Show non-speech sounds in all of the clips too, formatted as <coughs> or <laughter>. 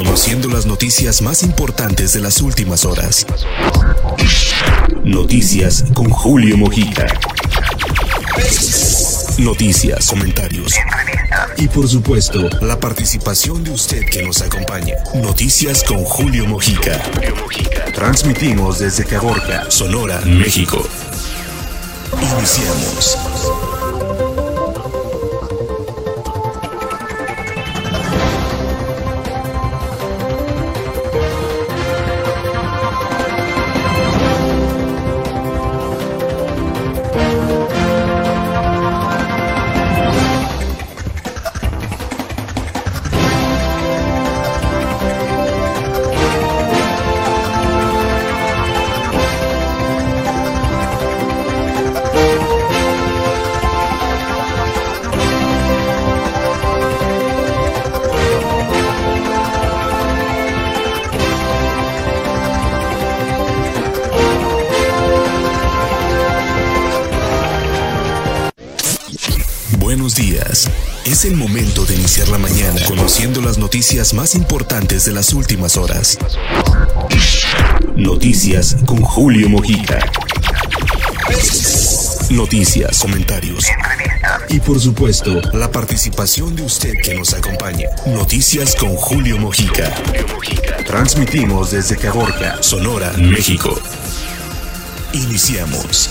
conociendo las noticias más importantes de las últimas horas. Noticias con Julio Mojica. Noticias, comentarios y por supuesto la participación de usted que nos acompaña. Noticias con Julio Mojica. Transmitimos desde Caborca, Sonora, México. Iniciamos. El momento de iniciar la mañana conociendo las noticias más importantes de las últimas horas. Noticias con Julio Mojica. Noticias, comentarios y por supuesto la participación de usted que nos acompaña. Noticias con Julio Mojica. Transmitimos desde Caborca, Sonora, México. Iniciamos.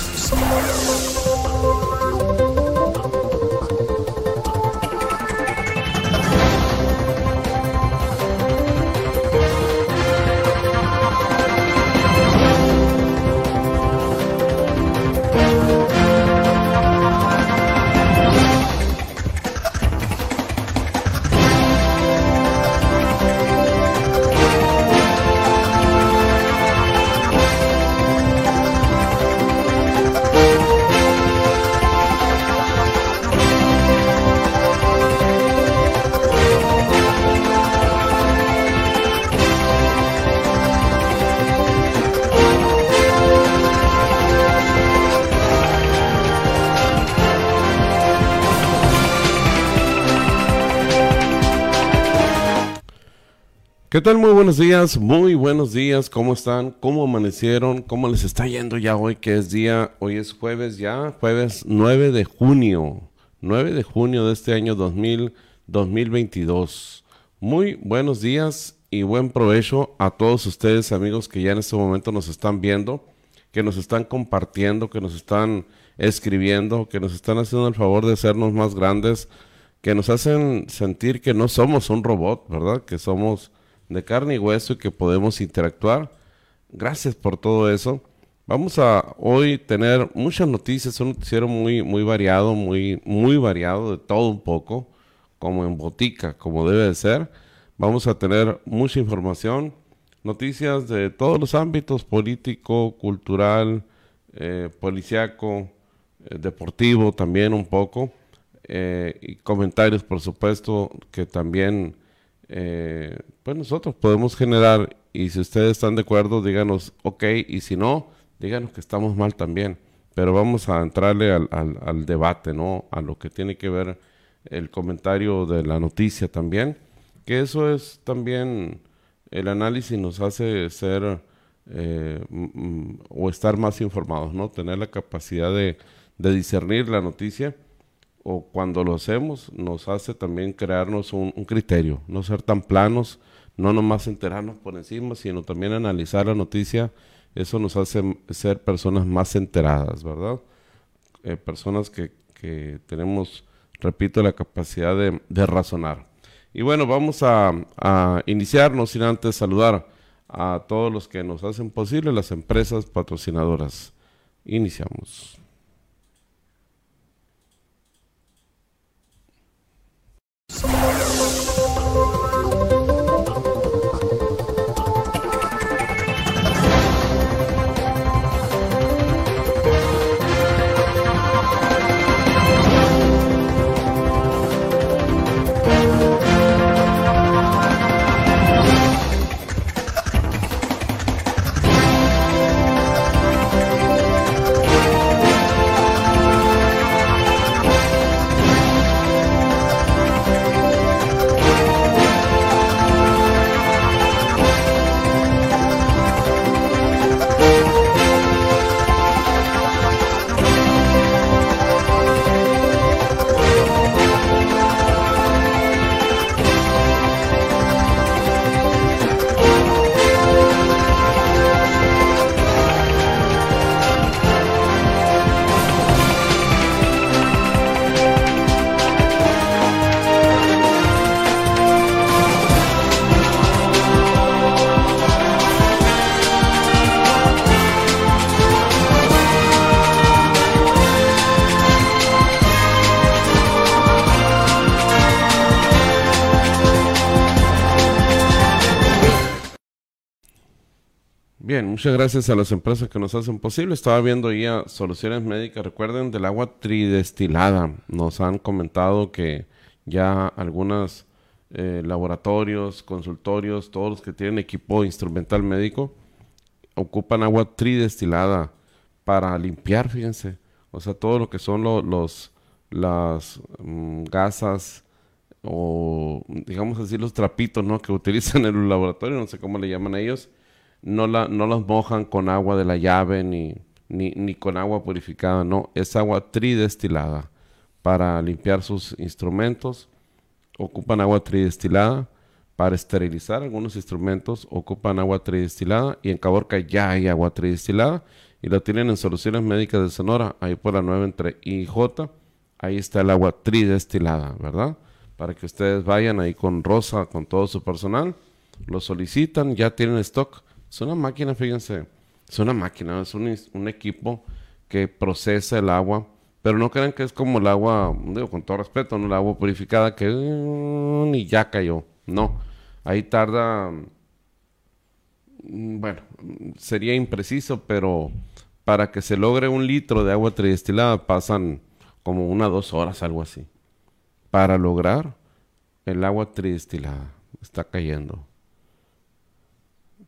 ¿Qué tal? Muy buenos días, muy buenos días, ¿cómo están? ¿Cómo amanecieron? ¿Cómo les está yendo ya hoy que es día? Hoy es jueves ya, jueves 9 de junio, 9 de junio de este año 2000, 2022. Muy buenos días y buen provecho a todos ustedes amigos que ya en este momento nos están viendo, que nos están compartiendo, que nos están escribiendo, que nos están haciendo el favor de hacernos más grandes, que nos hacen sentir que no somos un robot, ¿verdad? Que somos de carne y hueso y que podemos interactuar. Gracias por todo eso. Vamos a hoy tener muchas noticias, un noticiero muy, muy variado, muy, muy variado, de todo un poco, como en botica, como debe de ser. Vamos a tener mucha información, noticias de todos los ámbitos, político, cultural, eh, policiaco, eh, deportivo también un poco, eh, y comentarios, por supuesto, que también eh, pues nosotros podemos generar y si ustedes están de acuerdo, díganos ok y si no, díganos que estamos mal también. Pero vamos a entrarle al, al, debate, ¿no? A lo que tiene que ver el comentario de la noticia también, que eso es también el análisis nos hace ser eh, o estar más informados, ¿no? Tener la capacidad de, de discernir la noticia o cuando lo hacemos nos hace también crearnos un, criterio, no ser tan planos, no nomás enterarnos por encima, sino también analizar la noticia, eso nos hace ser personas más enteradas, ¿verdad? Eh, personas que, que, tenemos, repito, la capacidad de, razonar. Y bueno, vamos a, a iniciarnos sin antes saludar a todos los que nos hacen posible, las empresas patrocinadoras. Iniciamos. Someone Muchas gracias a las empresas que nos hacen posible. Estaba viendo ya soluciones médicas, recuerden, del agua tridestilada. Nos han comentado que ya algunos eh, laboratorios, consultorios, todos los que tienen equipo instrumental médico, ocupan agua tridestilada para limpiar, fíjense. O sea, todo lo que son los, las mm, gasas o digamos así los trapitos, ¿no? Que <laughs> utilizan en el laboratorio, no sé cómo le llaman a ellos, no, la, no las mojan con agua de la llave ni, ni, ni con agua purificada, no, es agua tridestilada para limpiar sus instrumentos. Ocupan agua tridestilada para esterilizar algunos instrumentos, ocupan agua tridestilada y en Caborca ya hay agua tridestilada y la tienen en Soluciones Médicas de Sonora, ahí por la 9 entre I y J, ahí está el agua tridestilada, ¿verdad? Para que ustedes vayan ahí con Rosa, con todo su personal, lo solicitan, ya tienen stock. Es una máquina, fíjense, es una máquina, es un, un equipo que procesa el agua, pero no crean que es como el agua, digo con todo respeto, no el agua purificada que mm, ni ya cayó, no, ahí tarda Mm, bueno, sería impreciso, pero para que se logre un litro de agua tridestilada pasan como una dos horas, algo así. Para lograr el agua tridestilada. Está cayendo.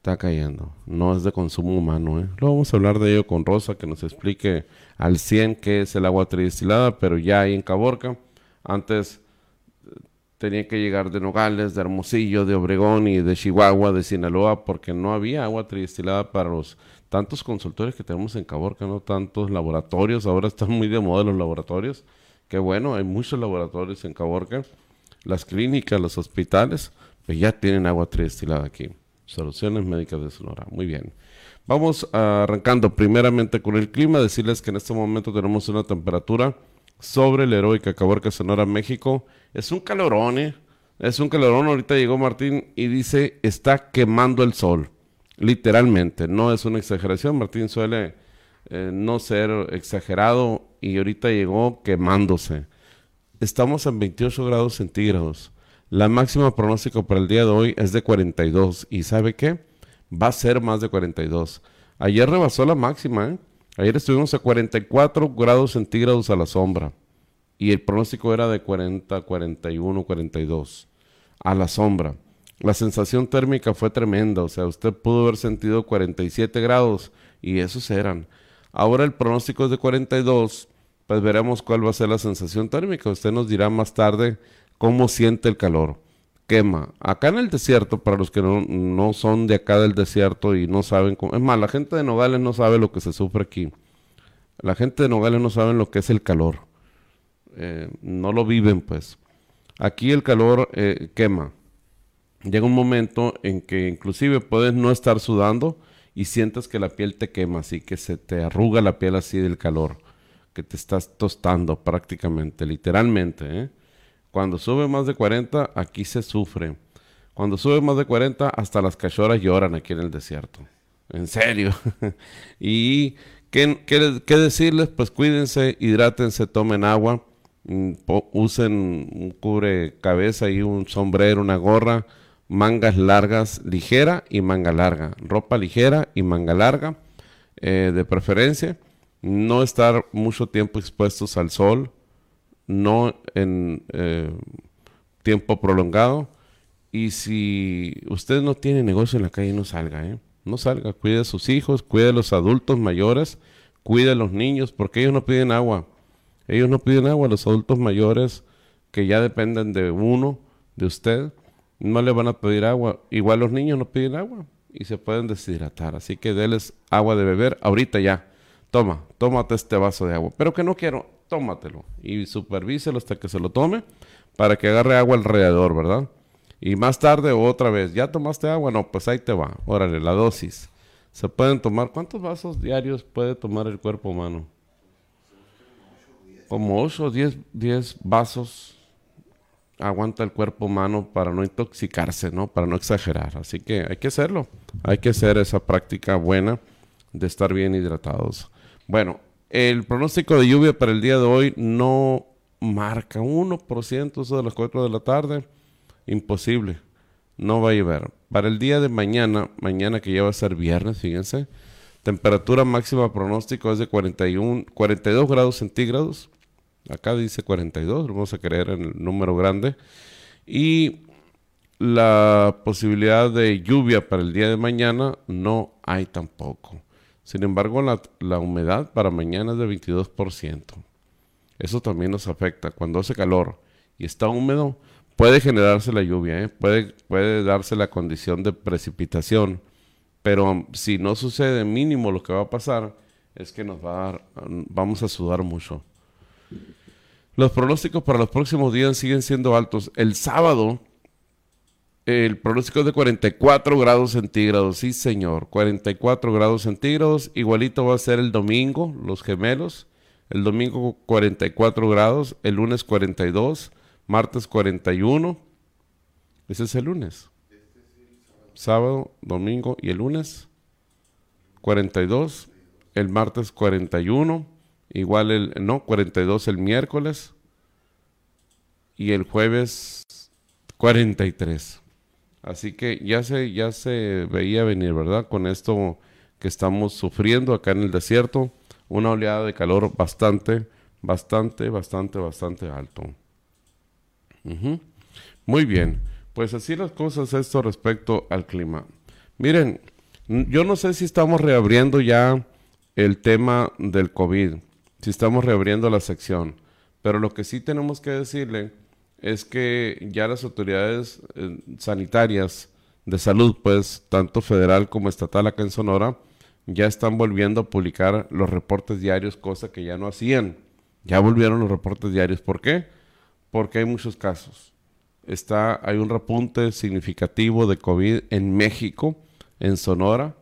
Está cayendo. No es de consumo humano. ¿eh? Luego vamos a hablar de ello con Rosa, que nos explique al 100 qué es el agua tridestilada, pero ya ahí en Caborca. Antes tenía que llegar de Nogales, de Hermosillo, de Obregón y de Chihuahua, de Sinaloa, porque no había agua tridestilada para los tantos consultores que tenemos en Caborca, no tantos laboratorios, ahora están muy de moda los laboratorios, que bueno, hay muchos laboratorios en Caborca, las clínicas, los hospitales, pues ya tienen agua tridestilada aquí. Soluciones médicas de Sonora, muy bien. Vamos arrancando primeramente con el clima, decirles que en este momento tenemos una temperatura sobre el heroica Caborca Sonora, México, es un calorón, ¿eh? Es un calorón. Ahorita llegó Martín y dice, está quemando el sol. Literalmente, no es una exageración. Martín suele eh, no ser exagerado y ahorita llegó quemándose. Estamos en 28 grados centígrados. La máxima pronóstico para el día de hoy es de 42. ¿Y sabe qué? Va a ser más de 42. Ayer rebasó la máxima, ¿eh? Ayer estuvimos a 44 grados centígrados a la sombra y el pronóstico era de 40, 41, 42 a la sombra. La sensación térmica fue tremenda, o sea, usted pudo haber sentido 47 grados y esos eran. Ahora el pronóstico es de 42, pues veremos cuál va a ser la sensación térmica. Usted nos dirá más tarde cómo siente el calor. Quema. Acá en el desierto, para los que no, no son de acá del desierto y no saben cómo... Es más, la gente de Nogales no sabe lo que se sufre aquí. La gente de Nogales no sabe lo que es el calor. Eh, no lo viven, pues. Aquí el calor eh, quema. Llega un momento en que inclusive puedes no estar sudando y sientes que la piel te quema, así que se te arruga la piel así del calor, que te estás tostando prácticamente, literalmente. ¿eh? Cuando sube más de 40, aquí se sufre. Cuando sube más de 40, hasta las cachorras lloran aquí en el desierto. En serio. <laughs> y ¿qué, qué decirles? Pues cuídense, hidrátense, tomen agua usen un cubre cabeza y un sombrero, una gorra, mangas largas, ligera y manga larga, ropa ligera y manga larga, eh, de preferencia, no estar mucho tiempo expuestos al sol, no en eh, tiempo prolongado. Y si usted no tiene negocio en la calle, no salga, ¿eh? No salga, cuide a sus hijos, cuide a los adultos mayores, cuide a los niños, porque ellos no piden agua. Ellos no piden agua, los adultos mayores que ya dependen de uno, de usted, no le van a pedir agua. Igual los niños no piden agua y se pueden deshidratar. Así que déles agua de beber ahorita ya. Toma, tómate este vaso de agua. Pero que no quiero, tómatelo. Y supervíselo hasta que se lo tome para que agarre agua alrededor, ¿verdad? Y más tarde otra vez, ¿ya tomaste agua? No, pues ahí te va. Órale, la dosis. Se pueden tomar, ¿cuántos vasos diarios puede tomar el cuerpo humano? como 8 o 10, vasos aguanta el cuerpo humano para no intoxicarse, ¿no? Para no exagerar. Así que hay que hacerlo. Hay que hacer esa práctica buena de estar bien hidratados. Bueno, el pronóstico de lluvia para el día de hoy no marca 1%, eso de las 4 de la tarde. Imposible. no va a llover. Para el día de mañana, mañana que ya va a ser viernes, fíjense, temperatura máxima pronóstico es de 41, 42 grados centígrados. Acá dice 42, vamos a creer en el número grande. Y la posibilidad de lluvia para el día de mañana no hay tampoco. Sin embargo, la, la humedad para mañana es de 22%. Eso también nos afecta. Cuando hace calor y está húmedo, puede generarse la lluvia, ¿eh? puede, puede darse la condición de precipitación, pero si no sucede mínimo lo que va a pasar es que nos va a dar, vamos a sudar mucho. Los pronósticos para los próximos días siguen siendo altos. El sábado, el pronóstico es de 44 grados centígrados, sí señor, 44 grados centígrados. Igualito va a ser el domingo, los gemelos. El domingo 44 grados, el lunes 42 martes 41. Ese es el lunes. Sábado, domingo y el lunes 42. El martes 41. Igual el, no, 42 el miércoles. Y el jueves 43. Así que ya se, ya se veía venir, ¿verdad? Con esto que estamos sufriendo acá en el desierto. Una oleada de calor bastante, bastante, bastante, bastante alto. Muy bien, pues así las cosas esto respecto al clima. Miren, yo no sé si estamos reabriendo ya el tema del COVID, si estamos reabriendo la sección, pero lo que sí tenemos que decirle es que ya las autoridades eh, sanitarias de salud, pues tanto federal como estatal acá en Sonora, ya están volviendo a publicar los reportes diarios, cosa que ya no hacían. Ya volvieron los reportes diarios. ¿Por qué? porque hay muchos casos. Está, hay un repunte significativo de COVID en México, en Sonora,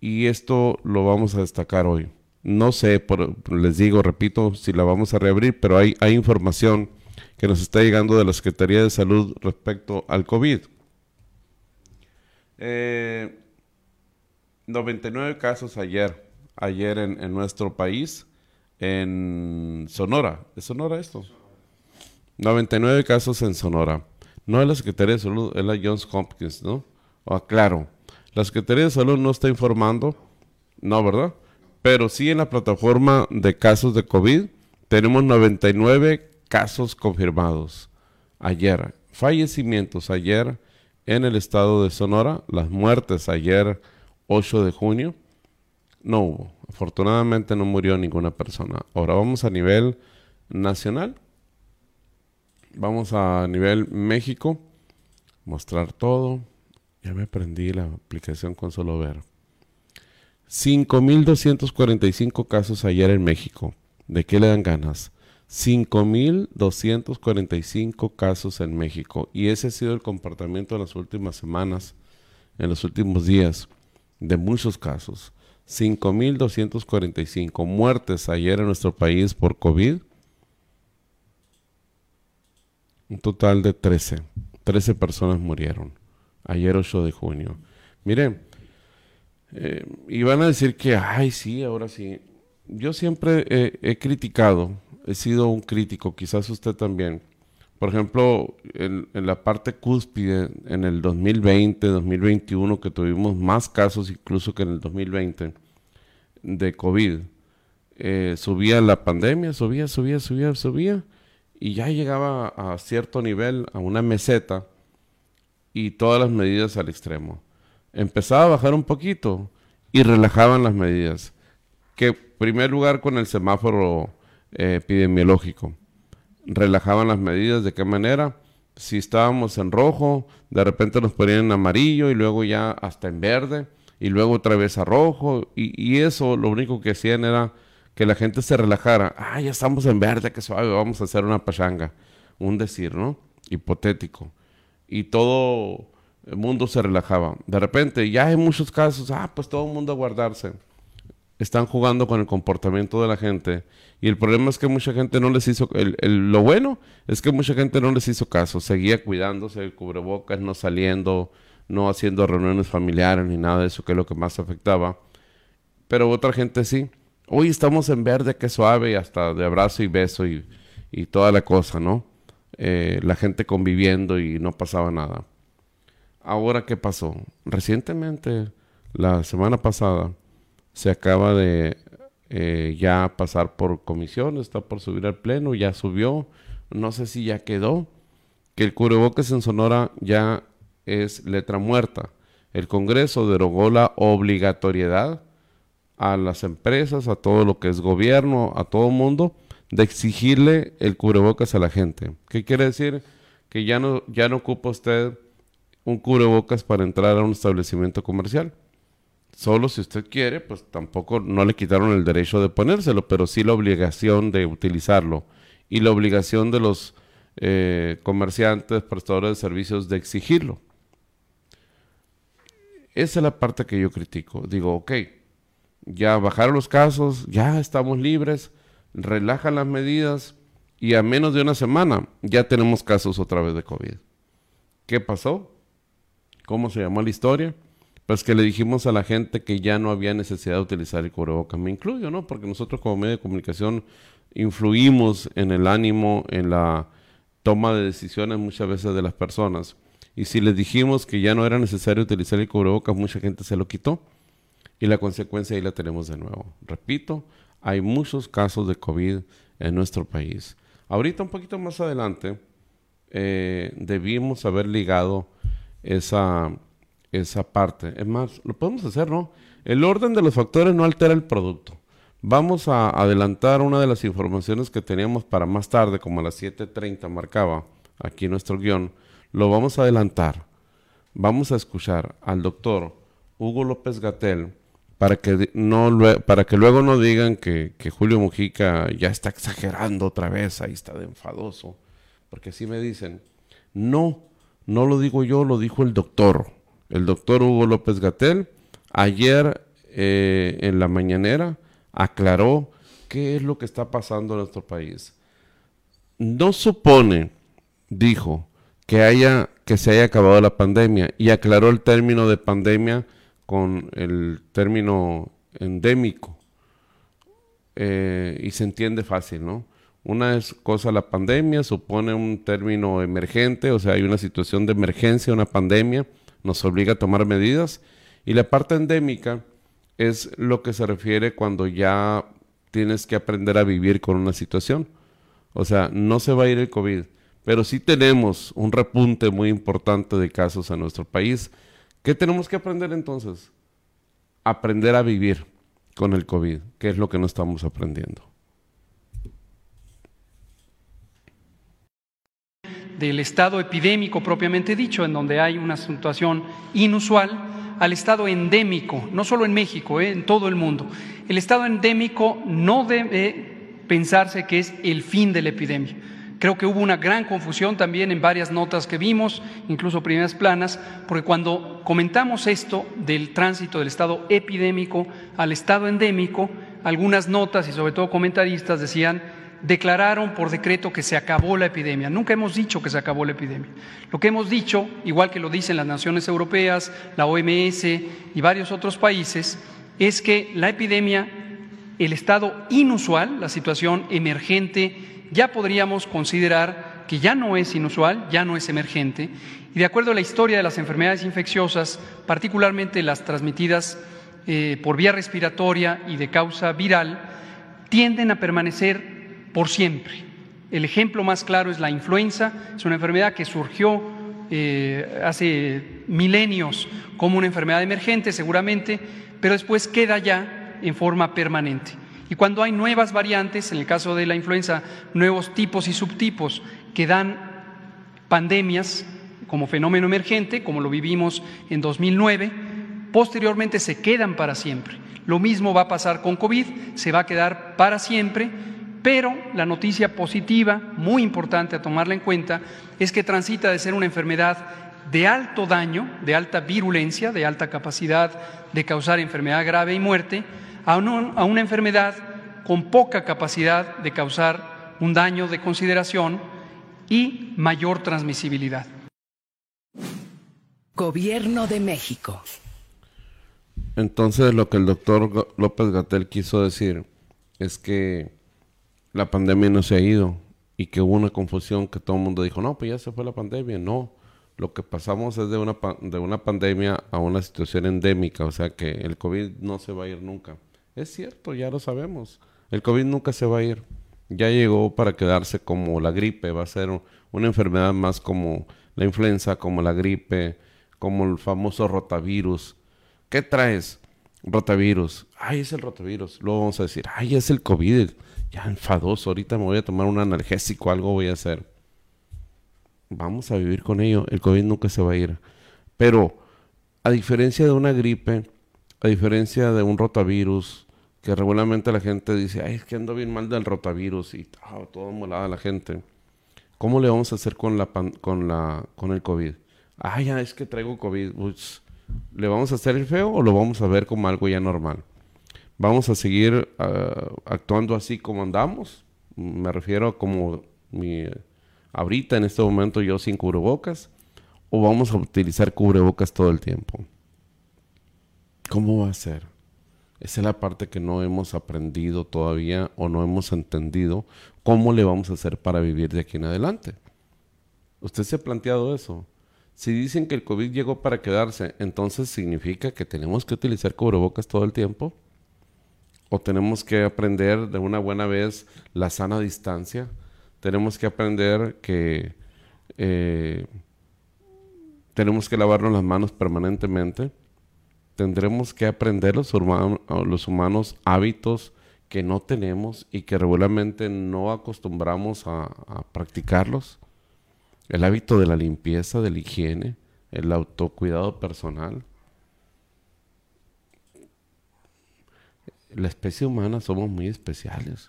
y esto lo vamos a destacar hoy. No sé, les digo, repito, si la vamos a reabrir, pero hay, hay información que nos está llegando de la Secretaría de Salud respecto al COVID. 99 eh, casos ayer, ayer en, en, nuestro país, en Sonora. ¿Es Sonora esto? 99 casos en Sonora. No es la Secretaría de Salud, es la Johns Hopkins, ¿no? O aclaro, la Secretaría de Salud no está informando, no, ¿verdad? Pero sí en la plataforma de casos de COVID tenemos 99 casos confirmados. Ayer, fallecimientos ayer en el estado de Sonora, las muertes ayer 8 de junio, no hubo. Afortunadamente no murió ninguna persona. Ahora vamos a nivel nacional. Vamos a nivel México. Mostrar todo. Ya me aprendí la aplicación con solo ver. 5.245 casos ayer en México. ¿De qué le dan ganas? 5.245 casos en México. Y ese ha sido el comportamiento en las últimas semanas, en los últimos días, de muchos casos. 5.245 muertes ayer en nuestro país por COVID Un total de 13. 13 personas murieron. Ayer 8 de junio. Miren, eh, y van a decir que, ay, sí, ahora sí. Yo siempre he criticado, he sido un crítico, quizás usted también. Por ejemplo, en, la parte cúspide, en el 2020, 2021, que tuvimos más casos incluso que en el 2020 de COVID, eh, subía la pandemia, subía, subía, subía, subía y ya llegaba a cierto nivel, a una meseta, y todas las medidas al extremo. Empezaba a bajar un poquito y relajaban las medidas. Que en primer lugar con el semáforo epidemiológico. Relajaban las medidas de qué manera. Si estábamos en rojo, de repente nos ponían en amarillo y luego ya hasta en verde y luego otra vez a rojo. Y, y eso lo único que hacían era que la gente se relajara. Ah, ya estamos en verde, que suave, vamos a hacer una pachanga. Un decir, ¿no? Hipotético. Y todo el mundo se relajaba. De repente, ya hay muchos casos, ah, pues todo el mundo a guardarse. Están jugando con el comportamiento de la gente. Y el problema es que mucha gente no les hizo. El, lo bueno es que mucha gente no les hizo caso. Seguía cuidándose, el cubrebocas, no saliendo, no haciendo reuniones familiares ni nada de eso, que es lo que más afectaba. Pero otra gente sí hoy estamos en verde, que suave, hasta de abrazo y beso y, toda la cosa, ¿no? Eh, la gente conviviendo y no pasaba nada. Ahora, ¿qué pasó? Recientemente, la semana pasada, se acaba de eh, ya pasar por comisión, está por subir al pleno, ya subió, no sé si ya quedó, que el cubrebocas en Sonora ya es letra muerta. El Congreso derogó la obligatoriedad a las empresas, a todo lo que es gobierno, a todo mundo, de exigirle el cubrebocas a la gente. ¿Qué quiere decir? Que ya no, ya no ocupa usted un cubrebocas para entrar a un establecimiento comercial. Solo si usted quiere, pues tampoco no le quitaron el derecho de ponérselo, pero sí la obligación de utilizarlo y la obligación de los eh, comerciantes, prestadores de servicios de exigirlo. Esa es la parte que yo critico. Digo, ok, ya bajaron los casos, ya estamos libres, relajan las medidas y a menos de una semana ya tenemos casos otra vez de COVID. ¿Qué pasó? ¿Cómo se llamó la historia? Pues que le dijimos a la gente que ya no había necesidad de utilizar el cubrebocas. Me incluyo, ¿no? Porque nosotros como medio de comunicación influimos en el ánimo, en la toma de decisiones muchas veces de las personas. Y si les dijimos que ya no era necesario utilizar el cubrebocas, mucha gente se lo quitó. Y la consecuencia ahí la tenemos de nuevo. Repito, hay muchos casos de COVID en nuestro país. Ahorita un poquito más adelante, eh, debimos haber ligado esa, esa parte. Es más, lo podemos hacer, ¿no? El orden de los factores no altera el producto. Vamos a adelantar una de las informaciones que teníamos para más tarde, como a las 7.30 marcaba aquí nuestro guion. Lo vamos a adelantar. Vamos a escuchar al doctor Hugo López Gatel para que, no, para que luego no digan que, que Julio Mujica ya está exagerando otra vez, ahí está de enfadoso. Porque así me dicen, no, no lo digo yo, lo dijo el doctor, el doctor Hugo López Gatel. Ayer eh, en la mañanera aclaró qué es lo que está pasando en nuestro país. No supone, dijo, que haya que se haya acabado la pandemia y aclaró el término de pandemia con el término endémico eh, y se entiende fácil, ¿no? Una es cosa la pandemia, supone un término emergente, o sea, hay una situación de emergencia, una pandemia, nos obliga a tomar medidas. Y la parte endémica es lo que se refiere cuando ya tienes que aprender a vivir con una situación. O sea, no se va a ir el COVID, pero sí tenemos un repunte muy importante de casos en nuestro país. ¿Qué tenemos que aprender entonces? Aprender a vivir con el COVID, que es lo que no estamos aprendiendo. Del estado epidémico propiamente dicho, en donde hay una situación inusual, al estado endémico, no solo en México, eh, en todo el mundo. El estado endémico no debe pensarse que es el fin de la epidemia. Creo que hubo una gran confusión también en varias notas que vimos, incluso primeras planas, porque cuando comentamos esto del tránsito del estado epidémico al estado endémico, algunas notas y sobre todo comentaristas decían declararon por decreto que se acabó la epidemia. Nunca hemos dicho que se acabó la epidemia. Lo que hemos dicho, igual que lo dicen las naciones europeas, la OMS y varios otros países, es que la epidemia, el estado inusual, la situación emergente, ya podríamos considerar que ya no es inusual, ya no es emergente. Y de acuerdo a la historia de las enfermedades infecciosas, particularmente las transmitidas eh, por vía respiratoria y de causa viral, tienden a permanecer por siempre. El ejemplo más claro es la influenza, es una enfermedad que surgió eh, hace milenios como una enfermedad emergente seguramente, pero después queda ya en forma permanente. Y cuando hay nuevas variantes, en el caso de la influenza, nuevos tipos y subtipos que dan pandemias como fenómeno emergente, como lo vivimos en 2009, posteriormente se quedan para siempre. Lo mismo va a pasar con COVID, se va a quedar para siempre pero la noticia positiva, muy importante a tomarla en cuenta, es que transita de ser una enfermedad de alto daño, de alta virulencia, de alta capacidad de causar enfermedad grave y muerte, a, una enfermedad con poca capacidad de causar un daño de consideración y mayor transmisibilidad. Gobierno de México. Entonces lo que el doctor López Gatel quiso decir es que la pandemia no se ha ido y que hubo una confusión que todo el mundo dijo, no, pues ya se fue la pandemia. No, lo que pasamos es de una, de una pandemia a una situación endémica, o sea que el COVID no se va a ir nunca. Es cierto, ya lo sabemos. El COVID nunca se va a ir. Ya llegó para quedarse como la gripe, va a ser una enfermedad más como la influenza, como la gripe, como el famoso rotavirus. ¿Qué traes? Rotavirus. Ay, es el rotavirus. Luego vamos a decir, ay, es el COVID. Ya enfadoso, ahorita me voy a tomar un analgésico, algo voy a hacer. Vamos a vivir con ello. El COVID nunca se va a ir. Pero, a diferencia de una gripe, a diferencia de un rotavirus, que regularmente la gente dice, ay, es que ando bien mal del rotavirus y ah, todo molada la gente. ¿Cómo le vamos a hacer con la con la con el COVID? Ah, ya es que traigo COVID. ¿Le vamos a hacer el feo o lo vamos a ver como algo ya normal? ¿Vamos a seguir ah, actuando así como andamos? Me refiero a como mi, ahorita en este momento yo sin cubrebocas. ¿O vamos a utilizar cubrebocas todo el tiempo? ¿Cómo va a ser? Esa es la parte que no hemos aprendido todavía o no hemos entendido cómo le vamos a hacer para vivir de aquí en adelante. ¿Usted se ha planteado eso? Si dicen que el COVID llegó para quedarse, entonces significa que tenemos que utilizar cubrebocas todo el tiempo. O tenemos que aprender de una buena vez la sana distancia. Tenemos que aprender que eh, tenemos que lavarnos las manos permanentemente tendremos que aprender los, humanos hábitos que no tenemos y que regularmente no acostumbramos a, a, practicarlos. El hábito de la limpieza, de la higiene, el autocuidado personal. La especie humana somos muy especiales.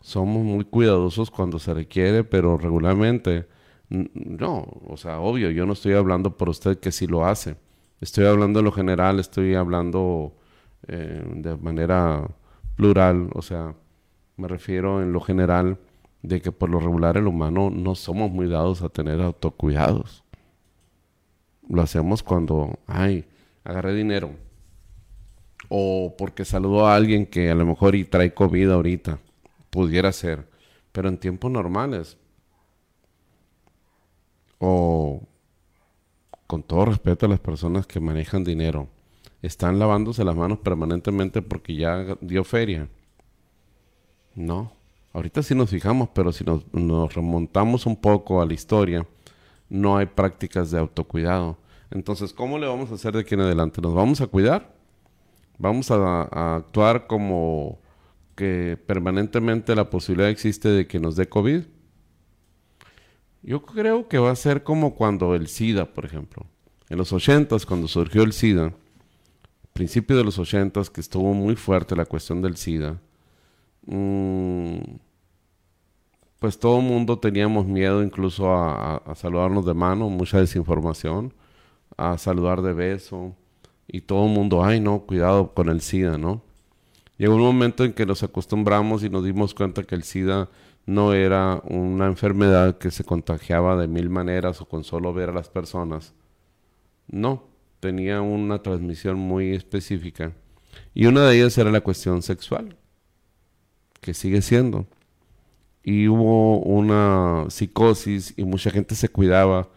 Somos muy cuidadosos cuando se requiere, pero regularmente, no, o sea, obvio, yo no estoy hablando por usted que sí lo hace Estoy hablando de lo general, estoy hablando eh, de manera plural, o sea, me refiero en lo general de que por lo regular el humano no somos muy dados a tener autocuidados. Lo hacemos cuando, ay, agarré dinero. O porque saludo a alguien que a lo mejor y trae COVID ahorita. Pudiera ser. Pero en tiempos normales. O con todo respeto a las personas que manejan dinero, están lavándose las manos permanentemente porque ya dio feria. No, ahorita sí nos fijamos, pero si nos, remontamos un poco a la historia, no hay prácticas de autocuidado. Entonces, ¿cómo le vamos a hacer de aquí en adelante? ¿Nos vamos a cuidar? ¿Vamos a, actuar como que permanentemente la posibilidad existe de que nos dé COVID? Yo creo que va a ser como cuando el SIDA, por ejemplo. En los 80 cuando surgió el SIDA, principio de los 80 que estuvo muy fuerte la cuestión del SIDA, mm, pues todo el mundo teníamos miedo incluso a, saludarnos de mano, mucha desinformación, a saludar de beso, y todo el mundo, ay no, cuidado con el SIDA, ¿no? Llegó un momento en que nos acostumbramos y nos dimos cuenta que el SIDA no era una enfermedad que se contagiaba de mil maneras o con solo ver a las personas. No, tenía una transmisión muy específica. Y una de ellas era la cuestión sexual, que sigue siendo. Y hubo una psicosis y mucha gente se cuidaba.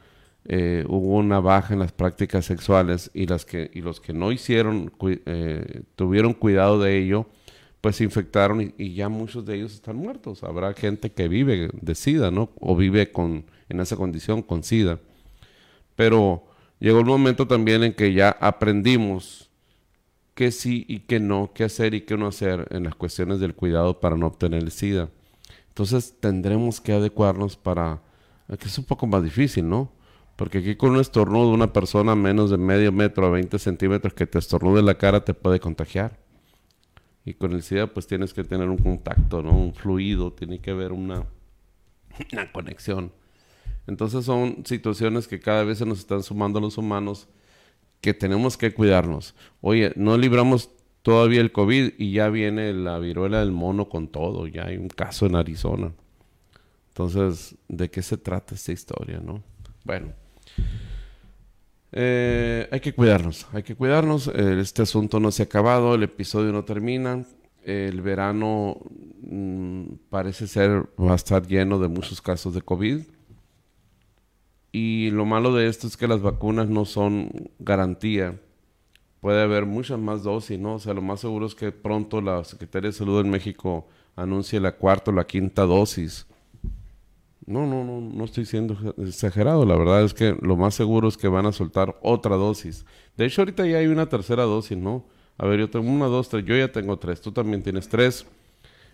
Eh, hubo una baja en las prácticas sexuales y, las que, y los que no hicieron, eh, tuvieron cuidado de ello, pues se infectaron y, ya muchos de ellos están muertos. Habrá gente que vive de SIDA, ¿no? O vive con, en esa condición con SIDA. Pero llegó el momento también en que ya aprendimos qué sí y qué no, qué hacer y qué no hacer en las cuestiones del cuidado para no obtener el SIDA. Entonces tendremos que adecuarnos para, que es un poco más difícil, ¿no? Porque aquí con un estornudo una persona menos de medio metro a 20 centímetros que te estornude la cara te puede contagiar. Y con el SIDA pues tienes que tener un contacto, ¿no? Un fluido, tiene que haber una, <clears throat> una conexión. Entonces son situaciones que cada vez se nos están sumando los humanos que tenemos que cuidarnos. Oye, no libramos todavía el COVID y ya viene la viruela del mono con todo. Ya hay un caso en Arizona. Entonces, ¿de qué se trata esta historia, no? Bueno. Eh, hay que cuidarnos, hay que cuidarnos. Este asunto no se ha acabado, el episodio no termina. El verano mm, parece ser va a estar lleno de muchos casos de COVID. Y lo malo de esto es que las vacunas no son garantía. Puede haber muchas más dosis, ¿no? O sea, lo más seguro es que pronto la Secretaría de Salud en México anuncie la cuarta o la quinta dosis. No, no, no, no estoy siendo exagerado. La verdad es que lo más seguro es que van a soltar otra dosis. De hecho, ahorita ya hay una tercera dosis, ¿no? A ver, yo tengo una, dos, tres. Yo ya tengo tres. Tú también tienes tres.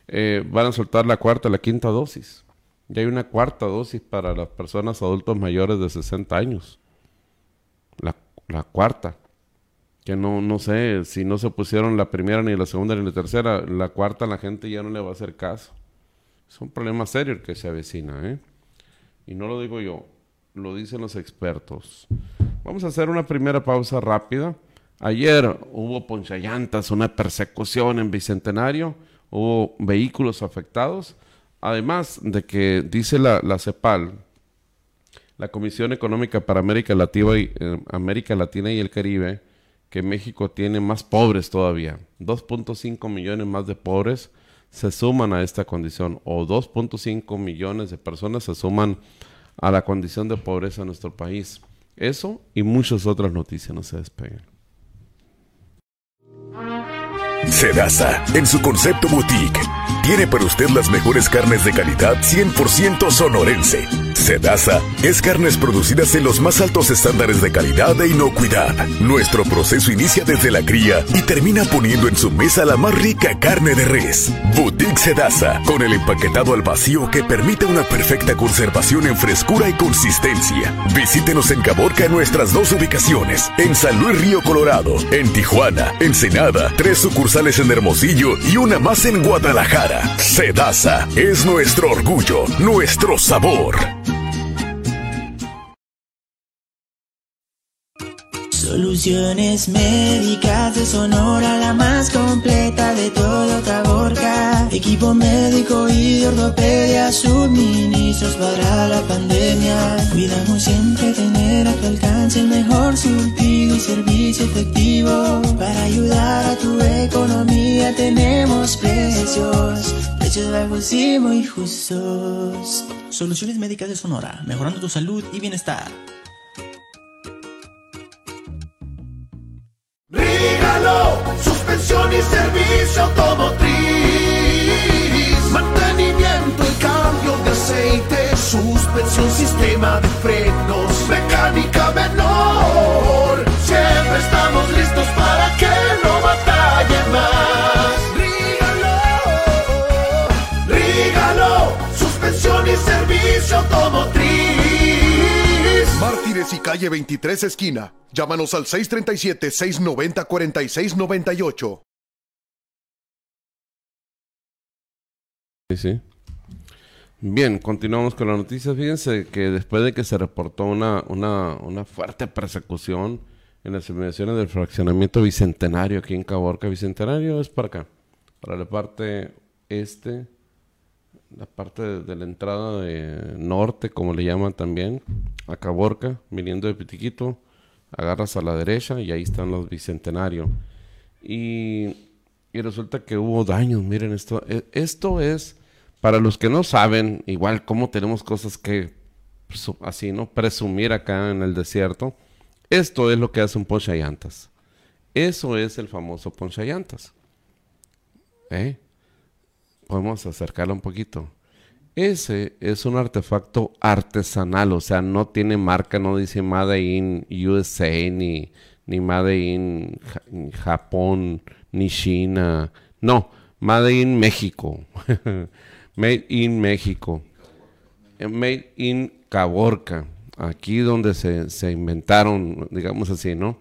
Eh, van a soltar la cuarta, la quinta dosis. Ya hay una cuarta dosis para las personas adultos mayores de 60 años. La, la cuarta. Que no, no sé, si no se pusieron la primera, ni la segunda, ni la tercera, la cuarta la gente ya no le va a hacer caso. Es un problema serio el que se avecina, ¿eh? Y no lo digo yo, lo dicen los expertos. Vamos a hacer una primera pausa rápida. Ayer hubo ponchallantas, una persecución en Bicentenario, hubo vehículos afectados. Además de que dice la, CEPAL, la Comisión Económica para América Latina, y, eh, América Latina y el Caribe, que México tiene más pobres todavía. 2.5 millones más de pobres se suman a esta condición, o 2.5 millones de personas se suman a la condición de pobreza en nuestro país. Eso y muchas otras noticias no se despeguen. Sedasa, en su concepto boutique, tiene para usted las mejores carnes de calidad 100% sonorense. Sedasa es carnes producidas en los más altos estándares de calidad e inocuidad. Nuestro proceso inicia desde la cría y termina poniendo en su mesa la más rica carne de res. Boutique Sedasa, con el empaquetado al vacío que permite una perfecta conservación en frescura y consistencia. Visítenos en Caborca en nuestras dos ubicaciones, en San Luis Río Colorado, en Tijuana, Ensenada, tres sucursales en Hermosillo y una más en Guadalajara. Sedasa es nuestro orgullo, nuestro sabor. Soluciones médicas de Sonora, la más completa de todo Caborca. Equipo médico y de ortopedia, suministros para la pandemia. Cuidamos siempre tener a tu alcance el mejor surtido y servicio efectivo. Para ayudar a tu economía tenemos precios, precios bajos y muy justos. Soluciones médicas de Sonora, mejorando tu salud y bienestar. Suspensión y servicio automotriz, mantenimiento y cambio de aceite, suspensión, sistema de frenos, mecánica menor. Siempre estamos listos para que no batalle más. Rígalo, rígalo, suspensión y servicio automotriz. Martínez y calle 23 esquina. Llámanos al 637-690-4698. Sí, sí. Bien, continuamos con la noticia. Fíjense que después de que se reportó una, una, fuerte persecución en las inmediaciones del fraccionamiento Bicentenario aquí en Caborca, Bicentenario es para acá, para la parte este, la parte de, la entrada de norte, como le llaman también, a Caborca, viniendo de Pitiquito agarras a la derecha y ahí están los bicentenarios. Y, y resulta que hubo daños, miren esto. E, esto es, para los que no saben, igual como tenemos cosas que, así, ¿no? Presumir acá en el desierto. Esto es lo que hace un ponchallantas. Eso es el famoso ponchallantas. ¿Eh? Podemos acercarlo un poquito. Ese es un artefacto artesanal, o sea, no tiene marca, no dice Made in USA, ni, ni Made in Japón, ni China. No, Made in México. <laughs> Made in México. Eh, made in Caborca. Aquí donde se, se inventaron, digamos así, ¿no?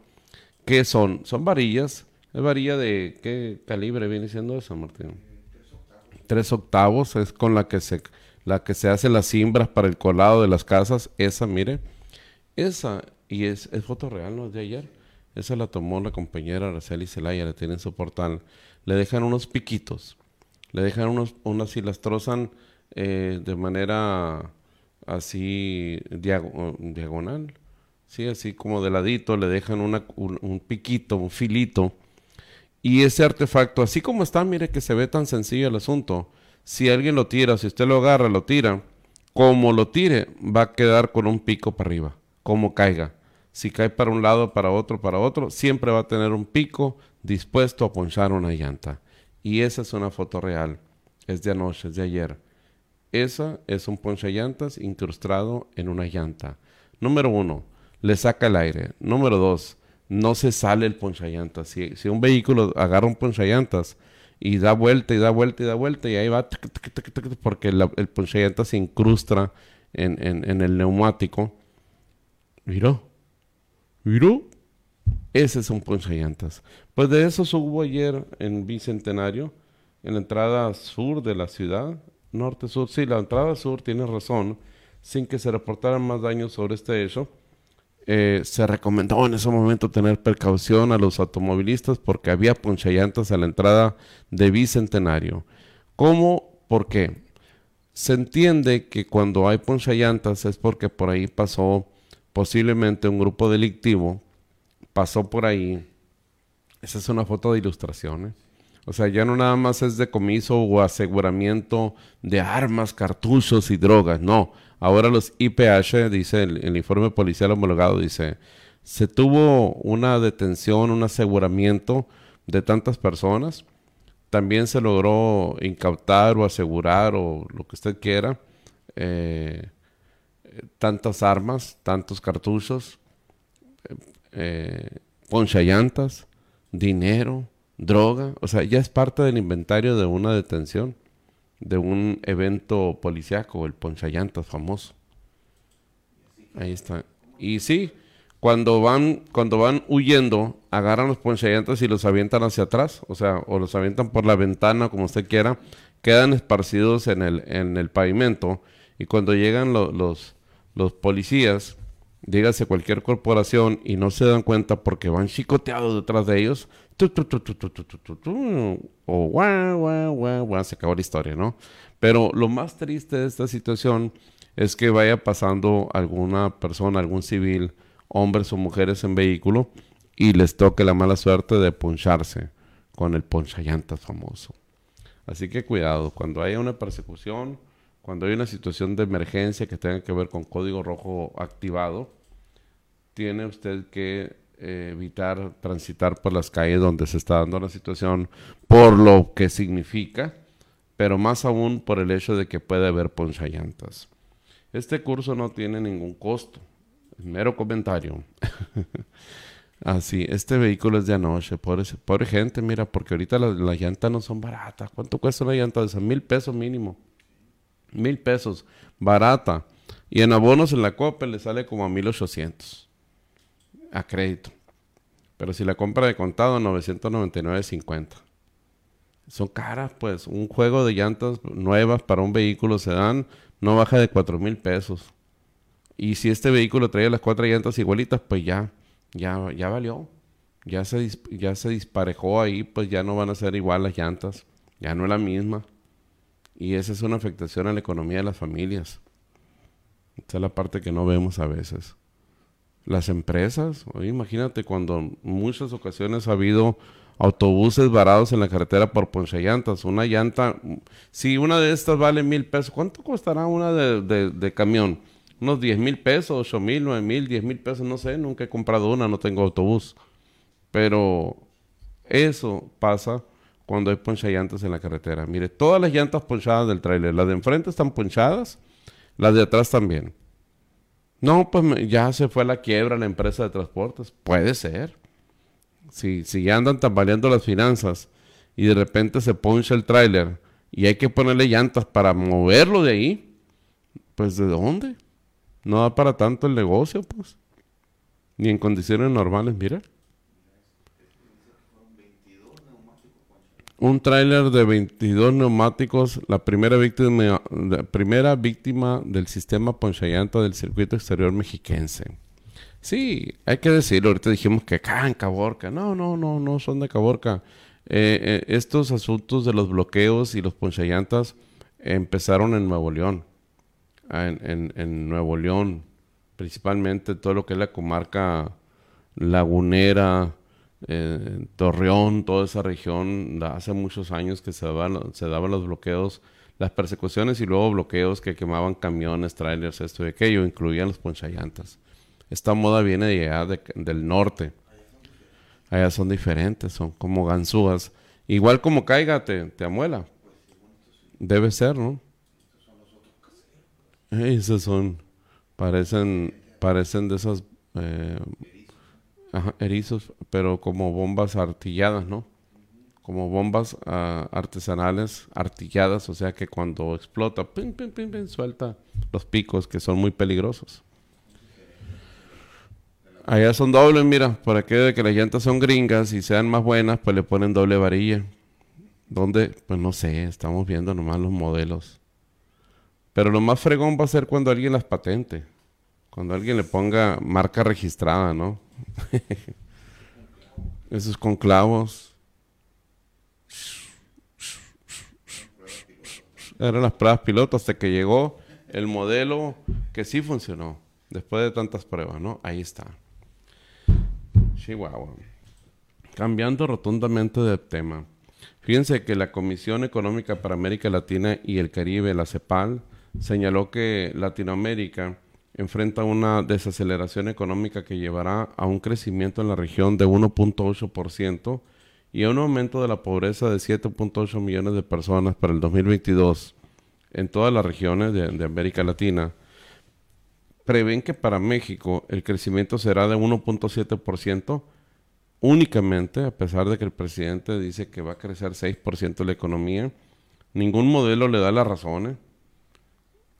¿Qué son? Son varillas. ¿Es varilla de qué calibre viene siendo eso, Martín? Tres octavos es con la que se la que se hace las cimbras para el colado de las casas, esa, mire, esa, y es, es foto real, ¿no? De ayer. Esa la tomó la compañera Araceli Celaya, la tiene en su portal. Le dejan unos piquitos, le dejan unos, unas y las trozan eh, de manera así diagonal, sí, así como de ladito, le dejan un, un piquito, un filito. Y ese artefacto, así como está, mire que se ve tan sencillo el asunto, si alguien lo tira, si usted lo agarra, lo tira, como lo tire, va a quedar con un pico para arriba, como caiga. Si cae para un lado, para otro, para otro, siempre va a tener un pico dispuesto a ponchar una llanta. Y esa es una foto real. Es de anoche, es de ayer. Esa es un llantas incrustado en una llanta. Número uno, le saca el aire. Número dos, no se sale el ponchallantas. Si, si un vehículo agarra un ponchallantas y da vuelta y da vuelta y da vuelta y ahí va porque el ponchallantas se incrusta en, en, el neumático. Miró, miró. Ese es un ponchallantas. Pues de eso hubo ayer en Bicentenario, en la entrada sur de la ciudad, norte-sur. Sí, la entrada sur tiene razón, sin que se reportaran más daños sobre este hecho eh, se recomendó en ese momento tener precaución a los automovilistas porque había ponchallantas a la entrada de Bicentenario. ¿Cómo? ¿Por qué? Se entiende que cuando hay ponchallantas es porque por ahí pasó posiblemente un grupo delictivo, pasó por ahí. Esa es una foto de ilustración. ¿eh? O sea, ya no nada más es decomiso o aseguramiento de armas, cartuchos y drogas, no. Ahora los IPH, dice el, informe policial homologado, dice, se tuvo una detención, un aseguramiento de tantas personas. También se logró incautar o asegurar o lo que usted quiera eh, tantas armas, tantos cartuchos, eh, ponchallantas, dinero, droga. O sea, ya es parte del inventario de una detención de un evento policiaco, el ponchallantas famoso. Ahí está. Y sí, cuando van, cuando van huyendo, agarran los ponchallantas y los avientan hacia atrás, o sea, o los avientan por la ventana, como usted quiera, quedan esparcidos en el, en el pavimento, y cuando llegan los, los policías, dígase cualquier corporación, y no se dan cuenta porque van chicoteados detrás de ellos, o guau, guau, guau, se acabó la historia, ¿no? Pero lo más triste de esta situación es que vaya pasando alguna persona, algún civil, hombres o mujeres en vehículo, y les toque la mala suerte de poncharse con el ponchallantas famoso. Así que cuidado, cuando haya una persecución, cuando hay una situación de emergencia que tenga que ver con código rojo activado, tiene usted que eh, evitar transitar por las calles donde se está dando la situación por lo que significa, pero más aún por el hecho de que puede haber ponchallantas. Este curso no tiene ningún costo, mero comentario. <laughs> Así, este vehículo es de anoche, pobre, pobre gente, mira, porque ahorita las, llantas no son baratas. ¿Cuánto cuesta una llanta de esas? Mil pesos mínimo. Mil pesos, barata. Y en abonos en la copa le sale como a mil ochocientos a crédito. Pero si la compra de contado, 999.50. Son caras, pues. Un juego de llantas nuevas para un vehículo sedán no baja de 4 mil pesos. Y si este vehículo trae las cuatro llantas igualitas, pues ya, ya, ya valió. Ya se, ya se disparejó ahí, pues ya no van a ser igual las llantas. Ya no es la misma. Y esa es una afectación a la economía de las familias. Esa es la parte que no vemos a veces las empresas. imagínate cuando en muchas ocasiones ha habido autobuses varados en la carretera por ponchallantas. Una llanta, si una de estas vale mil pesos, ¿cuánto costará una de, de, camión? Unos diez mil pesos, ocho mil, nueve mil, diez mil pesos, no sé, nunca he comprado una, no tengo autobús. Pero eso pasa cuando hay ponchallantas en la carretera. Mire, todas las llantas ponchadas del tráiler, las de enfrente están ponchadas, las de atrás también. No, pues ya se fue la quiebra la empresa de transportes. Puede ser. Si, si ya andan tambaleando las finanzas y de repente se poncha el tráiler y hay que ponerle llantas para moverlo de ahí, pues ¿de dónde? No da para tanto el negocio, pues. Ni en condiciones normales, mira. Un tráiler de 22 neumáticos, la primera víctima, primera víctima del sistema ponchallanta del circuito exterior mexiquense. Sí, hay que decirlo, ahorita dijimos que acá Caborca, no, no, no, no son de Caborca. Eh, eh, estos asuntos de los bloqueos y los ponchallantas empezaron en Nuevo León, en Nuevo León, principalmente todo lo que es la comarca lagunera, Torreón, toda esa región, hace muchos años que se daban, se daban los bloqueos, las persecuciones y luego bloqueos que quemaban camiones, trailers, esto y aquello, incluían los ponchallantas. Esta moda viene de allá del norte. Allá son diferentes, son como ganzúas. Igual como caiga, te, te amuela. Debe ser, ¿no? Esos son, parecen, parecen de esas eh, erizos, pero como bombas artilladas, ¿no? Como bombas ah, artesanales artilladas, o sea que cuando explota, pim, pim, pim, suelta los picos que son muy peligrosos. Allá son dobles, mira, por aquello de que las llantas son gringas y sean más buenas, pues le ponen doble varilla. ¿Dónde? Pues no sé, estamos viendo nomás los modelos. Pero lo más fregón va a ser cuando alguien las patente. Cuando alguien le ponga marca registrada, ¿no? <laughs> Esos con clavos. Eran las pruebas pilotos hasta que llegó el modelo que sí funcionó. Después de tantas pruebas, ¿no? Ahí está. Chihuahua. Cambiando rotundamente de tema. Fíjense que la Comisión Económica para América Latina y el Caribe, la CEPAL, señaló que Latinoamérica enfrenta una desaceleración económica que llevará a un crecimiento en la región de 1.8% y a un aumento de la pobreza de 7.8 millones de personas para el 2022 en todas las regiones de, América Latina. Prevén que para México el crecimiento será de 1.7% únicamente, a pesar de que el presidente dice que va a crecer 6% la economía. Ningún modelo le da las razones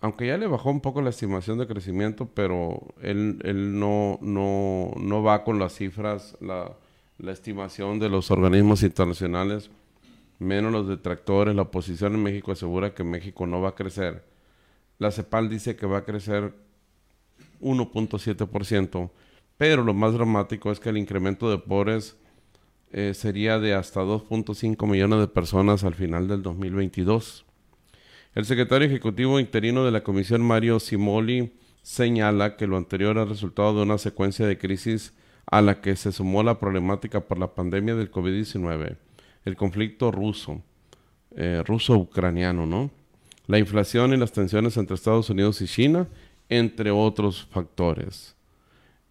aunque ya le bajó un poco la estimación de crecimiento, pero él, él no, no, no, va con las cifras, la, la, estimación de los organismos internacionales, menos los detractores. La oposición en México asegura que México no va a crecer. La CEPAL dice que va a crecer 1.7%, pero lo más dramático es que el incremento de pobres eh, sería de hasta 2.5 millones de personas al final del 2022. El secretario ejecutivo interino de la Comisión, Mario Simoli, señala que lo anterior ha resultado de una secuencia de crisis a la que se sumó la problemática por la pandemia del COVID-19, el conflicto ruso, eh, ruso-ucraniano, ¿no? La inflación y las tensiones entre Estados Unidos y China, entre otros factores.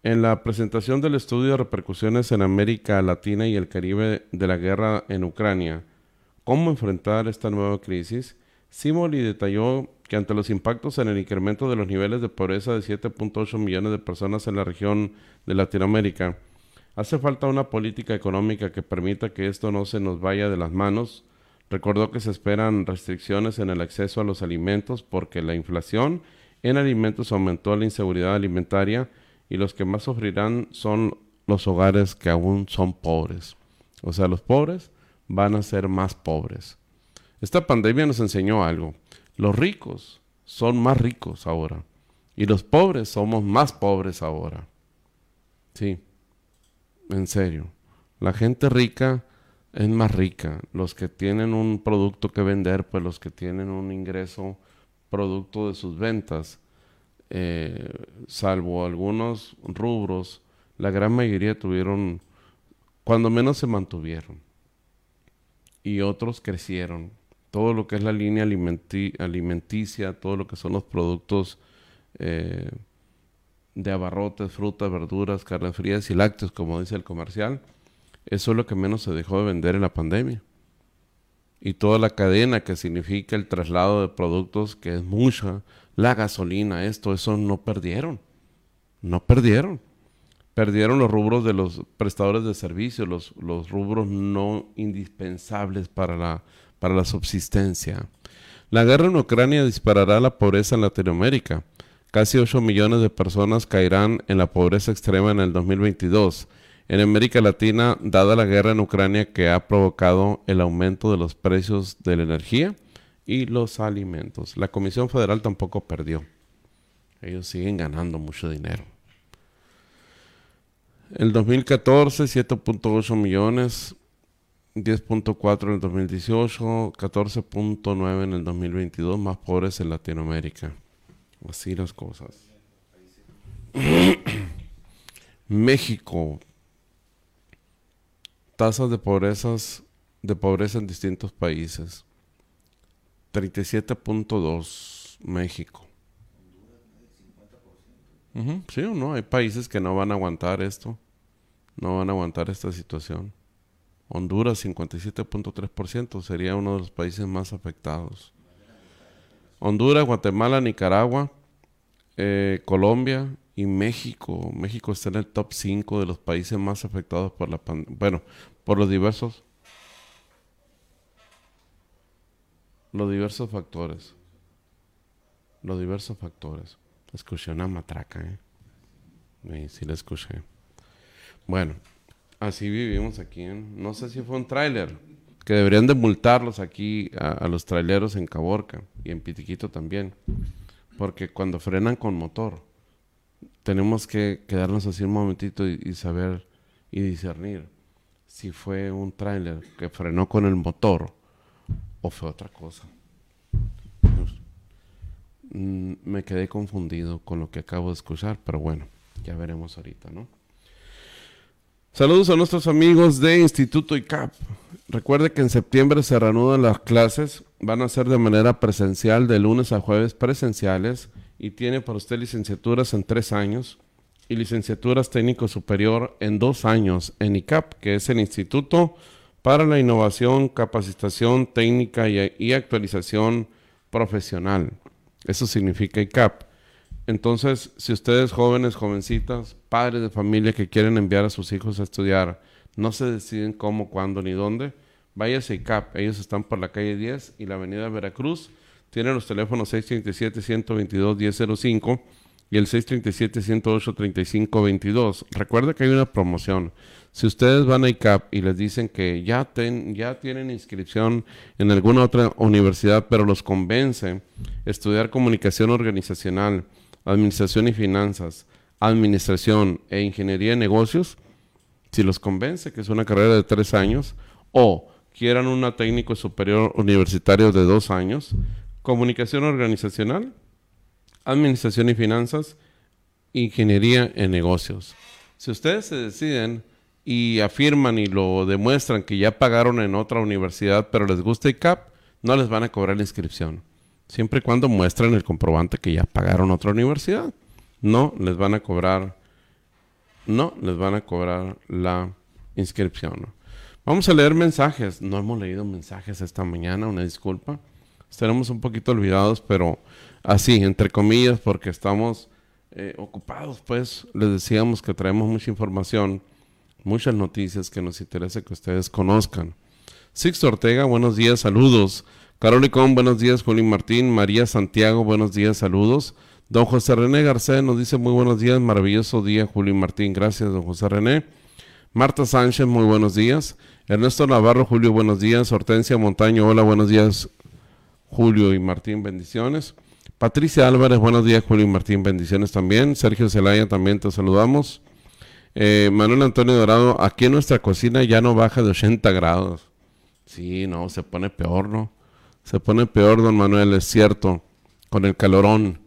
En la presentación del estudio de repercusiones en América Latina y el Caribe de la guerra en Ucrania, ¿cómo enfrentar esta nueva crisis? Simoli detalló que ante los impactos en el incremento de los niveles de pobreza de 7.8 millones de personas en la región de Latinoamérica, hace falta una política económica que permita que esto no se nos vaya de las manos. Recordó que se esperan restricciones en el acceso a los alimentos porque la inflación en alimentos aumentó la inseguridad alimentaria y los que más sufrirán son los hogares que aún son pobres. O sea, los pobres van a ser más pobres. Esta pandemia nos enseñó algo. Los ricos son más ricos ahora. Y los pobres somos más pobres ahora. Sí, en serio. La gente rica es más rica. Los que tienen un producto que vender, pues los que tienen un ingreso producto de sus ventas, eh, salvo algunos rubros, la gran mayoría tuvieron, cuando menos se mantuvieron. Y otros crecieron todo lo que es la línea alimenticia, todo lo que son los productos eh, de abarrotes, frutas, verduras, carnes frías y lácteos, como dice el comercial, eso es lo que menos se dejó de vender en la pandemia. Y toda la cadena que significa el traslado de productos, que es mucha, la gasolina, esto, eso no perdieron. No perdieron. Perdieron los rubros de los prestadores de servicios, los, los rubros no indispensables para la para la subsistencia. La guerra en Ucrania disparará la pobreza en Latinoamérica. Casi 8 millones de personas caerán en la pobreza extrema en el 2022. En América Latina, dada la guerra en Ucrania que ha provocado el aumento de los precios de la energía y los alimentos. La Comisión Federal tampoco perdió. Ellos siguen ganando mucho dinero. El 2014, 7.8 millones 10.4 en el 2018, 14.9 en el 2022, más pobres en Latinoamérica. Así las cosas. <coughs> México. Tasas de pobrezas de pobreza en distintos países. 37.2 México. Sí o no, hay países que no van a aguantar esto. No van a aguantar esta situación. Honduras 57.3% sería uno de los países más afectados. Honduras, Guatemala, Nicaragua, eh, Colombia y México. México está en el top 5 de los países más afectados por la pandemia. Bueno, por los diversos los diversos factores. Los diversos factores. Escuché una matraca, ¿eh? Sí, sí la escuché. Bueno, así vivimos aquí. en- no sé si fue un tráiler. Que deberían de multarlos aquí a, los traileros en Caborca y en Pitiquito también. Porque cuando frenan con motor, tenemos que quedarnos así un momentito y, y saber y discernir si fue un tráiler que frenó con el motor o fue otra cosa. Mm, me quedé confundido con lo que acabo de escuchar, pero bueno, ya veremos ahorita, ¿no? Saludos a nuestros amigos de Instituto ICAP. Recuerde que en septiembre se reanudan las clases, van a ser de manera presencial de lunes a jueves presenciales y tiene para usted licenciaturas en tres años y licenciaturas técnico superior en dos años en ICAP, que es el Instituto para la Innovación, Capacitación Técnica y, Actualización Profesional. Eso significa ICAP. Entonces, si ustedes jóvenes, jovencitas, padres de familia que quieren enviar a sus hijos a estudiar, no se deciden cómo, cuándo ni dónde, váyase a ICAP. Ellos están por la calle 10 y la avenida Veracruz. Tienen los teléfonos 637-122-1005 y el 637-108-3522. Recuerda que hay una promoción. Si ustedes van a ICAP y les dicen que ya, ten- ya tienen inscripción en alguna otra universidad, pero los convence estudiar comunicación organizacional, administración y finanzas, administración e ingeniería de negocios, si los convence que es una carrera de tres años, o quieran una técnico superior universitario de dos años, comunicación organizacional, administración y finanzas, ingeniería en negocios. Si ustedes se deciden y afirman y lo demuestran que ya pagaron en otra universidad, pero les gusta ICAP, no les van a cobrar la inscripción. Siempre y cuando muestren el comprobante que ya pagaron otra universidad. No les van a cobrar, no les van a cobrar la inscripción. Vamos a leer mensajes. No hemos leído mensajes esta mañana, una disculpa. Estaremos un poquito olvidados, pero así, entre comillas, porque estamos eh, ocupados, pues les decíamos que traemos mucha información, muchas noticias que nos interesa que ustedes conozcan. Sixto Ortega, buenos días, saludos. Carol Icón, buenos días. Julín Martín, María Santiago, buenos días, saludos. Don José René García nos dice muy buenos días, maravilloso día, Julín Martín. Gracias, don José René. Marta Sánchez, muy buenos días. Ernesto Navarro, Julio, buenos días. Hortensia Montaño, hola, buenos días, Julio y Martín, bendiciones. Patricia Álvarez, buenos días, Julio y Martín, bendiciones también. Sergio Zelaya, también te saludamos. Eh, Manuel Antonio Dorado, aquí en nuestra cocina ya no baja de 80 grados. Sí, no, se pone peor, ¿no? Se pone peor, don Manuel, es cierto, con el calorón.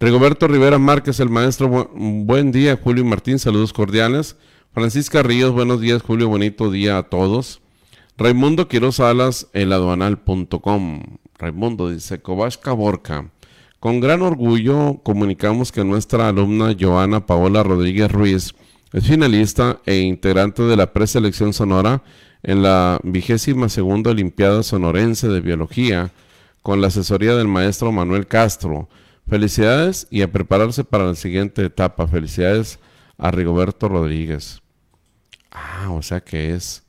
Rigoberto Rivera Márquez, el maestro, bu- buen día, Julio y Martín, saludos cordiales. Francisca Ríos, buenos días, Julio, bonito día a todos. Raimundo Quiroz Alas, eladuanal.com. Raimundo dice, Cobasca Borca. Con gran orgullo comunicamos que nuestra alumna Joana Paola Rodríguez Ruiz es finalista e integrante de la preselección sonora en la vigésima segunda Olimpiada Sonorense de Biología con la asesoría del maestro Manuel Castro. Felicidades y a prepararse para la siguiente etapa. Felicidades a Rigoberto Rodríguez. Ah, o sea que es,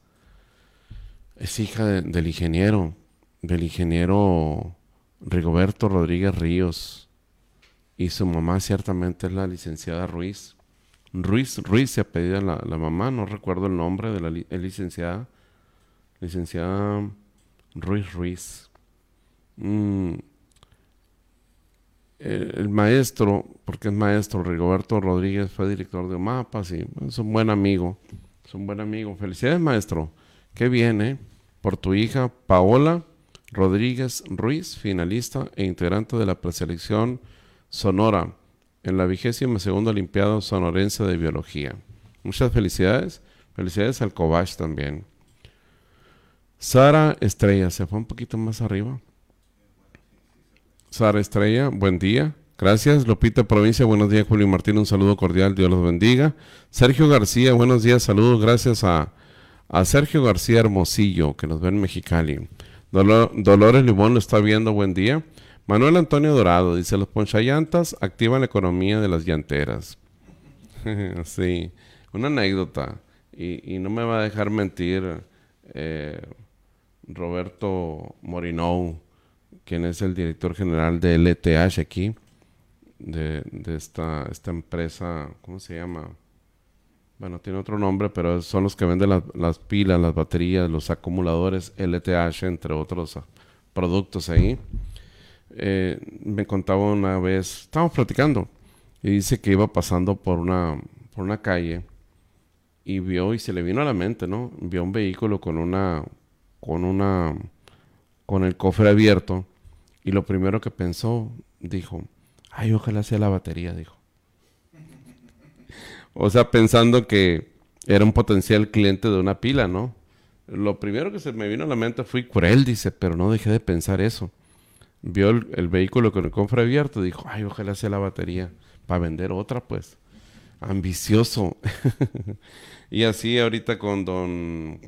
es hija de- del ingeniero, del ingeniero Rigoberto Rodríguez Ríos. Y su mamá ciertamente es la licenciada Ruiz. Ruiz, Ruiz se apellida la, la mamá, no recuerdo el nombre de la licenciada. Licenciada Ruiz Ruiz. Mm, el, maestro, porque es maestro, Rigoberto Rodríguez fue director de mapas y es un buen amigo. Es un buen amigo. Felicidades, maestro. Qué bien, ¿eh? Por tu hija Paola Rodríguez Ruiz, finalista e integrante de la preselección Sonora en la vigésima segunda Olimpiada Sonorense de Biología. Muchas felicidades. Felicidades al Cobach también. Sara Estrella, se fue un poquito más arriba. Sara Estrella, buen día. Gracias. Lupita Provincia, buenos días. Julio Martín, un saludo cordial. Dios los bendiga. Sergio García, buenos días. Saludos. Gracias a, a Sergio García Hermosillo, que nos ve en Mexicali. Dolores Limón lo está viendo. Buen día. Manuel Antonio Dorado dice: Los ponchallantas activan la economía de las llanteras. <laughs> sí, una anécdota. Y, y, no me va a dejar mentir eh, Roberto Morinou, quien es el director general de LTH aquí de, esta, esta empresa, ¿cómo se llama? Bueno, tiene otro nombre, pero son los que venden las pilas, las baterías, los acumuladores LTH, entre otros ah, productos ahí. Eh, me contaba una vez, estábamos platicando, y dice que iba pasando por una, por una calle y vio y se le vino a la mente, ¿no? Vio un vehículo con una, con una, con el cofre abierto y lo primero que pensó, dijo, Ay, ojalá sea la batería, dijo. O sea, pensando que era un potencial cliente de una pila, ¿no? Lo primero que se me vino a la mente fue cruel, dice, pero no dejé de pensar eso. Vio el, vehículo con el cofre abierto, dijo, ay, ojalá sea la batería, para vender otra, pues. Ambicioso. <laughs> y así ahorita con don...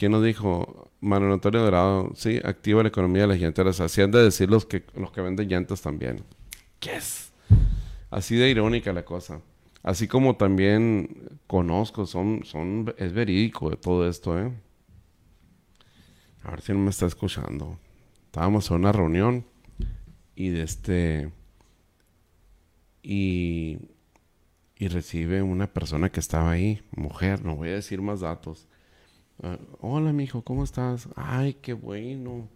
¿Quién nos dijo? Manuel Antonio Dorado, sí, activa la economía de las llanteras. Así han de decir los que, los que venden llantas también. Yes. Así de irónica la cosa. Así como también conozco, son, son, es verídico de todo esto, ¿eh? A ver si no me está escuchando. Estábamos en una reunión y de este y, y recibe una persona que estaba ahí, mujer, no voy a decir más datos. Uh, Hola, mijo, ¿cómo estás? Ay, qué bueno.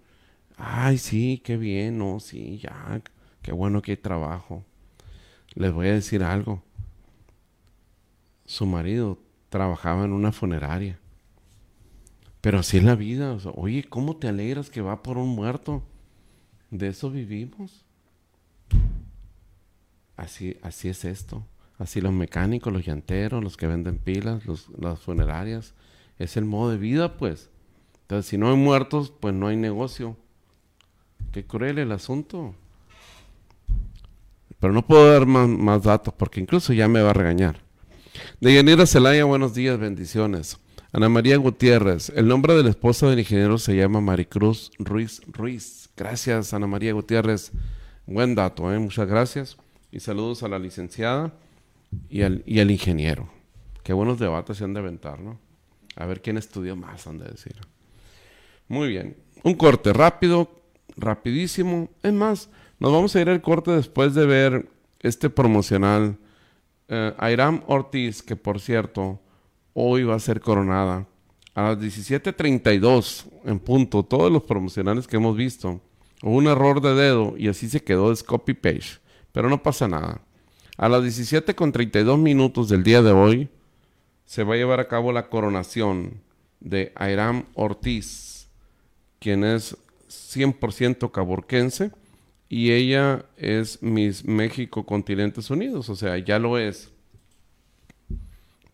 Ay, sí, qué bien, no, sí, ya, Qué bueno que hay trabajo. Les voy a decir algo. Su marido trabajaba en una funeraria. Pero así es la vida. oye, ¿cómo te alegras que va por un muerto? De eso vivimos. Así, así es esto. Así los mecánicos, los llanteros, los que venden pilas, las funerarias. Es el modo de vida, pues. Entonces, si no hay muertos, pues no hay negocio. Qué cruel el asunto. Pero no puedo dar más, datos porque incluso ya me va a regañar. Deyanira Celaya, buenos días, bendiciones. Ana María Gutiérrez, el nombre de la esposa del ingeniero se llama Maricruz Ruiz Ruiz. Gracias, Ana María Gutiérrez. Buen dato, ¿eh? muchas gracias. Y saludos a la licenciada y al, y al ingeniero. Qué buenos debates se han de aventar, ¿no? A ver quién estudió más, han de decir. Muy bien. Un corte rápido, rapidísimo. Es más, nos vamos a ir al corte después de ver este promocional. Eh, Airam Ortiz, que por cierto, hoy va a ser coronada. A las 17.32 en punto, todos los promocionales que hemos visto. Hubo un error de dedo y así se quedó, es copy page. Pero no pasa nada. A las 17.32 minutos del día de hoy se va a llevar a cabo la coronación de Airam Ortiz, quien es 100% caborquense y ella es Miss México Continentes Unidos, o sea, ya lo es.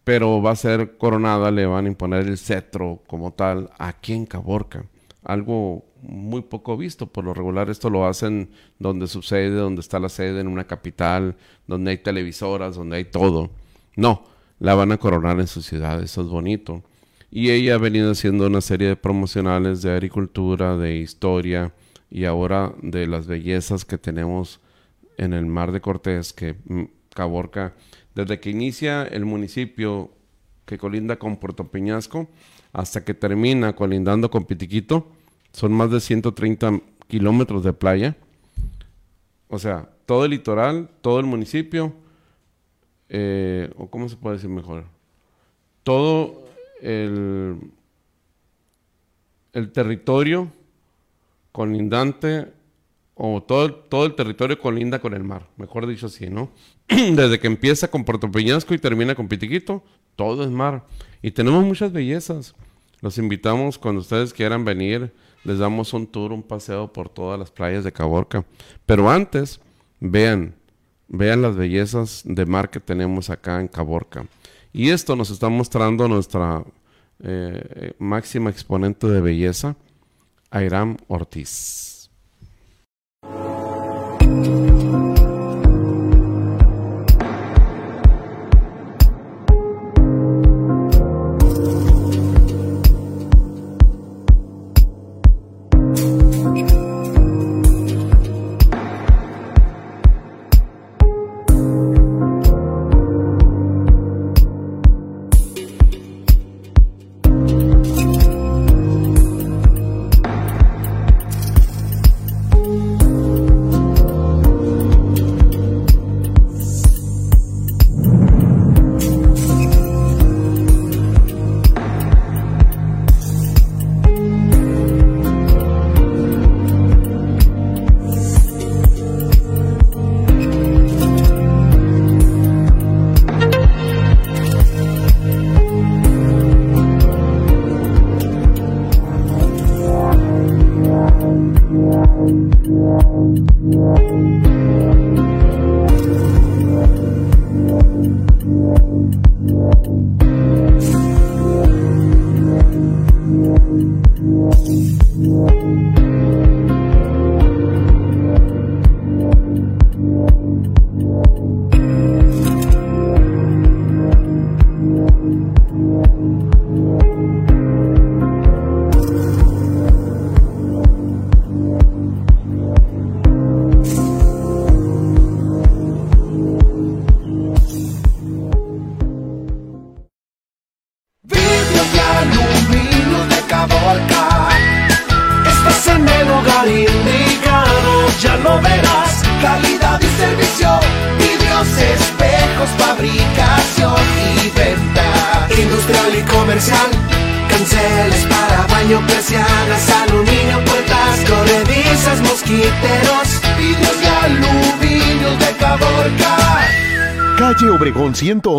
Pero va a ser coronada, le van a imponer el cetro como tal aquí en Caborca. Algo muy poco visto, por lo regular esto lo hacen donde sucede, donde está la sede, en una capital, donde hay televisoras, donde hay todo. No, la van a coronar en su ciudad, eso es bonito. Y ella ha venido haciendo una serie de promocionales de agricultura, de historia, y ahora de las bellezas que tenemos en el Mar de Cortés, que mm, Caborca, desde que inicia el municipio que colinda con Puerto Peñasco hasta que termina colindando con Pitiquito, son más de 130 kilómetros de playa. O sea, todo el litoral, todo el municipio, eh, o cómo se puede decir mejor, todo el, el territorio colindante o todo, todo el territorio colinda con el mar, mejor dicho así, ¿no? <clears throat> Desde que empieza con Puerto Peñasco y termina con Pitiquito, todo es mar. Y tenemos muchas bellezas. Los invitamos cuando ustedes quieran venir, les damos un tour, un paseo por todas las playas de Caborca. Pero antes, vean, vean las bellezas de mar que tenemos acá en Caborca. Y esto nos está mostrando nuestra eh, máxima exponente de belleza, Airam Ortiz.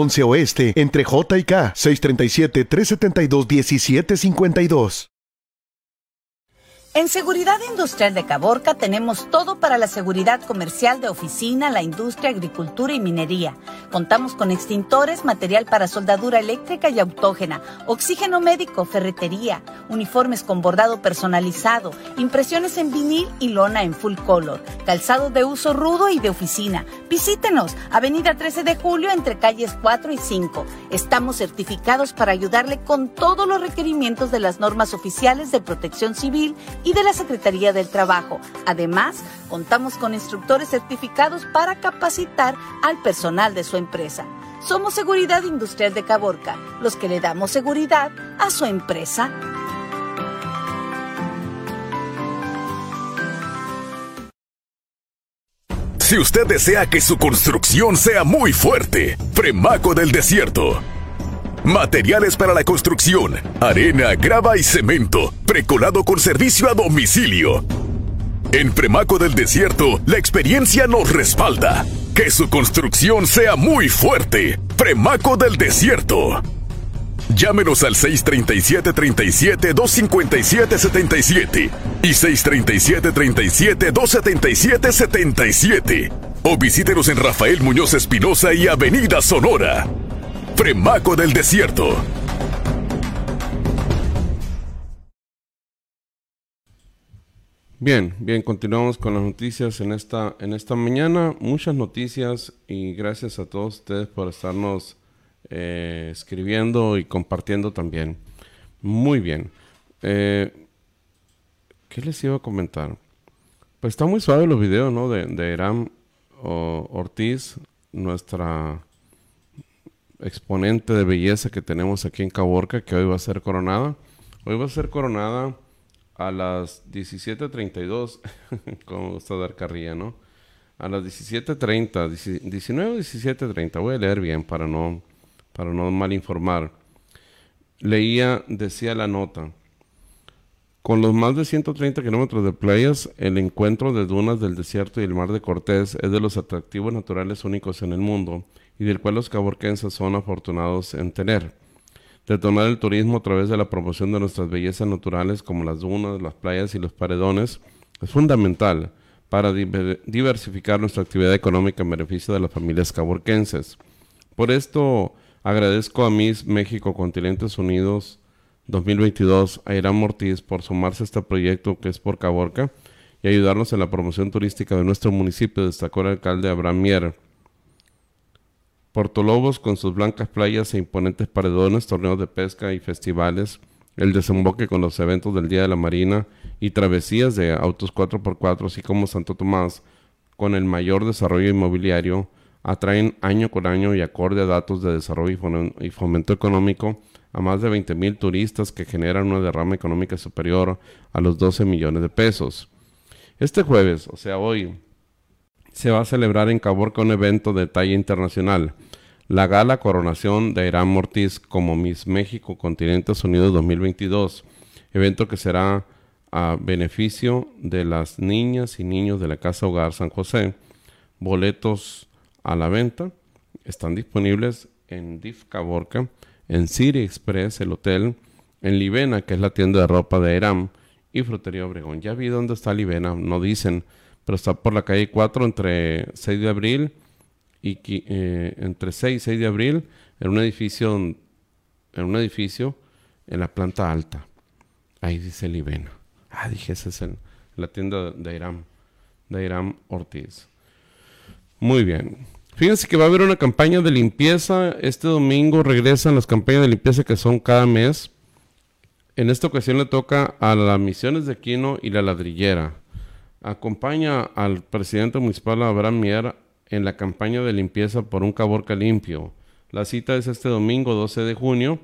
11 Oeste, entre J y K, 637-372-1752. En Seguridad Industrial de Caborca tenemos todo para la seguridad comercial de oficina, la industria, agricultura y minería. Contamos con extintores, material para soldadura eléctrica y autógena, oxígeno médico, ferretería, uniformes con bordado personalizado, impresiones en vinil y lona en full color, calzado de uso rudo y de oficina. Visítenos, Avenida 13 de Julio entre calles 4 y 5. Estamos certificados para ayudarle con todos los requerimientos de las normas oficiales de protección civil y de la Secretaría del Trabajo. Además, contamos con instructores certificados para capacitar al personal de su empresa. Somos Seguridad Industrial de Caborca, los que le damos seguridad a su empresa. Si usted desea que su construcción sea muy fuerte, Fremaco del Desierto. Materiales para la construcción, arena, grava y cemento, precolado con servicio a domicilio. En Fremaco del Desierto, la experiencia nos respalda. Que su construcción sea muy fuerte. Fremaco del Desierto. Llámenos al 637-37-257-77 y 637-37-277-77. O visítenos en Rafael Muñoz Espinosa y Avenida Sonora. Fremaco del Desierto. Bien, bien, continuamos con las noticias en esta, en esta mañana. Muchas noticias y gracias a todos ustedes por estarnos eh, escribiendo y compartiendo también. Muy bien. Eh, ¿Qué les iba a comentar? Pues está muy suave los videos, ¿no? De, de o- Ortiz, nuestra exponente de belleza que tenemos aquí en Caborca, que hoy va a ser coronada. Hoy va a ser coronada a las 17.32, <laughs> como gusta dar carrilla, ¿no? A las 17.30, 19 o 17.30, voy a leer bien para no, para no mal informar. Leía, decía la nota, con los más de 130 kilómetros de playas, el encuentro de dunas del desierto y el mar de Cortés es de los atractivos naturales únicos en el mundo y del cual los caborquenses son afortunados en tener. Detonar el turismo a través de la promoción de nuestras bellezas naturales como las dunas, las playas y los paredones es fundamental para diver- diversificar nuestra actividad económica en beneficio de las familias caborquenses. Por esto agradezco a Miss México Continentes Unidos 2022 a Irán Ortiz por sumarse a este proyecto que es por Caborca y ayudarnos en la promoción turística de nuestro municipio, destacó el alcalde Abraham Mier. Portolobos con sus blancas playas e imponentes paredones, torneos de pesca y festivales, el desemboque con los eventos del Día de la Marina y travesías de autos 4x4, así como Santo Tomás, con el mayor desarrollo inmobiliario, atraen año con año y acorde a datos de desarrollo y fomen- y fomento económico a más de 20 mil turistas que generan una derrama económica superior a los 12 millones de pesos. Este jueves, o sea hoy, se va a celebrar en Caborca un evento de talla internacional, la gala coronación de Irán Ortiz como Miss México Continentes Unidos 2022, evento que será a beneficio de las niñas y niños de la Casa Hogar San José. Boletos a la venta están disponibles en DIF Caborca, en City Express, el hotel, en Livena, que es la tienda de ropa de Eram, y Frutería Obregón. Ya vi dónde está Livena, no dicen, pero está por la calle 4 entre 6 de abril y eh, entre 6 y 6 de abril en un edificio en un edificio en la planta alta. Ahí dice Livena. Ah, dije, esa es el- la tienda de Iram, de Iram Ortiz. Muy bien. Fíjense que va a haber una campaña de limpieza. Este domingo regresan las campañas de limpieza que son cada mes. En esta ocasión le toca a las misiones de Quino y la ladrillera. Acompaña al presidente municipal Abraham Mier en la campaña de limpieza por un Caborca limpio. La cita es este domingo 12 de junio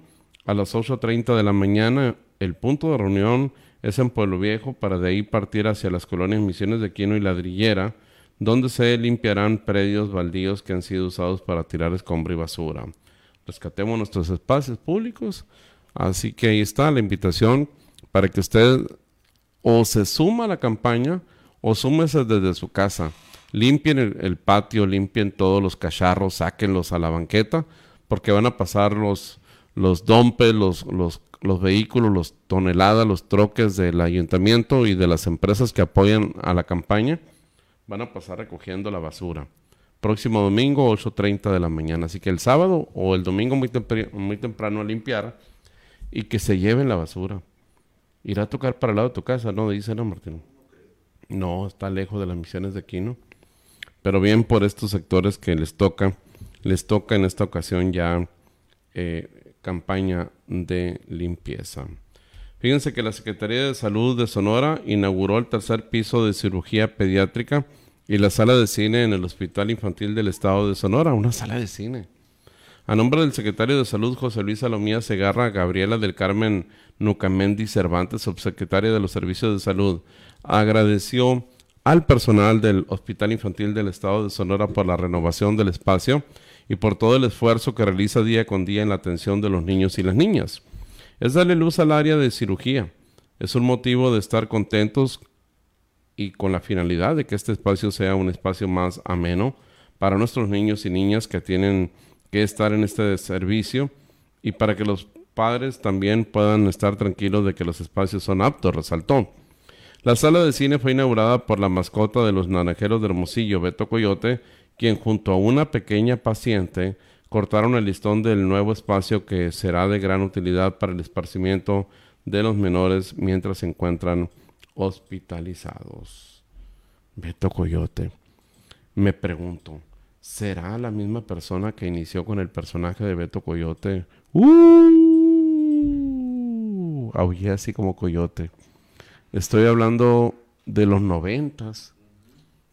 a las 8.30 de la mañana. El punto de reunión es en Pueblo Viejo para de ahí partir hacia las colonias Misiones de Quino y Ladrillera, donde se limpiarán predios baldíos que han sido usados para tirar escombro y basura. Rescatemos nuestros espacios públicos. Así que ahí está la invitación para que usted o se suma a la campaña o súmese desde su casa. Limpien el, patio, limpien todos los cacharros, sáquenlos a la banqueta, porque van a pasar los, los dompes, los, los, los vehículos, los toneladas, los troques del ayuntamiento y de las empresas que apoyan a la campaña van a pasar recogiendo la basura. Próximo domingo, 8.30 de la mañana. Así que el sábado o el domingo muy, temprano a limpiar y que se lleven la basura. Irá a tocar para el lado de tu casa, ¿no? Dice, no, Martín. No, está lejos de las misiones de aquí, ¿no? Pero bien por estos sectores que les toca, les toca en esta ocasión ya eh, campaña de limpieza. Fíjense que la Secretaría de Salud de Sonora inauguró el tercer piso de cirugía pediátrica y la sala de cine en el Hospital Infantil del Estado de Sonora, una sala de cine. A nombre del secretario de Salud José Luis Salomía Segarra, Gabriela del Carmen Nucamendi Cervantes, subsecretaria de los Servicios de Salud, agradeció al personal del Hospital Infantil del Estado de Sonora por la renovación del espacio y por todo el esfuerzo que realiza día con día en la atención de los niños y las niñas es darle luz al área de cirugía. Es un motivo de estar contentos y con la finalidad de que este espacio sea un espacio más ameno para nuestros niños y niñas que tienen que estar en este servicio y para que los padres también puedan estar tranquilos de que los espacios son aptos, resaltó. La sala de cine fue inaugurada por la mascota de los naranjeros de Hermosillo, Beto Coyote, quien junto a una pequeña paciente cortaron el listón del nuevo espacio que será de gran utilidad para el esparcimiento de los menores mientras se encuentran hospitalizados. Beto Coyote. Me pregunto, ¿será la misma persona que inició con el personaje de Beto Coyote? ¡Uh! Aullé así como Coyote. Estoy hablando de los noventas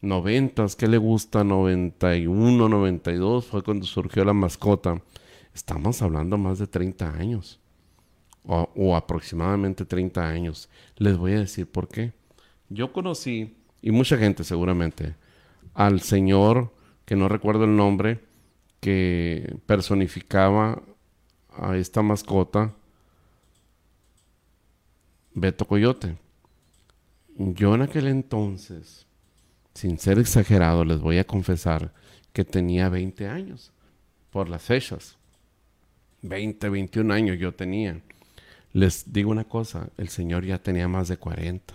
noventas, ¿qué le gusta? 91, 92 fue cuando surgió la mascota. Estamos hablando más de 30 años. O, o, aproximadamente 30 años. Les voy a decir por qué. Yo conocí, y mucha gente seguramente, al señor, que no recuerdo el nombre, que personificaba a esta mascota, Beto Coyote. Yo en aquel entonces sin ser exagerado, les voy a confesar que tenía 20 años por las fechas. 20, 21 años yo tenía. Les digo una cosa, el señor ya tenía más de 40.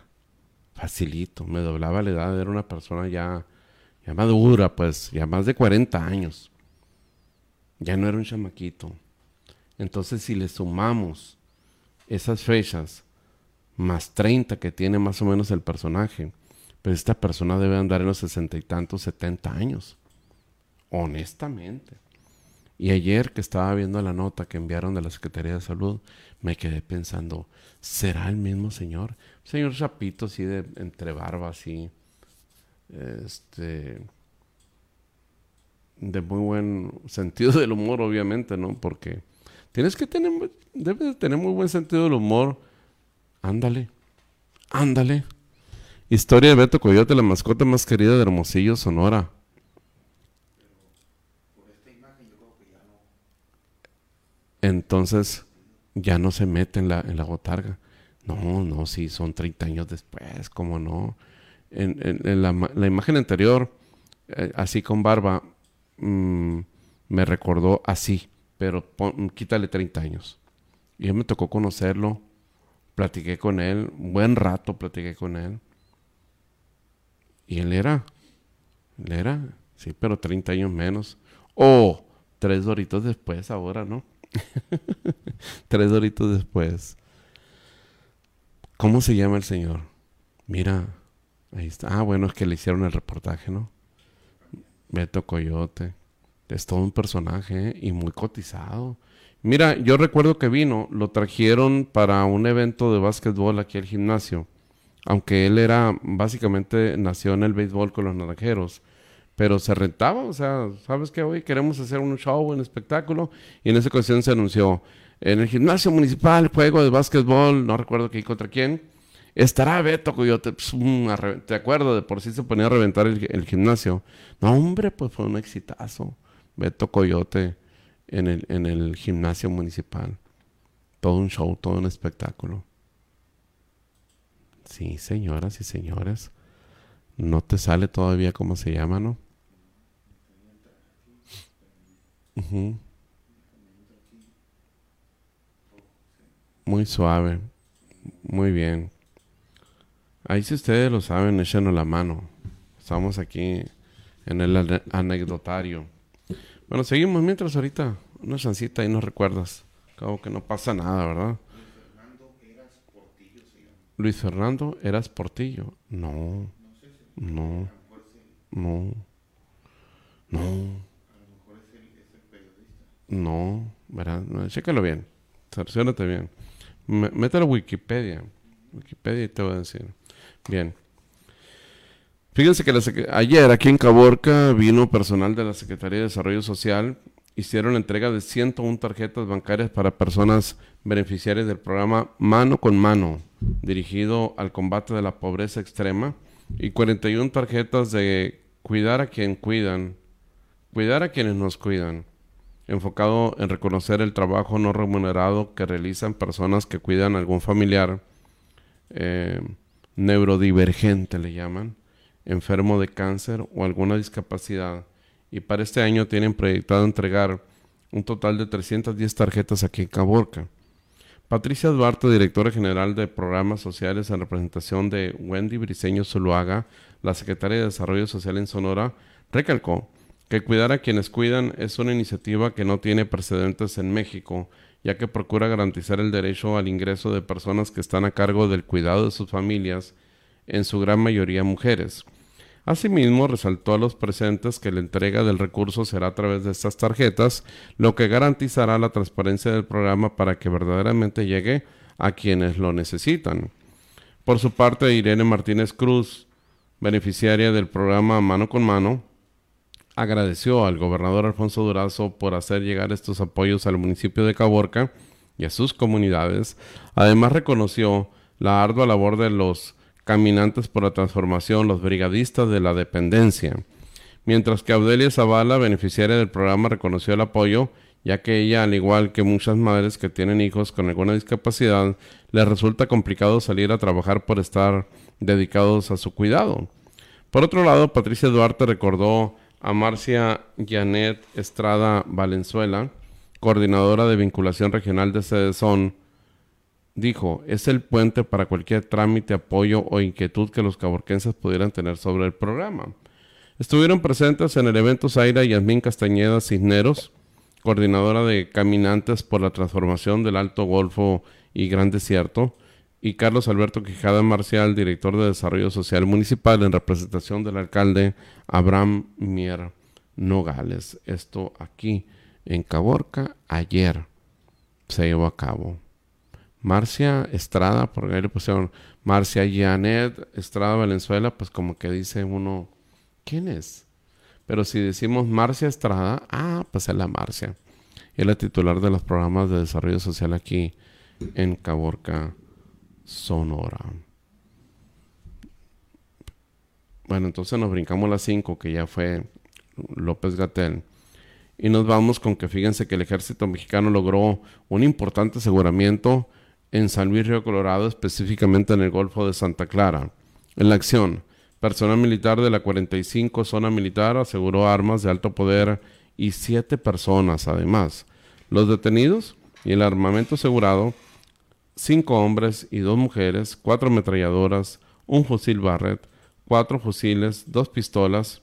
Facilito, me doblaba la edad, era una persona ya, madura, pues, ya más de 40 años. Ya no era un chamaquito. Entonces, si le sumamos esas fechas, más 30 que tiene más o menos el personaje, pues esta persona debe andar en los sesenta y tantos, setenta años. Honestamente. Y ayer que estaba viendo la nota que enviaron de la Secretaría de Salud, me quedé pensando, ¿será el mismo señor? Señor Chapito, así de entre barba, así. Este. De muy buen <laughs> sentido del humor, obviamente, ¿no? Porque tienes que tener. Debes de tener muy buen sentido del humor. Ándale. Ándale. Historia de Beto Coyote, la mascota más querida de Hermosillo, Sonora. Entonces, ya no se mete en la, en la botarga. No, no, sí, son 30 años después, ¿cómo no? En, la, imagen anterior, eh, así con barba, mm, me recordó así, pero quítale 30 años. Y ya me tocó conocerlo, platiqué con él, buen rato platiqué con él. Y él era, él era, sí, pero 30 años menos. O tres doritos después, ahora, ¿no? <laughs> tres doritos después. ¿Cómo se llama el señor? Mira, ahí está. Ah, bueno, es que le hicieron el reportaje, ¿no? Beto Coyote. Es todo un personaje ¿eh? y muy cotizado. Mira, yo recuerdo que vino, lo trajeron para un evento de básquetbol aquí al gimnasio aunque él era, básicamente nació en el béisbol con los naranjeros, pero se rentaba, o sea, ¿sabes qué? Hoy queremos hacer un show, un espectáculo, y en esa ocasión se anunció en el gimnasio municipal, juego de básquetbol, no recuerdo qué contra quién, Estará Beto Coyote. Pues, ¿Te acuerdas? De por sí se ponía a reventar el, gimnasio. No, hombre, pues fue un exitazo. Beto Coyote en el, en el gimnasio municipal. Todo un show, todo un espectáculo. Sí, señoras y señores. No te sale todavía cómo se llama, ¿no? Muy suave. Muy bien. Ahí si ustedes lo saben, échenos la mano. Estamos aquí en el anecdotario. Bueno, seguimos mientras ahorita una chancita y nos recuerdas. Acabo que no pasa nada, ¿verdad? Luis Fernando Eras Portillo. No. No. No. No. No, ¿verdad? No, chécalo bien. Cerciónate bien. Mételo a Wikipedia. Wikipedia y te voy a decir. Bien. Fíjense que ayer aquí en Caborca vino personal de la Secretaría de Desarrollo Social. Hicieron entrega de 101 tarjetas bancarias para personas beneficiarias del programa Mano con Mano, dirigido al combate de la pobreza extrema, y 41 tarjetas de cuidar a quien cuidan, cuidar a quienes nos cuidan, enfocado en reconocer el trabajo no remunerado que realizan personas que cuidan a algún familiar eh, neurodivergente, le llaman, enfermo de cáncer o alguna discapacidad. Y para este año tienen proyectado entregar un total de 310 tarjetas aquí en Caborca. Patricia Duarte, directora general de programas sociales en representación de Wendy Briceño Zuluaga, la secretaria de Desarrollo Social en Sonora, recalcó que cuidar a quienes cuidan es una iniciativa que no tiene precedentes en México, ya que procura garantizar el derecho al ingreso de personas que están a cargo del cuidado de sus familias, en su gran mayoría mujeres. Asimismo, resaltó a los presentes que la entrega del recurso será a través de estas tarjetas, lo que garantizará la transparencia del programa para que verdaderamente llegue a quienes lo necesitan. Por su parte, Irene Martínez Cruz, beneficiaria del programa Mano con Mano, agradeció al gobernador Alfonso Durazo por hacer llegar estos apoyos al municipio de Caborca y a sus comunidades. Además reconoció la ardua labor de los caminantes por la transformación, los brigadistas de la dependencia. Mientras que Audelia Zavala, beneficiaria del programa, reconoció el apoyo, ya que ella, al igual que muchas madres que tienen hijos con alguna discapacidad, les resulta complicado salir a trabajar por estar dedicados a su cuidado. Por otro lado, Patricia Duarte recordó a Marcia Janet Estrada Valenzuela, coordinadora de vinculación regional de Cedezón, dijo, es el puente para cualquier trámite, apoyo o inquietud que los caborquenses pudieran tener sobre el programa. Estuvieron presentes en el evento Zaira Yasmín Castañeda Cisneros, coordinadora de Caminantes por la Transformación del Alto Golfo y Gran Desierto, y Carlos Alberto Quijada Marcial, director de Desarrollo Social Municipal, en representación del alcalde Abraham Mier Nogales. Esto aquí en Caborca, ayer se llevó a cabo. Marcia Estrada, porque ahí le pusieron Marcia Janet Estrada Valenzuela, pues como que dice uno, ¿quién es? Pero si decimos Marcia Estrada, ah, pues es la Marcia. Es la titular de los programas de desarrollo social aquí en Caborca, Sonora. Bueno, entonces nos brincamos las 5, que ya fue López Gatel. Y nos vamos con que fíjense que el ejército mexicano logró un importante aseguramiento en San Luis Río Colorado, específicamente en el Golfo de Santa Clara. En la acción, personal militar de la 45 zona militar aseguró armas de alto poder y siete personas además. Los detenidos y el armamento asegurado cinco hombres y dos mujeres, cuatro ametralladoras, un fusil Barrett, cuatro fusiles, dos pistolas,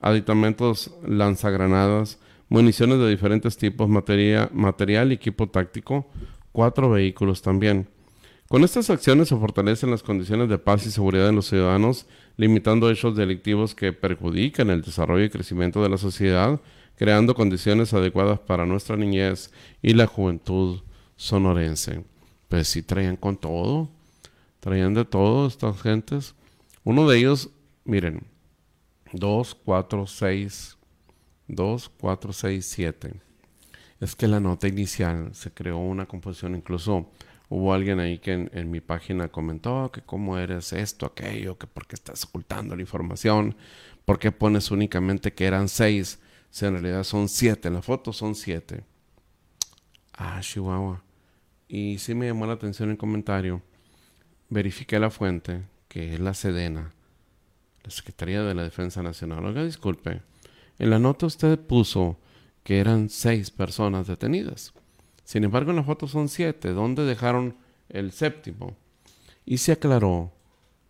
aditamentos lanzagranadas, municiones de diferentes tipos, material y equipo táctico, cuatro vehículos también. Con estas acciones se fortalecen las condiciones de paz y seguridad de los ciudadanos, limitando hechos delictivos que perjudican el desarrollo y crecimiento de la sociedad, creando condiciones adecuadas para nuestra niñez y la juventud sonorense pues sí traían con todo, traían de todo estas gentes. Uno de ellos, miren, 2, 4, 6, 2, 4, 6, 7. Es que la nota inicial se creó una composición, incluso Hubo alguien ahí que en, mi página comentó que cómo eres esto, aquello, que por qué estás ocultando la información, por qué pones únicamente que eran seis, si en realidad son siete, en la foto son siete. Ah, Chihuahua. Y sí me llamó la atención el comentario. Verifiqué la fuente, que es la Sedena, la Secretaría de la Defensa Nacional. Oiga, disculpe. En la nota usted puso eran seis personas detenidas. Sin embargo, en la foto son siete. ¿Dónde dejaron el séptimo? Y se aclaró,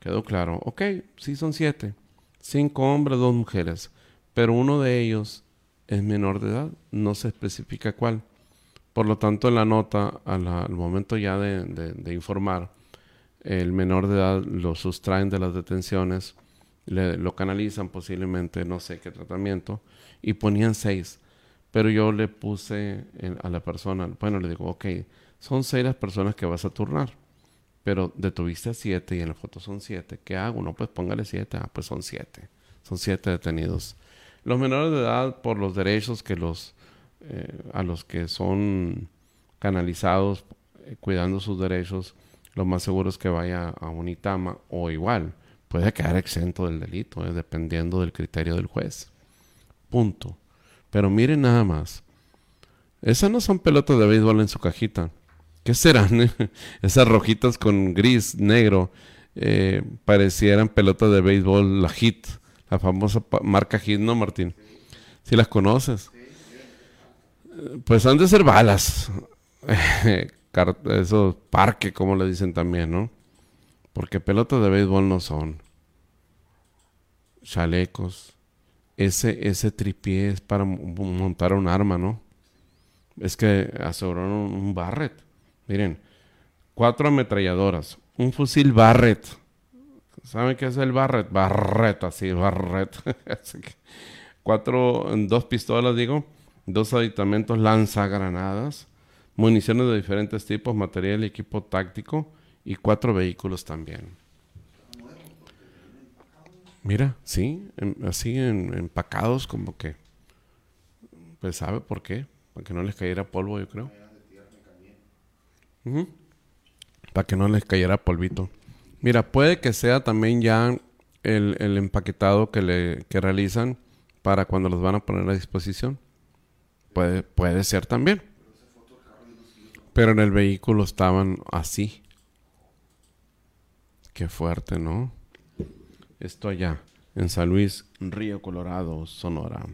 quedó claro, ok, sí son siete. Cinco hombres, dos mujeres. Pero uno de ellos es menor de edad, no se especifica cuál. Por lo tanto, en la nota, al, momento ya de, informar, el menor de edad lo sustraen de las detenciones, lo canalizan posiblemente, no sé qué tratamiento, y ponían seis. Pero yo le puse a la persona, bueno, le digo, ok, son seis las personas que vas a turnar, pero detuviste a siete y en la foto son siete. ¿Qué hago? No, pues póngale siete. Ah, pues son siete. Son siete detenidos. Los menores de edad, por los derechos que los, eh, a los que son canalizados, eh, cuidando sus derechos, lo más seguro es que vaya a un ITAMA o igual, puede quedar exento del delito, eh, dependiendo del criterio del juez. Punto. Pero miren nada más. Esas no son pelotas de béisbol en su cajita. ¿Qué serán? <laughs> Esas rojitas con gris, negro, eh, parecieran pelotas de béisbol, la Hit, la famosa marca Hit, ¿no, Martín? Si las conoces. Pues han de ser balas. <laughs> Esos parque, como le dicen también, ¿no? Porque pelotas de béisbol no son. Chalecos, ese, ese tripié es para montar un arma, ¿no? Es que aseguraron un, Barret. Miren, cuatro ametralladoras, un fusil Barret. ¿Saben qué es el Barret? Barret, así, Barret. <laughs> cuatro, dos pistolas, digo, dos aditamentos lanzagranadas, municiones de diferentes tipos, material y equipo táctico y cuatro vehículos también. Mira, sí, así en, empacados como que, pues sabe por qué, para que no les cayera polvo, yo creo. Para que no les cayera polvito. Mira, puede que sea también ya el, el empaquetado que, le, que realizan para cuando los van a poner a disposición. Puede, puede ser también. Pero en el vehículo estaban así. Qué fuerte, ¿no? Esto allá, en San Luis, Río Colorado, Sonora.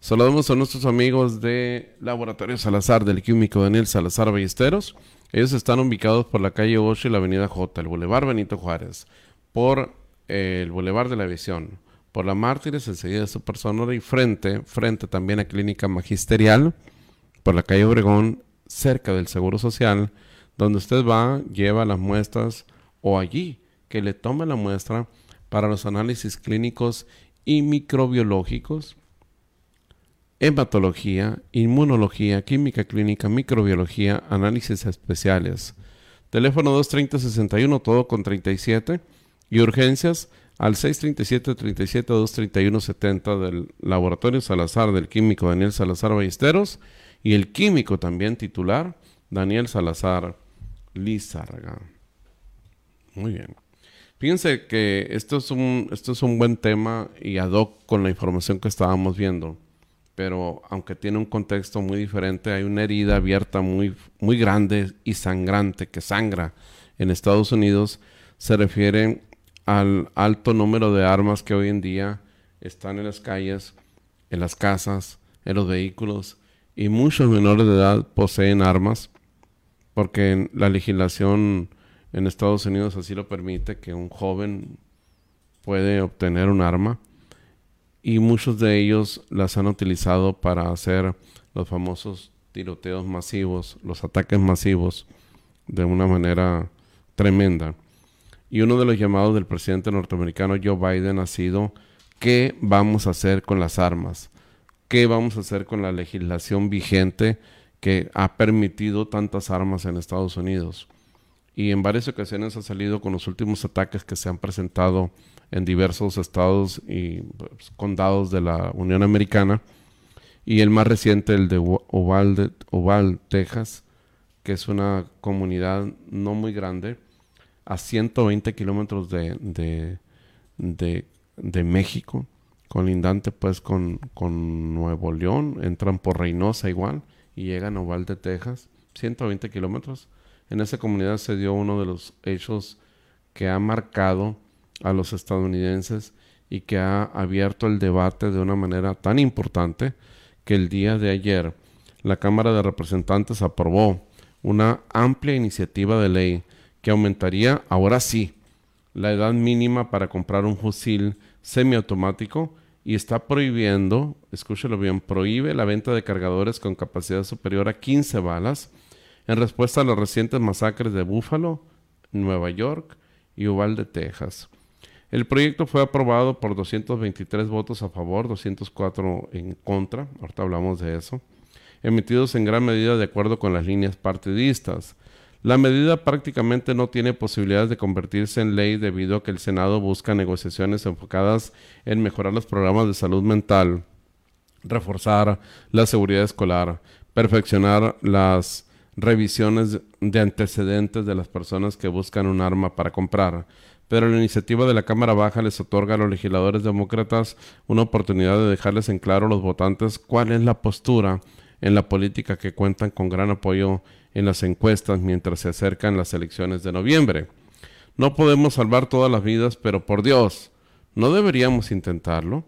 Saludamos a nuestros amigos de Laboratorio Salazar, del químico Daniel Salazar Ballesteros. Ellos están ubicados por la calle 8 y la avenida J, el Boulevard Benito Juárez, por eh, el Boulevard de la Visión, por la Mártires, enseguida de Super Sonora y frente, frente también a Clínica Magisterial, por la calle Obregón, cerca del Seguro Social, donde usted va, lleva las muestras o allí que le tome la muestra para los análisis clínicos y microbiológicos, hematología, inmunología, química clínica, microbiología, análisis especiales. Teléfono 230-61, todo con 37. Y urgencias al 637-37-231-70 del Laboratorio Salazar del químico Daniel Salazar Ballesteros y el químico también titular Daniel Salazar Lizarga. Muy bien. Fíjense que esto es un, esto es un buen tema y ad hoc con la información que estábamos viendo. Pero aunque tiene un contexto muy diferente, hay una herida abierta muy, muy grande y sangrante que sangra en Estados Unidos. Se refiere al alto número de armas que hoy en día están en las calles, en las casas, en los vehículos. Y muchos menores de edad poseen armas porque la legislación en Estados Unidos así lo permite, que un joven puede obtener un arma y muchos de ellos las han utilizado para hacer los famosos tiroteos masivos, los ataques masivos de una manera tremenda. Y uno de los llamados del presidente norteamericano Joe Biden ha sido ¿qué vamos a hacer con las armas? ¿Qué vamos a hacer con la legislación vigente que ha permitido tantas armas en Estados Unidos? Y en varias ocasiones ha salido con los últimos ataques que se han presentado en diversos estados y pues, condados de la Unión Americana y el más reciente el de Oval, Oval Texas que es una comunidad no muy grande, a 120 kilómetros de, de, de, México, colindante pues con, con Nuevo León, entran por Reynosa igual y llegan a Oval de Texas, 120 kilómetros. En esa comunidad se dio uno de los hechos que ha marcado a los estadounidenses y que ha abierto el debate de una manera tan importante que el día de ayer la Cámara de Representantes aprobó una amplia iniciativa de ley que aumentaría, ahora sí, la edad mínima para comprar un fusil semiautomático y está prohibiendo, escúchelo bien, prohíbe la venta de cargadores con capacidad superior a 15 balas en respuesta a las recientes masacres de Buffalo, Nueva York y Uvalde, Texas. El proyecto fue aprobado por 223 votos a favor, 204 en contra, ahorita hablamos de eso, emitidos en gran medida de acuerdo con las líneas partidistas. La medida prácticamente no tiene posibilidades de convertirse en ley debido a que el Senado busca negociaciones enfocadas en mejorar los programas de salud mental, reforzar la seguridad escolar, perfeccionar las revisiones de antecedentes de las personas que buscan un arma para comprar, pero la iniciativa de la Cámara Baja les otorga a los legisladores demócratas una oportunidad de dejarles en claro a los votantes cuál es la postura en la política que cuentan con gran apoyo en las encuestas mientras se acercan las elecciones de noviembre. No podemos salvar todas las vidas, pero por Dios, ¿no deberíamos intentarlo?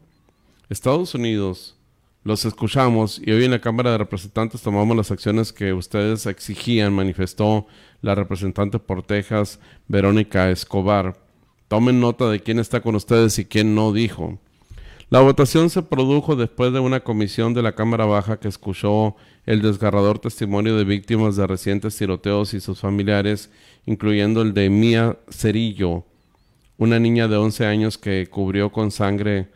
Estados Unidos, los escuchamos y hoy en la Cámara de Representantes tomamos las acciones que ustedes exigían, manifestó la representante por Texas, Verónica Escobar. Tomen nota de quién está con ustedes y quién no dijo. La votación se produjo después de una comisión de la Cámara Baja que escuchó el desgarrador testimonio de víctimas de recientes tiroteos y sus familiares, incluyendo el de Mía Cerillo, una niña de 11 años que cubrió con sangre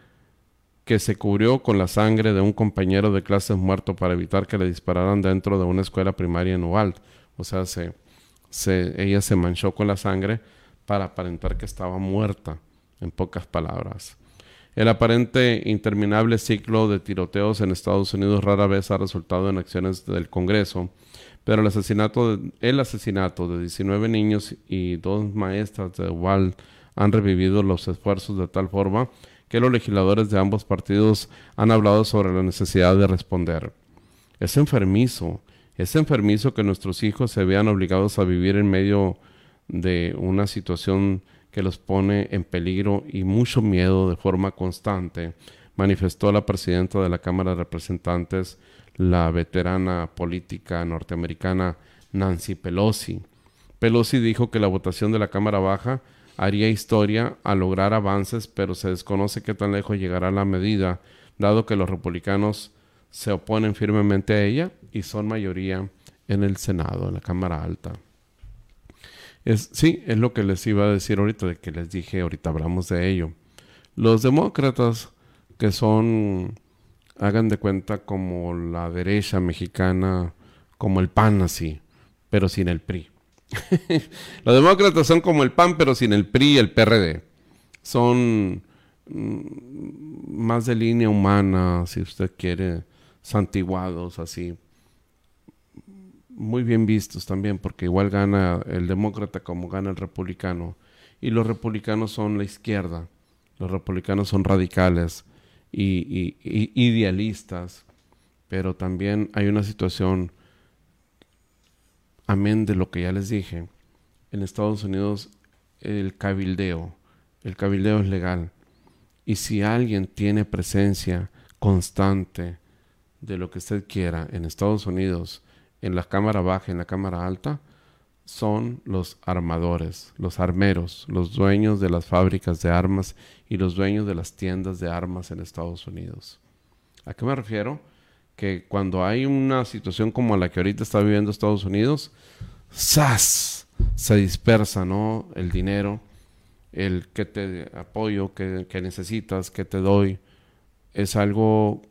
que se cubrió con la sangre de un compañero de clases muerto para evitar que le dispararan dentro de una escuela primaria en Uvalde. O sea, se, ella se manchó con la sangre para aparentar que estaba muerta, en pocas palabras. El aparente interminable ciclo de tiroteos en Estados Unidos rara vez ha resultado en acciones del Congreso, pero el asesinato de, el asesinato de 19 niños y dos maestras de Uvalde han revivido los esfuerzos de tal forma que los legisladores de ambos partidos han hablado sobre la necesidad de responder. Es enfermizo, es enfermizo que nuestros hijos se vean obligados a vivir en medio de una situación que los pone en peligro y mucho miedo de forma constante, manifestó la presidenta de la Cámara de Representantes, la veterana política norteamericana Nancy Pelosi. Pelosi dijo que la votación de la Cámara Baja haría historia al lograr avances, pero se desconoce qué tan lejos llegará la medida, dado que los republicanos se oponen firmemente a ella y son mayoría en el Senado, en la Cámara Alta. Sí, es lo que les iba a decir ahorita, de que les dije, ahorita hablamos de ello. Los demócratas, que son, hagan de cuenta como la derecha mexicana, como el PAN así, pero sin el PRI. Los demócratas son como el PAN, pero sin el PRI y el PRD. Son mm, más de línea humana, si usted quiere, santiguados, así. Muy bien vistos también, porque igual gana el demócrata como gana el republicano. Y los republicanos son la izquierda. Los republicanos son radicales y idealistas. Pero también hay una situación amén de lo que ya les dije, en Estados Unidos el cabildeo, el cabildeo es legal. Y si alguien tiene presencia constante de lo que usted quiera en Estados Unidos, en la cámara baja, en la cámara alta, son los armadores, los armeros, los dueños de las fábricas de armas y los dueños de las tiendas de armas en Estados Unidos. ¿A qué me refiero? Que cuando hay una situación como la que ahorita está viviendo Estados Unidos, ¡zas! se dispersa, ¿no? El dinero, el que te apoyo, que, que necesitas, que te doy, es algo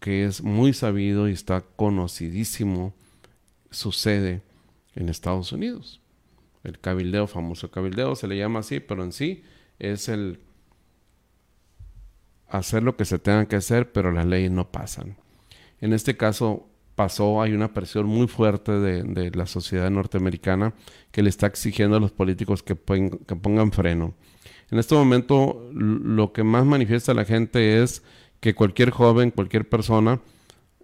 que es muy sabido y está conocidísimo, sucede en Estados Unidos. El cabildeo, famoso cabildeo, se le llama así, pero en sí es el hacer lo que se tenga que hacer, pero las leyes no pasan. En este caso, pasó, hay una presión muy fuerte de, la sociedad norteamericana que le está exigiendo a los políticos que, que pongan freno. En este momento lo que más manifiesta la gente es que cualquier joven, cualquier persona,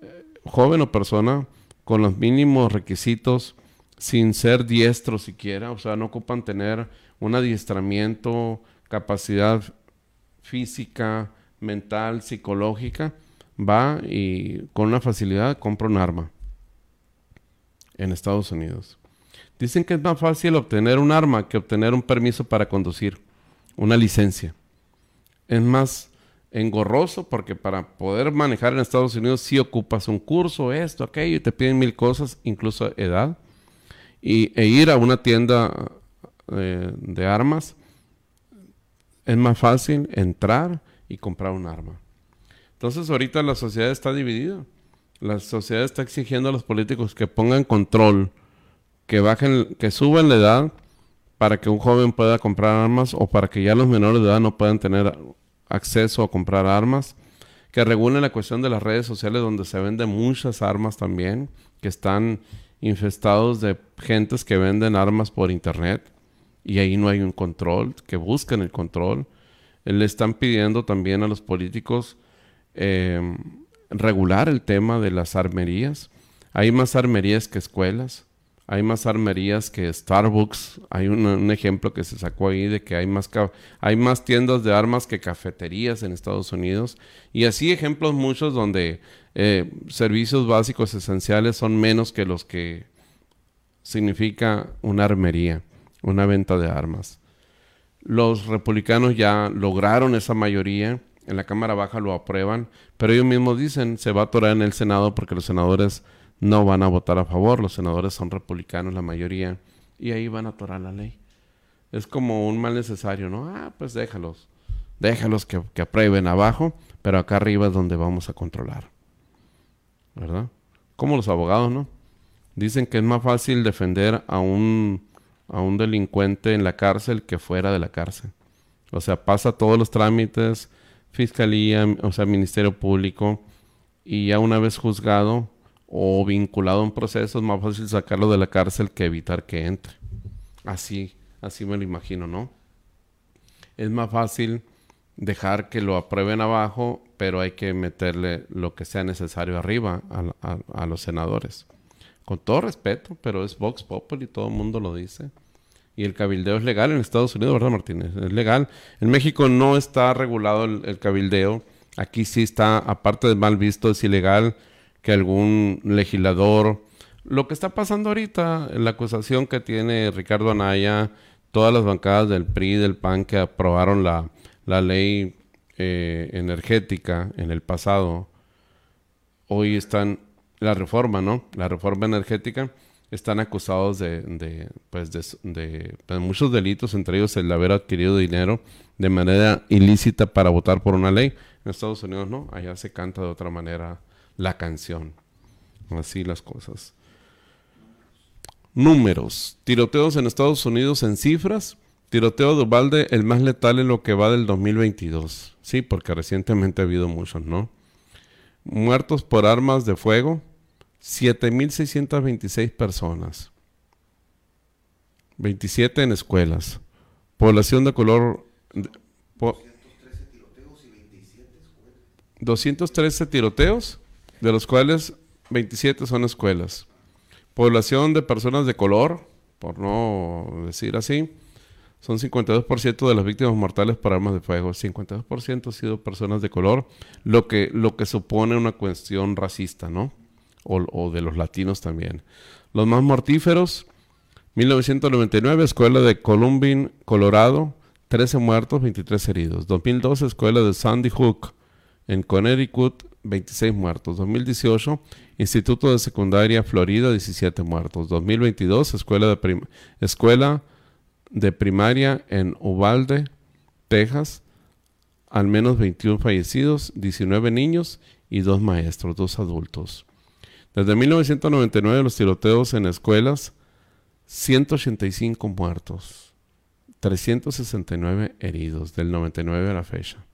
eh, joven o persona, con los mínimos requisitos, sin ser diestro siquiera, o sea, no ocupan tener un adiestramiento, capacidad física, mental, psicológica, va y con una facilidad compra un arma en Estados Unidos. Dicen que es más fácil obtener un arma que obtener un permiso para conducir, una licencia. Es más engorroso porque para poder manejar en Estados Unidos sí ocupas un curso, esto, aquello, y te piden mil cosas, incluso edad. Y, e ir a una tienda eh, de armas es más fácil entrar y comprar un arma. Entonces ahorita la sociedad está dividida. La sociedad está exigiendo a los políticos que pongan control, que bajen, que suban la edad para que un joven pueda comprar armas o para que ya los menores de edad no puedan tener acceso a comprar armas, que regulen la cuestión de las redes sociales donde se venden muchas armas también, que están infestados de gentes que venden armas por internet y ahí no hay un control, que busquen el control. Le están pidiendo también a los políticos eh, regular el tema de las armerías. Hay más armerías que escuelas, hay más armerías que Starbucks. Hay un, ejemplo que se sacó ahí de que hay más, hay más tiendas de armas que cafeterías en Estados Unidos. Y así ejemplos muchos donde eh, servicios básicos esenciales son menos que los que significa una armería, una venta de armas. Los republicanos ya lograron esa mayoría en la Cámara Baja lo aprueban, pero ellos mismos dicen se va a atorar en el Senado porque los senadores no van a votar a favor, los senadores son republicanos la mayoría, y ahí van a atorar la ley. Es como un mal necesario, ¿no? Ah, pues déjalos, déjalos que, que aprueben abajo, pero acá arriba es donde vamos a controlar. ¿Verdad? Como los abogados, ¿no? Dicen que es más fácil defender a un, a un delincuente en la cárcel que fuera de la cárcel. O sea, pasa todos los trámites, fiscalía, o sea, ministerio público, y ya una vez juzgado o vinculado a un proceso, es más fácil sacarlo de la cárcel que evitar que entre. Así, así me lo imagino, ¿no? Es más fácil dejar que lo aprueben abajo, pero hay que meterle lo que sea necesario arriba a, a los senadores. Con todo respeto, pero es Vox Populi, todo el mundo lo dice y el cabildeo es legal en Estados Unidos, ¿verdad, Martínez? Es legal. En México no está regulado el, cabildeo. Aquí sí está, aparte de mal visto, es ilegal que algún legislador... Lo que está pasando ahorita, la acusación que tiene Ricardo Anaya, todas las bancadas del PRI, del PAN que aprobaron la, ley eh, energética en el pasado, hoy están, la reforma, ¿no? La reforma energética están acusados de, pues de, pues, muchos delitos, entre ellos el haber adquirido dinero de manera ilícita para votar por una ley. En Estados Unidos no, allá se canta de otra manera la canción. Así las cosas. Números. Tiroteos en Estados Unidos en cifras. Tiroteo de Ubalde, el más letal en lo que va del 2022. Sí, porque recientemente ha habido muchos, ¿no? Muertos por armas de fuego, 7.626 personas. 27 en escuelas. Población de color... 213 tiroteos, de los cuales 27 son escuelas. Población de personas de color, por no decir así, son 52% de las víctimas mortales por armas de fuego. 52% han sido personas de color, lo que, lo que supone una cuestión racista, ¿no? O, de los latinos también. Los más mortíferos, 1999, Escuela de Columbine, Colorado, 13 muertos, 23 heridos. 2012, Escuela de Sandy Hook, en Connecticut, 26 muertos. 2018, Instituto de Secundaria Florida, 17 muertos. 2022, Escuela de, Escuela de Primaria en Uvalde, Texas, al menos 21 fallecidos, 19 niños y dos maestros, dos adultos. Desde 1999 los tiroteos en escuelas, 185 muertos, 369 heridos, del 99 a la fecha.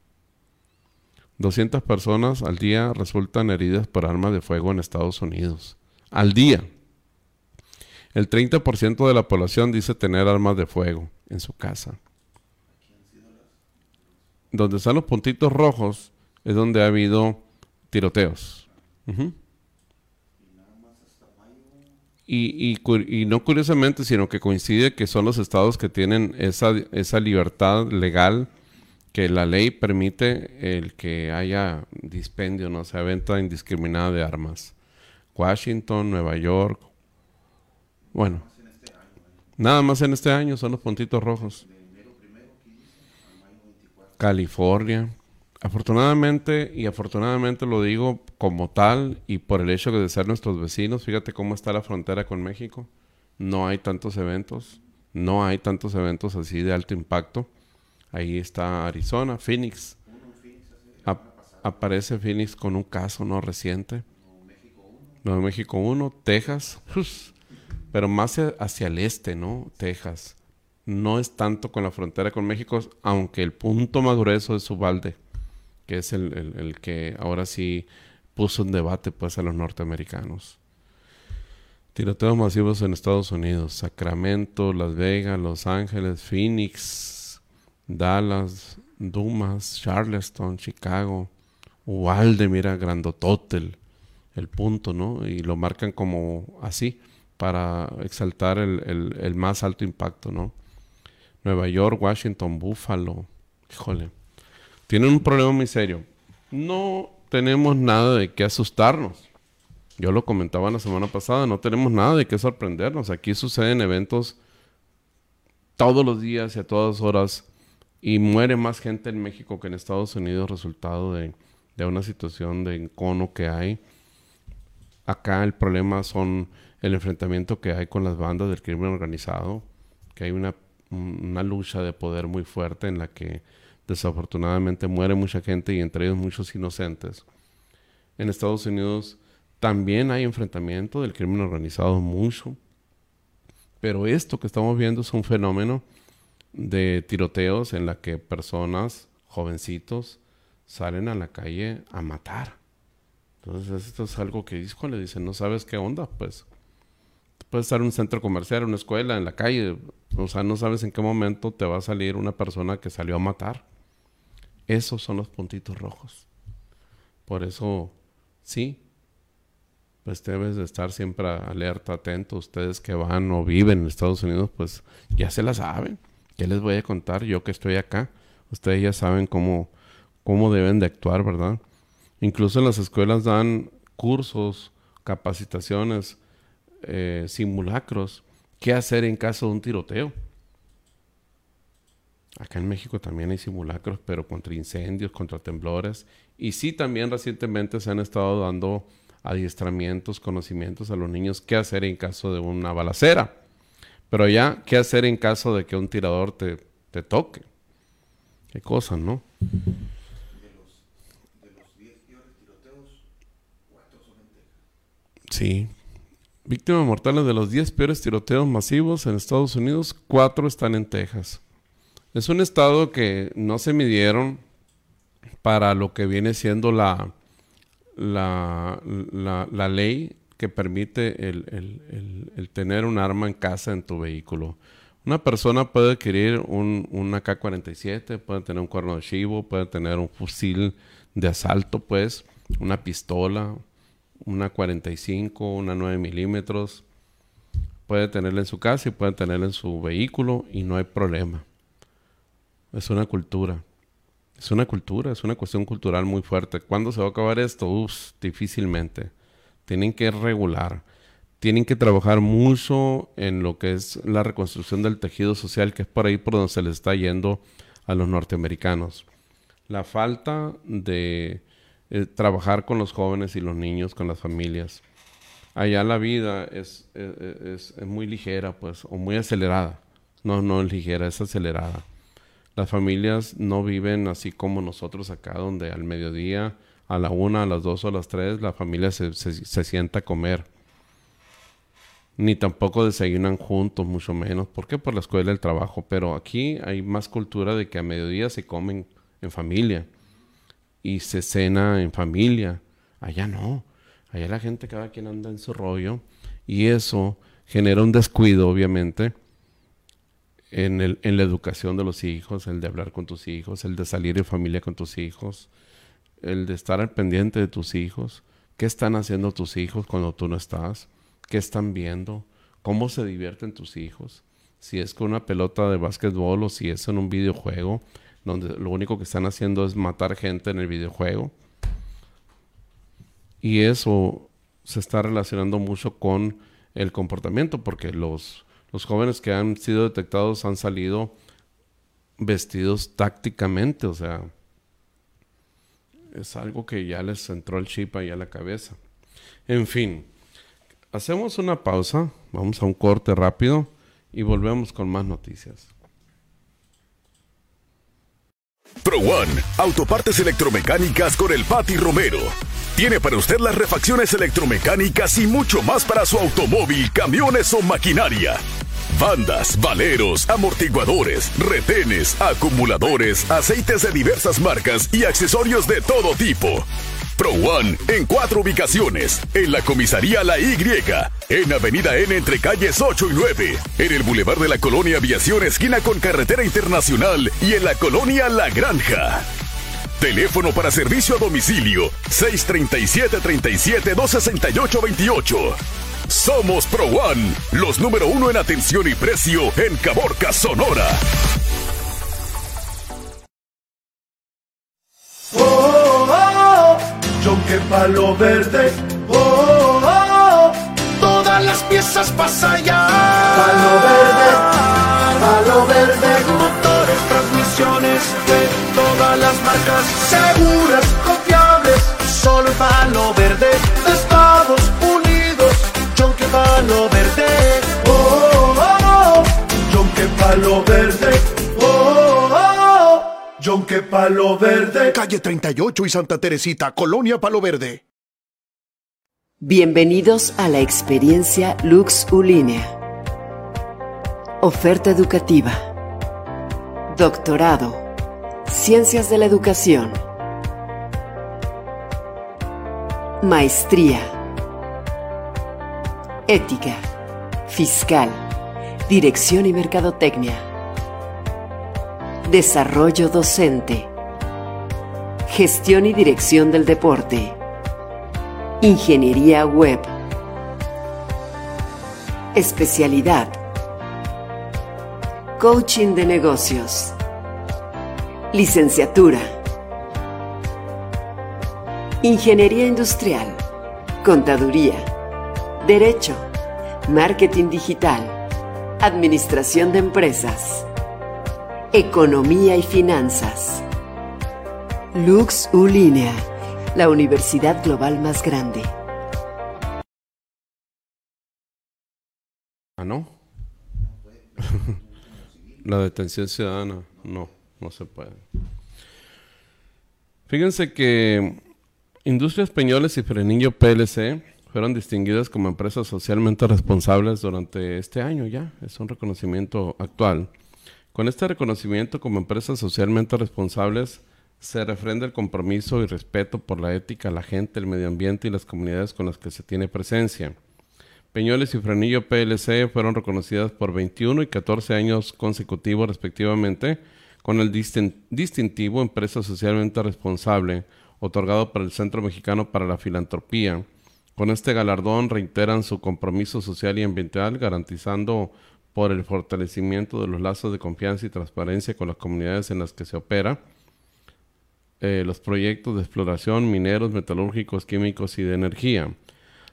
200 personas al día resultan heridas por armas de fuego en Estados Unidos. Al día. El 30% de la población dice tener armas de fuego en su casa. Donde están los puntitos rojos es donde ha habido tiroteos. Y, y, no curiosamente, sino que coincide que son los estados que tienen esa, esa libertad legal que la ley permite el que haya dispendio, no sea venta indiscriminada de armas. Washington, Nueva York. Bueno, nada más en este año son los puntitos rojos. California. Afortunadamente, y afortunadamente lo digo como tal y por el hecho de ser nuestros vecinos, fíjate cómo está la frontera con México. No hay tantos eventos, no hay tantos eventos así de alto impacto. Ahí está Arizona, Phoenix. aparece Phoenix con un caso no reciente. Nuevo México 1, Texas, pero más hacia el este, ¿no? Texas. No es tanto con la frontera con México, aunque el punto más grueso es Ubalde, que es el, que ahora sí puso en debate pues a los norteamericanos. Tiroteos masivos en Estados Unidos, Sacramento, Las Vegas, Los Ángeles, Phoenix, Dallas, Dumas, Charleston, Chicago, Uvalde, mira, Grandototel, el punto, ¿no? Y lo marcan como así para exaltar el, el, más alto impacto, ¿no? Nueva York, Washington, Buffalo, híjole, tienen un problema muy serio. No tenemos nada de qué asustarnos. Yo lo comentaba la semana pasada, no tenemos nada de qué sorprendernos. Aquí suceden eventos todos los días y a todas horas y muere más gente en México que en Estados Unidos resultado de, de una situación de encono que hay Acá el problema son el enfrentamiento que hay con las bandas del crimen organizado, que hay una, lucha de poder muy fuerte en la que desafortunadamente muere mucha gente y entre ellos muchos inocentes. En Estados Unidos también hay enfrentamiento del crimen organizado mucho, pero esto que estamos viendo es un fenómeno de tiroteos en la que personas, jovencitos, salen a la calle a matar. Entonces esto es algo que le dicen, no sabes qué onda, pues puedes estar en un centro comercial, una escuela, en la calle, o sea, no sabes en qué momento te va a salir una persona que salió a matar. Esos son los puntitos rojos. Por eso, sí, pues debes de estar siempre alerta, atento. Ustedes que van o viven en Estados Unidos, pues ya se la saben. ¿Qué les voy a contar? Yo que estoy acá, ustedes ya saben cómo, cómo deben de actuar, ¿verdad? Incluso en las escuelas dan cursos, capacitaciones, eh, simulacros, qué hacer en caso de un tiroteo. Acá en México también hay simulacros, pero contra incendios, contra temblores. Y sí, también recientemente se han estado dando adiestramientos, conocimientos a los niños qué hacer en caso de una balacera. Pero ya, qué hacer en caso de que un tirador te, te toque. Qué cosa, ¿no? Sí. Víctimas mortales de los 10 peores tiroteos masivos en Estados Unidos, 4 están en Texas. Es un estado que no se midieron para lo que viene siendo la, la, la, ley que permite el, el, tener un arma en casa en tu vehículo. Una persona puede adquirir un, un AK-47, puede tener un cuerno de chivo, puede tener un fusil de asalto, pues, una pistola, una 45, una 9 milímetros. Puede tenerla en su casa y puede tenerla en su vehículo y no hay problema. Es una cultura. Es una cultura, es una cuestión cultural muy fuerte. ¿Cuándo se va a acabar esto? Uf, difícilmente. Tienen que regular. Tienen que trabajar mucho en lo que es la reconstrucción del tejido social, que es por ahí por donde se les está yendo a los norteamericanos. La falta de eh, trabajar con los jóvenes y los niños, con las familias. Allá la vida es, eh, eh, es, es, muy ligera, pues, o muy acelerada. No, no es ligera, es acelerada. Las familias no viven así como nosotros acá, donde al mediodía, a la una, a las dos o a las tres, la familia se, se, sienta a comer. Ni tampoco desayunan juntos, mucho menos. ¿Por qué? Por la escuela el trabajo. Pero aquí hay más cultura de que a mediodía se comen en familia y se cena en familia. Allá no. Allá la gente, cada quien anda en su rollo. Y eso genera un descuido, obviamente, en, el, en la educación de los hijos, el de hablar con tus hijos, el de salir en familia con tus hijos, el de estar al pendiente de tus hijos. ¿Qué están haciendo tus hijos cuando tú no estás? ¿Qué están viendo? ¿Cómo se divierten tus hijos? Si es con una pelota de básquetbol o si es en un videojuego, donde lo único que están haciendo es matar gente en el videojuego. Y eso se está relacionando mucho con el comportamiento, porque los, los jóvenes que han sido detectados han salido vestidos tácticamente, o sea, es algo que ya les entró el chip ahí a la cabeza. En fin, hacemos una pausa, vamos a un corte rápido y volvemos con más noticias. Pro One, autopartes electromecánicas con el Pati Romero. Tiene para usted las refacciones electromecánicas y mucho más para su automóvil, camiones o maquinaria. Bandas, valeros, amortiguadores, retenes, acumuladores, aceites de diversas marcas y accesorios de todo tipo. Pro One en cuatro ubicaciones. En la comisaría La Y, en Avenida N entre calles 8 y 9, en el Boulevard de la Colonia Aviación esquina con Carretera Internacional y en la Colonia La Granja. Teléfono para servicio a domicilio 637-37-268-28. Somos Pro One, los número uno en atención y precio en Caborca, Sonora. Palo verde. Oh, oh, oh, todas las piezas pasan allá. Palo verde, palo verde. Motores, transmisiones de todas las marcas. Seguras, confiables. Solo palo verde. Estados Unidos. John que palo verde. Oh, oh, oh. John que palo verde. Yonque Palo Verde. Calle 38 y Santa Teresita, Colonia Palo Verde. Bienvenidos a la experiencia Lux Ulínea. Oferta educativa. Doctorado. Ciencias de la Educación. Maestría. Ética. Fiscal. Dirección y Mercadotecnia Desarrollo docente. Gestión y dirección del deporte. Ingeniería web. Especialidad. Coaching de negocios. Licenciatura. Ingeniería industrial. Contaduría. Derecho. Marketing digital. Administración de empresas. Economía y Finanzas. Lux Ulinea, la universidad global más grande. Ah, no. <laughs> la detención ciudadana, no, no se puede. Fíjense que Industrias Peñoles y Frenillo PLC fueron distinguidas como empresas socialmente responsables durante este año ya. Es un reconocimiento actual con este reconocimiento como empresas socialmente responsables, se refrenda el compromiso y respeto por la ética, la gente, el medio ambiente y las comunidades con las que se tiene presencia. Peñoles y Frenillo PLC fueron reconocidas por 21 y 14 años consecutivos respectivamente con el distintivo Empresa Socialmente Responsable, otorgado por el Centro Mexicano para la Filantropía. Con este galardón reiteran su compromiso social y ambiental, garantizando por el fortalecimiento de los lazos de confianza y transparencia con las comunidades en las que se opera, eh, los proyectos de exploración, mineros, metalúrgicos, químicos y de energía.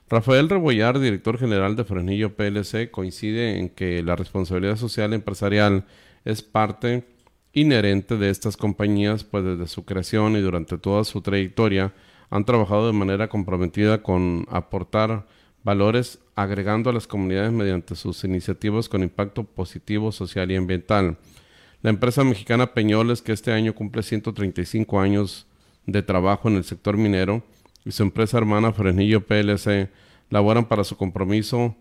Rafael Rebollar, director general de Fresnillo PLC, coincide en que la responsabilidad social empresarial es parte inherente de estas compañías, pues desde su creación y durante toda su trayectoria han trabajado de manera comprometida con aportar valores agregando a las comunidades mediante sus iniciativas con impacto positivo social y ambiental. La empresa mexicana Peñoles, que este año cumple 135 años de trabajo en el sector minero, y su empresa hermana Fresnillo PLC laboran para su compromiso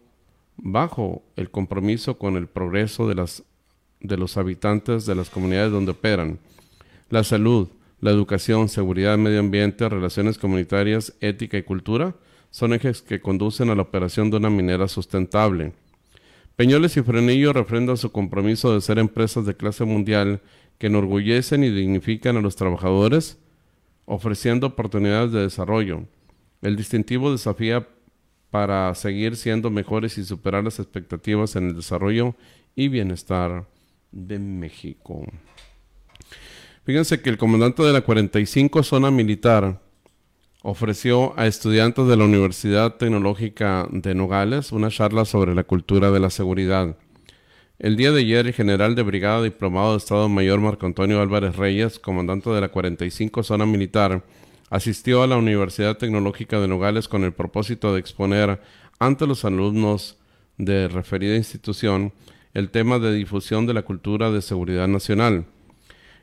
bajo el compromiso con el progreso de, las, de los habitantes de las comunidades donde operan, la salud, La educación, seguridad, medio ambiente, relaciones comunitarias, ética y cultura son ejes que conducen a la operación de una minera sustentable. Peñoles y Frenillo refrendan su compromiso de ser empresas de clase mundial que enorgullecen y dignifican a los trabajadores, ofreciendo oportunidades de desarrollo. El distintivo desafía para seguir siendo mejores y superar las expectativas en el desarrollo y bienestar de México. Fíjense que el comandante de la 45 Zona Militar ofreció a estudiantes de la Universidad Tecnológica de Nogales una charla sobre la cultura de la seguridad. El día de ayer, el general de brigada diplomado de Estado Mayor Marco Antonio Álvarez Reyes, comandante de la 45 Zona Militar, asistió a la Universidad Tecnológica de Nogales con el propósito de exponer ante los alumnos de referida institución el tema de difusión de la cultura de seguridad nacional.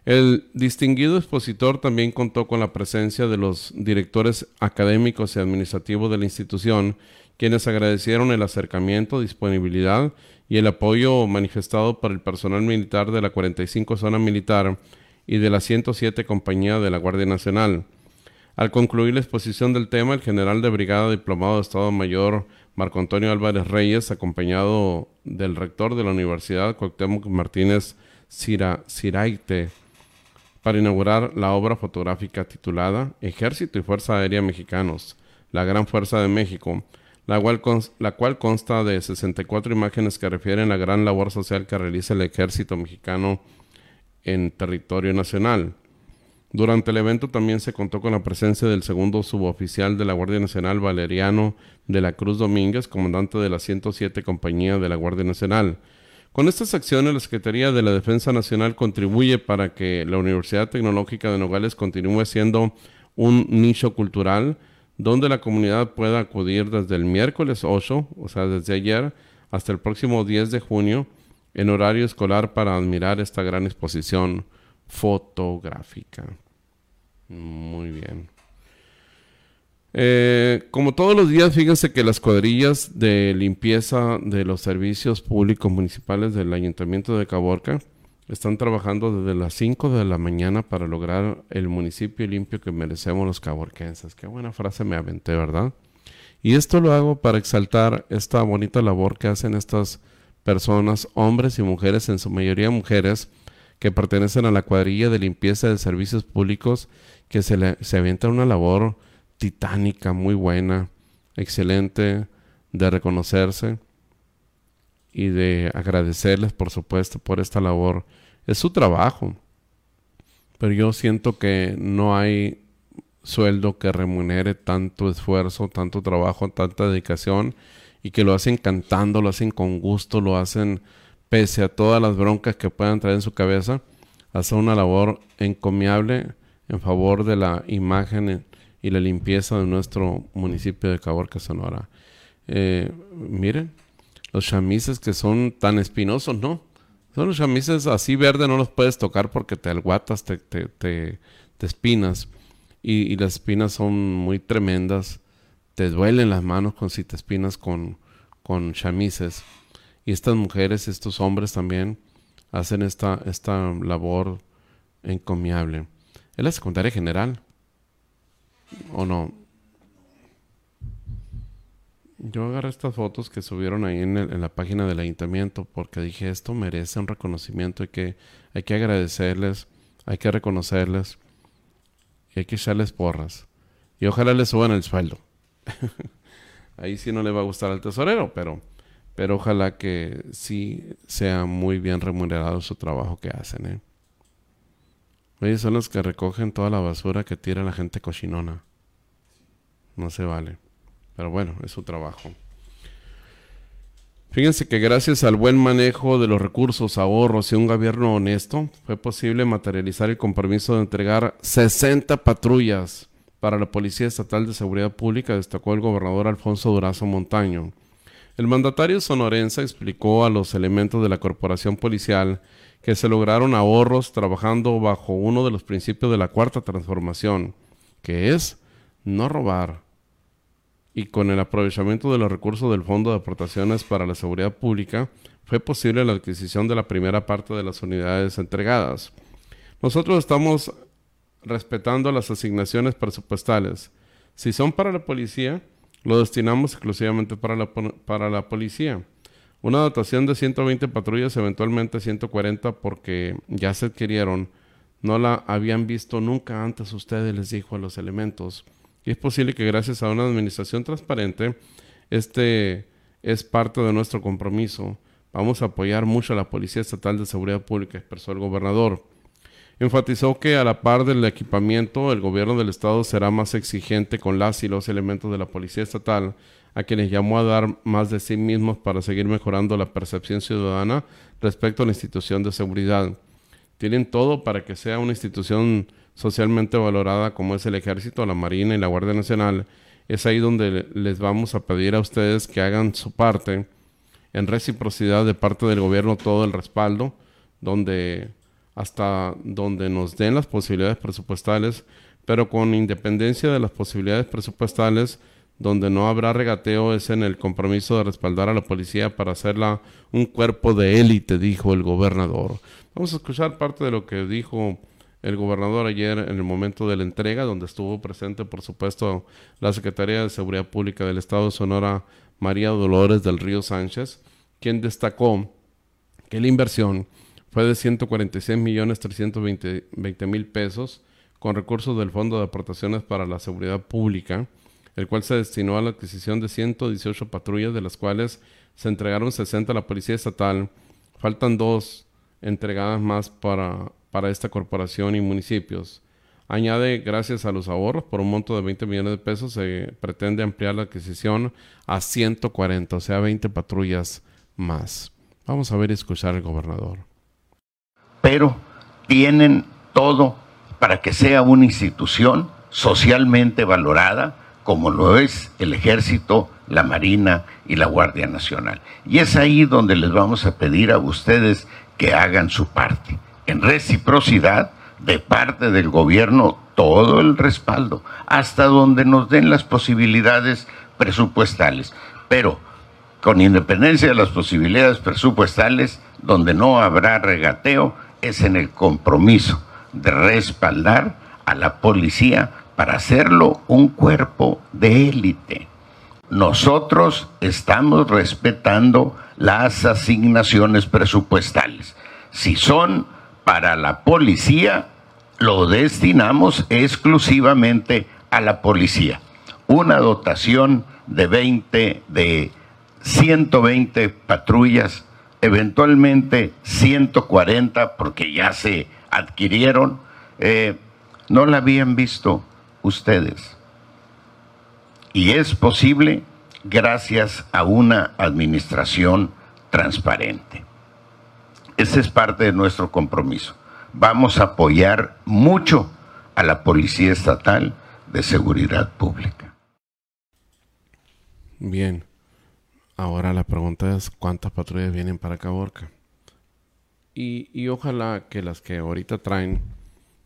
El distinguido expositor también contó con la presencia de los directores académicos y administrativos de la institución, quienes agradecieron el acercamiento, disponibilidad y el apoyo manifestado por el personal militar de la 45 Zona Militar y de la 107 Compañía de la Guardia Nacional. Al concluir la exposición del tema, el general de brigada diplomado de Estado Mayor Marco Antonio Álvarez Reyes, acompañado del rector de la Universidad Cuauhtémoc Martínez Ciraite, para inaugurar la obra fotográfica titulada Ejército y Fuerza Aérea Mexicanos, la Gran Fuerza de México, la cual, consta de 64 imágenes que refieren la gran labor social que realiza el ejército mexicano en territorio nacional. Durante el evento también se contó con la presencia del segundo suboficial de la Guardia Nacional, Valeriano de la Cruz Domínguez, comandante de la 107 Compañía de la Guardia Nacional, con estas acciones, la Secretaría de la Defensa Nacional contribuye para que la Universidad Tecnológica de Nogales continúe siendo un nicho cultural donde la comunidad pueda acudir desde el miércoles 8, o sea, desde ayer, hasta el próximo 10 de junio, en horario escolar para admirar esta gran exposición fotográfica. Muy bien. Eh, como todos los días, fíjense que las cuadrillas de limpieza de los servicios públicos municipales del Ayuntamiento de Caborca están trabajando desde las 5 de la mañana para lograr el municipio limpio que merecemos los caborquenses. Qué buena frase me aventé, ¿verdad? Y esto lo hago para exaltar esta bonita labor que hacen estas personas, hombres y mujeres, en su mayoría mujeres, que pertenecen a la cuadrilla de limpieza de servicios públicos, que se, le, se avientan una labor titánica, muy buena, excelente, de reconocerse y de agradecerles, por supuesto, por esta labor. Es su trabajo, pero yo siento que no hay sueldo que remunere tanto esfuerzo, tanto trabajo, tanta dedicación y que lo hacen cantando, lo hacen con gusto, lo hacen pese a todas las broncas que puedan traer en su cabeza, hacer una labor encomiable en favor de la imagen y la limpieza de nuestro municipio de Caborca, Sonora. Eh, miren, los chamises que son tan espinosos, ¿no? Son los chamises así verde, no los puedes tocar porque te alguatas, te, te, te, espinas. Y, las espinas son muy tremendas. Te duelen las manos con si te espinas con, con chamises. Y estas mujeres, estos hombres también hacen esta, esta labor encomiable. Es la secundaria general. ¿O no? Yo agarré estas fotos que subieron ahí en, la página del ayuntamiento porque dije esto merece un reconocimiento y que hay que agradecerles, hay que reconocerles y hay que echarles porras. Y ojalá les suban el sueldo. <laughs> ahí sí no le va a gustar al tesorero, pero, pero ojalá que sí sea muy bien remunerado su trabajo que hacen. ¿eh? Ellos son los que recogen toda la basura que tira la gente cochinona. No se vale. Pero bueno, es su trabajo. Fíjense que gracias al buen manejo de los recursos, ahorros y un gobierno honesto, fue posible materializar el compromiso de entregar 60 patrullas para la Policía Estatal de Seguridad Pública, destacó el gobernador Alfonso Durazo Montaño. El mandatario sonorense explicó a los elementos de la corporación policial que se lograron ahorros trabajando bajo uno de los principios de la cuarta transformación, que es no robar. Y con el aprovechamiento de los recursos del Fondo de Aportaciones para la Seguridad Pública, fue posible la adquisición de la primera parte de las unidades entregadas. Nosotros estamos respetando las asignaciones presupuestales. Si son para la policía, lo destinamos exclusivamente para la, para la policía. Una dotación de 120 patrullas, eventualmente 140 porque ya se adquirieron, no la habían visto nunca antes ustedes, les dijo a los elementos. Y es posible que gracias a una administración transparente, este es parte de nuestro compromiso. Vamos a apoyar mucho a la Policía Estatal de Seguridad Pública, expresó el gobernador. Enfatizó que a la par del equipamiento, el gobierno del estado será más exigente con las y los elementos de la Policía Estatal a quienes llamó a dar más de sí mismos para seguir mejorando la percepción ciudadana respecto a la institución de seguridad. Tienen todo para que sea una institución socialmente valorada como es el Ejército, la Marina y la Guardia Nacional. Es ahí donde les vamos a pedir a ustedes que hagan su parte en reciprocidad de parte del gobierno todo el respaldo, donde hasta donde nos den las posibilidades presupuestales, pero con independencia de las posibilidades presupuestales, donde no habrá regateo es en el compromiso de respaldar a la policía para hacerla un cuerpo de élite, dijo el gobernador. Vamos a escuchar parte de lo que dijo el gobernador ayer en el momento de la entrega, donde estuvo presente, por supuesto, la Secretaría de Seguridad Pública del Estado de Sonora, María Dolores del Río Sánchez, quien destacó que la inversión fue de 146 millones 320 mil pesos con recursos del Fondo de Aportaciones para la Seguridad Pública, el cual se destinó a la adquisición de 118 patrullas, de las cuales se entregaron 60 a la Policía Estatal. Faltan dos entregadas más para, para esta corporación y municipios. Añade, gracias a los ahorros, por un monto de 20 millones de pesos, se pretende ampliar la adquisición a 140, o sea, 20 patrullas más. Vamos a ver y escuchar al gobernador. Pero tienen todo para que sea una institución socialmente valorada, como lo es el ejército, la marina y la Guardia Nacional. Y es ahí donde les vamos a pedir a ustedes que hagan su parte. En reciprocidad, de parte del gobierno, todo el respaldo, hasta donde nos den las posibilidades presupuestales. Pero con independencia de las posibilidades presupuestales, donde no habrá regateo, es en el compromiso de respaldar a la policía para hacerlo un cuerpo de élite. Nosotros estamos respetando las asignaciones presupuestales. Si son para la policía, lo destinamos exclusivamente a la policía. Una dotación de 20, de 120 patrullas, eventualmente 140 porque ya se adquirieron. Eh, no la habían visto ustedes. Y es posible gracias a una administración transparente. Ese es parte de nuestro compromiso. Vamos a apoyar mucho a la Policía Estatal de Seguridad Pública. Bien. Ahora la pregunta es cuántas patrullas vienen para Caborca. Y, y ojalá que las que ahorita traen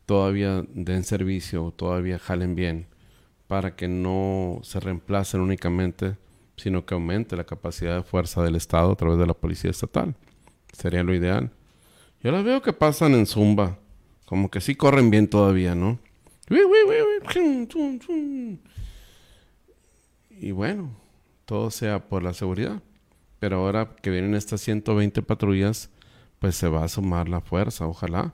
todavía den servicio, todavía jalen bien, para que no se reemplacen únicamente, sino que aumente la capacidad de fuerza del Estado a través de la Policía Estatal. Sería lo ideal. Yo las veo que pasan en Zumba, como que sí corren bien todavía, ¿no? Y bueno, todo sea por la seguridad. Pero ahora que vienen estas 120 patrullas, pues se va a sumar la fuerza, ojalá.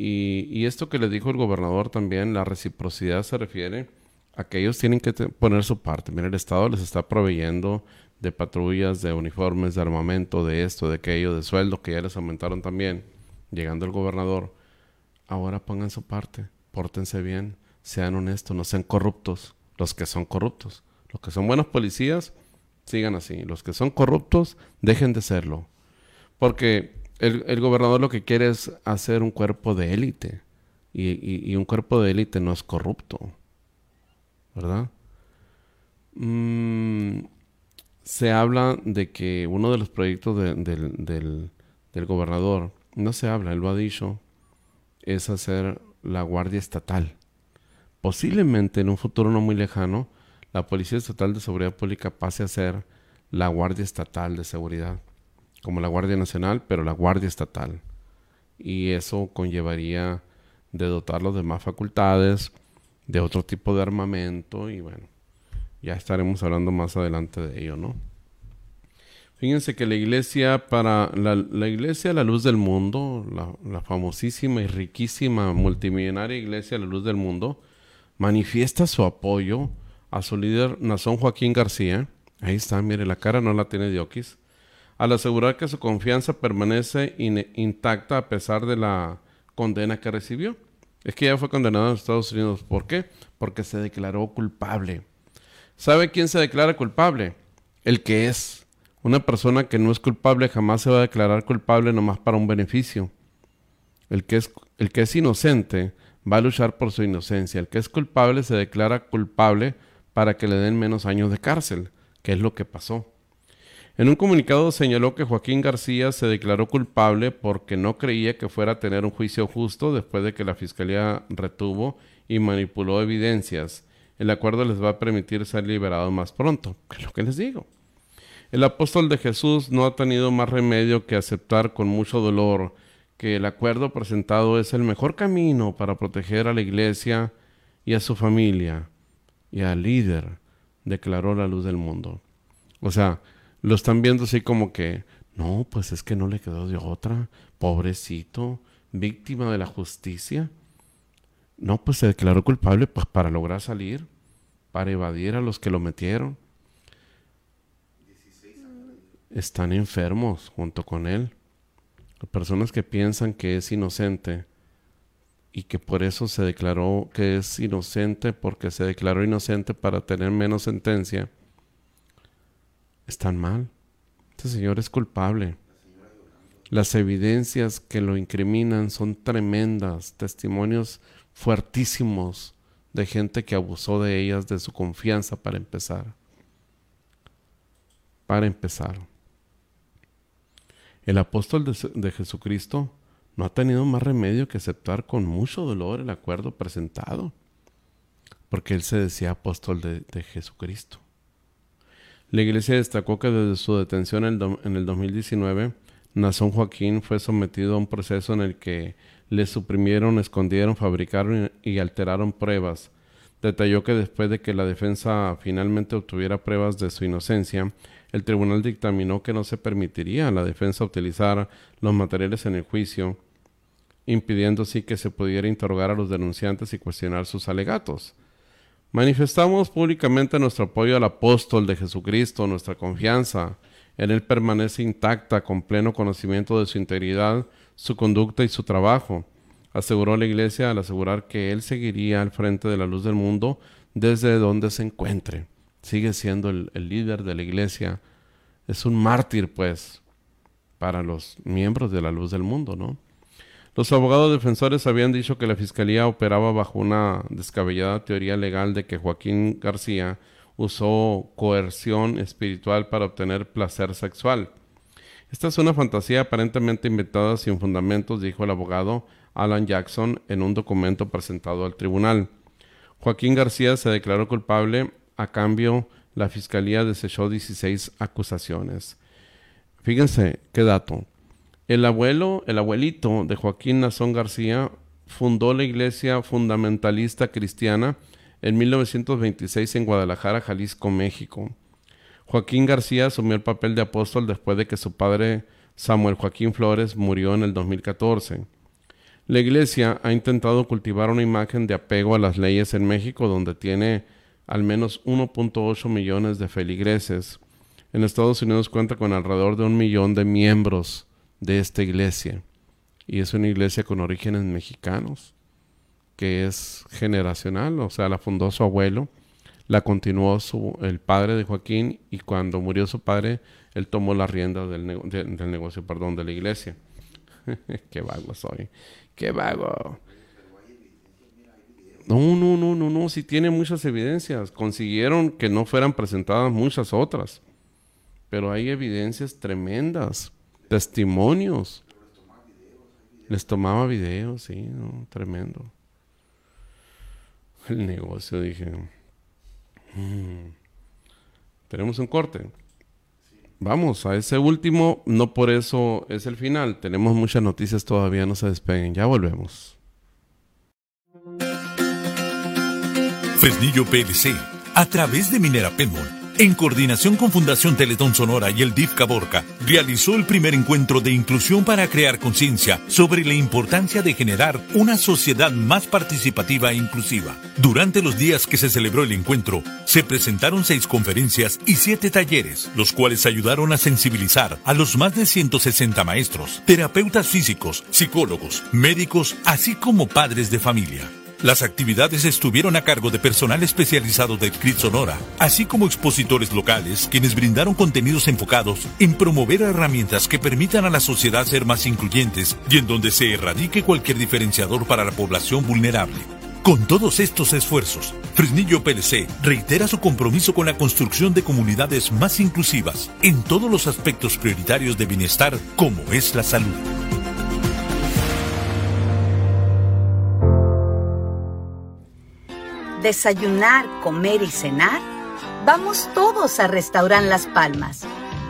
Y, esto que le dijo el gobernador también, la reciprocidad se refiere a que ellos tienen que poner su parte. Mira, el Estado les está proveyendo de patrullas, de uniformes, de armamento, de esto, de aquello, de sueldo, que ya les aumentaron también, llegando el gobernador. Ahora pongan su parte, pórtense bien, sean honestos, no sean corruptos, los que son corruptos. Los que son buenos policías, sigan así. Los que son corruptos, dejen de serlo. Porque el, gobernador lo que quiere es hacer un cuerpo de élite. Y, un cuerpo de élite no es corrupto. ¿Verdad? Mm, se habla de que uno de los proyectos del, del gobernador, no se habla, él lo ha dicho, es hacer la Guardia Estatal. Posiblemente en un futuro no muy lejano, la Policía Estatal de Seguridad Pública pase a ser la Guardia Estatal de Seguridad, como la Guardia Nacional, pero la Guardia Estatal. Y eso conllevaría de dotarlos de más facultades, de otro tipo de armamento y bueno, ya estaremos hablando más adelante de ello, ¿no? Fíjense que la iglesia para la, iglesia La Luz del Mundo, la, la, famosísima y riquísima multimillonaria iglesia La Luz del Mundo, manifiesta su apoyo a su líder Nazón Joaquín García. Ahí está, mire, la cara no la tiene Dioquis. Al asegurar que su confianza permanece intacta a pesar de la condena que recibió. Es que ya fue condenado en Estados Unidos. ¿Por qué? Porque se declaró culpable. ¿Sabe quién se declara culpable? El que es. Una persona que no es culpable jamás se va a declarar culpable nomás para un beneficio. El que es, el que es inocente va a luchar por su inocencia. El que es culpable se declara culpable para que le den menos años de cárcel, que es lo que pasó. En un comunicado señaló que Joaquín García se declaró culpable porque no creía que fuera a tener un juicio justo después de que la Fiscalía retuvo y manipuló evidencias. El acuerdo les va a permitir ser liberado más pronto, que es lo que les digo. El apóstol de Jesús no ha tenido más remedio que aceptar con mucho dolor que el acuerdo presentado es el mejor camino para proteger a la iglesia y a su familia y al líder, declaró la luz del mundo. O sea, lo están viendo así como que, no, pues es que no le quedó de otra, pobrecito, víctima de la justicia. No, pues se declaró culpable pues para lograr salir, para evadir a los que lo metieron están enfermos junto con él. Personas que piensan que es inocente y que por eso se declaró que es inocente porque se declaró inocente para tener menos sentencia, están mal. Este señor es culpable. Las evidencias que lo incriminan son tremendas, testimonios fuertísimos de gente que abusó de ellas, de su confianza para empezar. Para empezar. El apóstol de, Jesucristo no ha tenido más remedio que aceptar con mucho dolor el acuerdo presentado, porque él se decía apóstol de, Jesucristo. La iglesia destacó que desde su detención en el 2019, Nazón Joaquín fue sometido a un proceso en el que le suprimieron, escondieron, fabricaron y alteraron pruebas. Detalló que después de que la defensa finalmente obtuviera pruebas de su inocencia, el tribunal dictaminó que no se permitiría a la defensa utilizar los materiales en el juicio, impidiendo así que se pudiera interrogar a los denunciantes y cuestionar sus alegatos. Manifestamos públicamente nuestro apoyo al apóstol de Jesucristo, nuestra confianza. En él permanece intacta con pleno conocimiento de su integridad, su conducta y su trabajo. Aseguró la Iglesia al asegurar que él seguiría al frente de la luz del mundo desde donde se encuentre sigue siendo el, líder de la iglesia, es un mártir, pues, para los miembros de la luz del mundo, ¿no? Los abogados defensores habían dicho que la fiscalía operaba bajo una descabellada teoría legal de que Joaquín García usó coerción espiritual para obtener placer sexual. Esta es una fantasía aparentemente inventada sin fundamentos, dijo el abogado Alan Jackson en un documento presentado al tribunal. Joaquín García se declaró culpable a cambio, la fiscalía desechó 16 acusaciones. Fíjense qué dato. El abuelo, el abuelito de Joaquín Nazón García fundó la iglesia fundamentalista cristiana en 1926 en Guadalajara, Jalisco, México. Joaquín García asumió el papel de apóstol después de que su padre Samuel Joaquín Flores murió en el 2014. La iglesia ha intentado cultivar una imagen de apego a las leyes en México donde tiene al menos 1.8 millones de feligreses. En Estados Unidos cuenta con alrededor de un millón de miembros de esta iglesia. Y es una iglesia con orígenes mexicanos, que es generacional, o sea, la fundó su abuelo, la continuó su, el padre de Joaquín y cuando murió su padre, él tomó la rienda del, del negocio, perdón, de la iglesia. <laughs> qué vago soy, qué vago. No, no, no, no, no, sí tiene muchas evidencias. Consiguieron que no fueran presentadas muchas otras. Pero hay evidencias tremendas, testimonios. Les tomaba videos, sí, tremendo. El negocio, dije. Mm, tenemos un corte. Vamos a ese último, no por eso es el final. Tenemos muchas noticias todavía, no se despeguen. Ya volvemos. Fresnillo PLC, a través de Minera Penmont en coordinación con Fundación Teletón Sonora y el DIF Caborca, realizó el primer encuentro de inclusión para crear conciencia sobre la importancia de generar una sociedad más participativa e inclusiva. Durante los días que se celebró el encuentro, se presentaron seis conferencias y siete talleres, los cuales ayudaron a sensibilizar a los más de 160 maestros, terapeutas físicos, psicólogos, médicos, así como padres de familia. Las actividades estuvieron a cargo de personal especializado del CRIT Sonora, así como expositores locales, quienes brindaron contenidos enfocados en promover herramientas que permitan a la sociedad ser más incluyentes y en donde se erradique cualquier diferenciador para la población vulnerable. Con todos estos esfuerzos, Fresnillo PLC reitera su compromiso con la construcción de comunidades más inclusivas en todos los aspectos prioritarios de bienestar como es la salud. Desayunar, comer y cenar, vamos todos a Restaurant Las Palmas,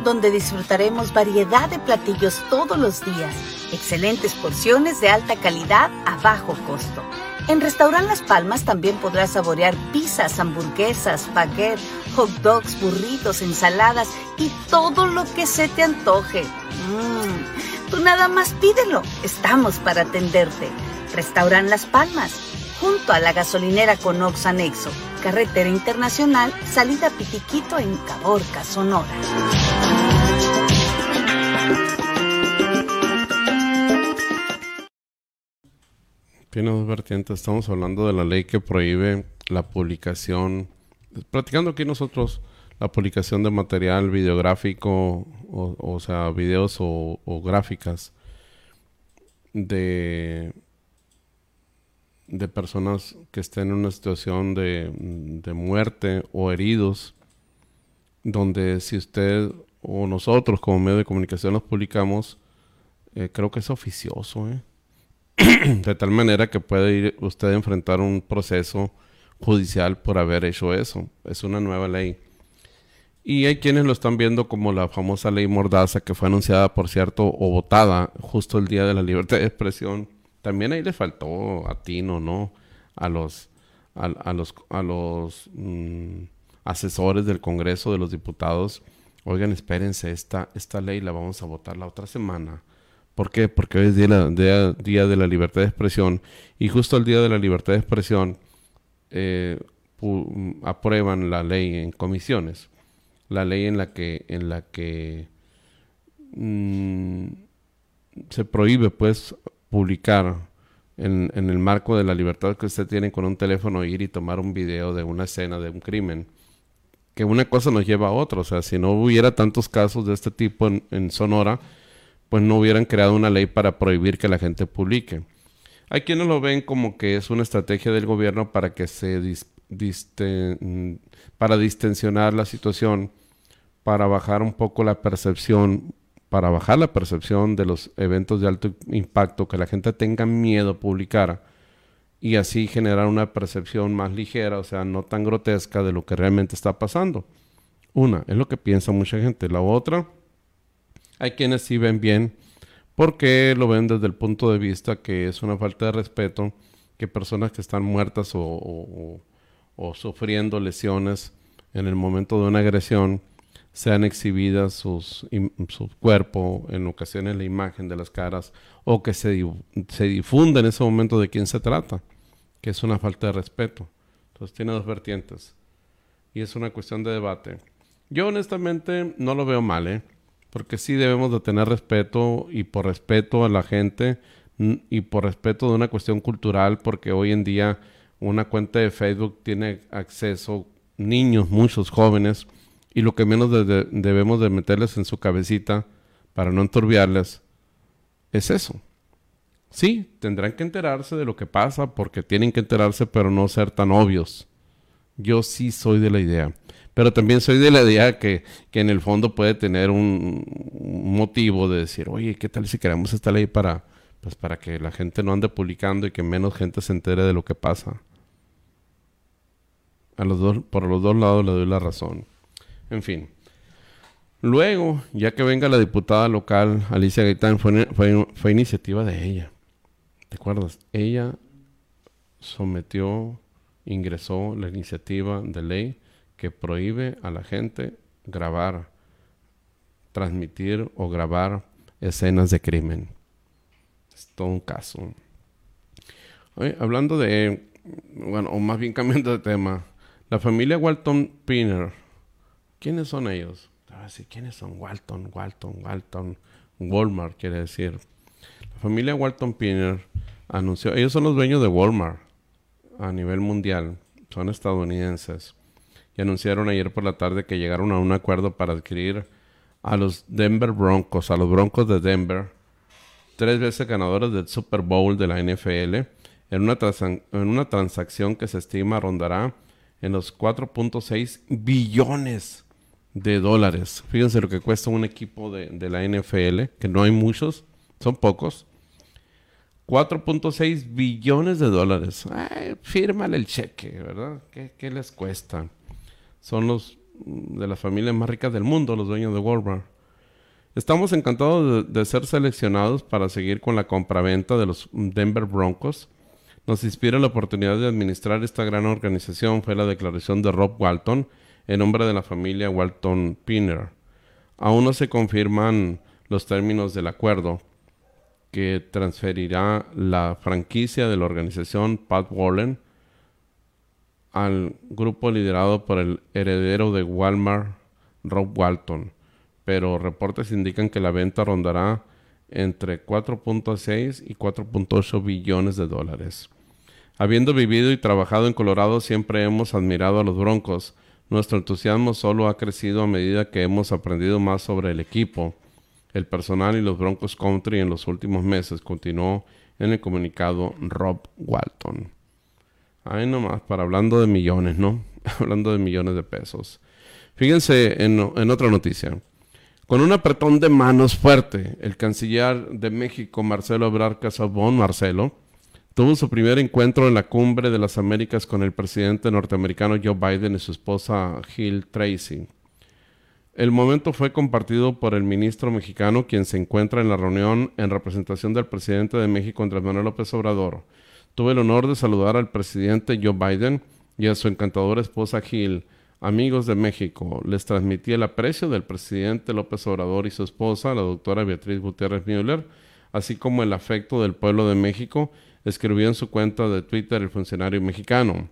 donde disfrutaremos variedad de platillos todos los días, excelentes porciones de alta calidad a bajo costo. En Restaurant Las Palmas también podrás saborear pizzas, hamburguesas, baguette, hot dogs, burritos, ensaladas y todo lo que se te antoje. Mmm, tú nada más pídelo, estamos para atenderte. Restaurant Las Palmas junto a la gasolinera Conox Anexo, carretera internacional, salida Pitiquito en Caborca, Sonora. Tiene dos vertientes. Estamos hablando de la ley que prohíbe la publicación, platicando aquí nosotros, la publicación de material videográfico, o, sea, videos o gráficas de de personas que estén en una situación de, muerte o heridos, donde si usted o nosotros como medio de comunicación los publicamos, eh, creo que es oficioso, ¿eh? <clears throat> de tal manera que puede ir usted a enfrentar un proceso judicial por haber hecho eso. Es una nueva ley. Y hay quienes lo están viendo como la famosa ley Mordaza que fue anunciada, por cierto, o votada justo el día de la libertad de expresión también ahí le faltó a Tino, ¿no? A los, a, los, a los mm, asesores del Congreso de los Diputados. Oigan, espérense, esta, esta ley la vamos a votar la otra semana. ¿Por qué? Porque hoy es día, día, de la libertad de expresión y justo el día de la libertad de expresión eh, aprueban la ley en comisiones. La ley en la que, en la que mm, se prohíbe pues publicar en, el marco de la libertad que usted tiene con un teléfono ir y tomar un video de una escena de un crimen. Que una cosa nos lleva a otra. O sea, si no hubiera tantos casos de este tipo en, Sonora, pues no hubieran creado una ley para prohibir que la gente publique. Hay quienes lo ven como que es una estrategia del gobierno para que se para distensionar la situación, para bajar un poco la percepción para bajar la percepción de los eventos de alto impacto, que la gente tenga miedo a publicar y así generar una percepción más ligera, o sea, no tan grotesca de lo que realmente está pasando. Una, es lo que piensa mucha gente. La otra, hay quienes sí ven bien porque lo ven desde el punto de vista que es una falta de respeto que personas que están muertas o, o sufriendo lesiones en el momento de una agresión sean exhibidas sus, su cuerpo, en ocasiones la imagen de las caras, o que se, se difunda en ese momento de quién se trata, que es una falta de respeto. Entonces tiene dos vertientes. Y es una cuestión de debate. Yo honestamente no lo veo mal, ¿eh? porque sí debemos de tener respeto y por respeto a la gente y por respeto de una cuestión cultural, porque hoy en día una cuenta de Facebook tiene acceso niños, muchos jóvenes, y lo que menos debemos de meterles en su cabecita para no enturbiarles es eso. Sí, tendrán que enterarse de lo que pasa porque tienen que enterarse, pero no ser tan obvios. Yo sí soy de la idea. Pero también soy de la idea que, que en el fondo puede tener un, motivo de decir, oye, ¿qué tal si queremos esta ley para, pues para que la gente no ande publicando y que menos gente se entere de lo que pasa? A los dos, por los dos lados le doy la razón. En fin. Luego, ya que venga la diputada local, Alicia Gaitán, fue, fue, iniciativa de ella. ¿Te acuerdas? Ella sometió ingresó la iniciativa de ley que prohíbe a la gente grabar, transmitir o grabar escenas de crimen. Es todo un caso. hablando de, bueno, o más bien cambiando de tema, la familia Walton Pinner, ¿quiénes son ellos? ¿quiénes son Walton, Walton, Walton? Walmart quiere decir. La familia Walton Pinner anunció, ellos son los dueños de Walmart a nivel mundial, son estadounidenses, y anunciaron ayer por la tarde que llegaron a un acuerdo para adquirir a los Denver Broncos, a los Broncos de Denver, tres veces ganadores del Super Bowl de la NFL, en una, en una transacción que se estima rondará en los 4.6 billones de dólares. Fíjense lo que cuesta un equipo de, de la NFL, que no hay muchos, son pocos. 4.6 billones de dólares. Ay, fírmale el cheque, ¿verdad? ¿Qué, ¿Qué, les cuesta? Son los de las familias más ricas del mundo, los dueños de Walmart. Estamos encantados de, de ser seleccionados para seguir con la compraventa de los Denver Broncos. Nos inspira la oportunidad de administrar esta gran organización, fue la declaración de Rob Walton, en nombre de la familia Walton Pinner. Aún no se confirman los términos del acuerdo que transferirá la franquicia de la organización Pat Wallen al grupo liderado por el heredero de Walmart, Rob Walton, pero reportes indican que la venta rondará entre 4.6 y 4.8 billones de dólares. Habiendo vivido y trabajado en Colorado, siempre hemos admirado a los Broncos, nuestro entusiasmo solo ha crecido a medida que hemos aprendido más sobre el equipo, el personal y los Broncos Country en los últimos meses, continuó en el comunicado Rob Walton. Ahí nomás, para hablando de millones, ¿no? <laughs> hablando de millones de pesos. Fíjense en, en otra noticia. Con un apretón de manos fuerte, el canciller de México, Marcelo Ebrard Casabón, Marcelo, tuvo su primer encuentro en la cumbre de las Américas con el presidente norteamericano Joe Biden y su esposa Jill Tracy. El momento fue compartido por el ministro mexicano, quien se encuentra en la reunión en representación del presidente de México, Andrés Manuel López Obrador. Tuve el honor de saludar al presidente Joe Biden y a su encantadora esposa Jill. Amigos de México, les transmití el aprecio del presidente López Obrador y su esposa, la doctora Beatriz Gutiérrez Müller, así como el afecto del pueblo de México escribió en su cuenta de Twitter el funcionario mexicano.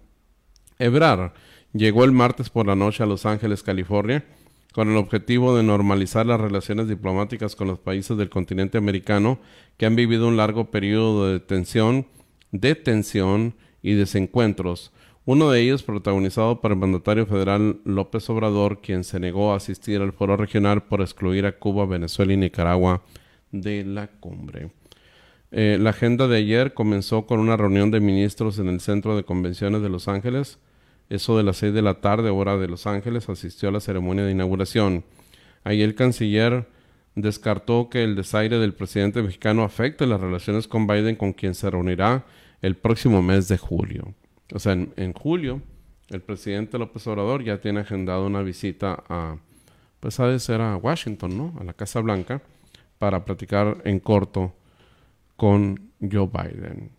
Ebrar llegó el martes por la noche a Los Ángeles, California, con el objetivo de normalizar las relaciones diplomáticas con los países del continente americano que han vivido un largo periodo de tensión, de tensión y desencuentros, uno de ellos protagonizado por el mandatario federal López Obrador, quien se negó a asistir al foro regional por excluir a Cuba, Venezuela y Nicaragua de la cumbre. Eh, la agenda de ayer comenzó con una reunión de ministros en el Centro de Convenciones de Los Ángeles. Eso de las seis de la tarde, hora de Los Ángeles, asistió a la ceremonia de inauguración. Ahí el canciller descartó que el desaire del presidente mexicano afecte las relaciones con Biden, con quien se reunirá el próximo mes de julio. O sea, en, julio, el presidente López Obrador ya tiene agendado una visita a, pues ha de ser a Washington, ¿no? A la Casa Blanca, para platicar en corto con Joe Biden.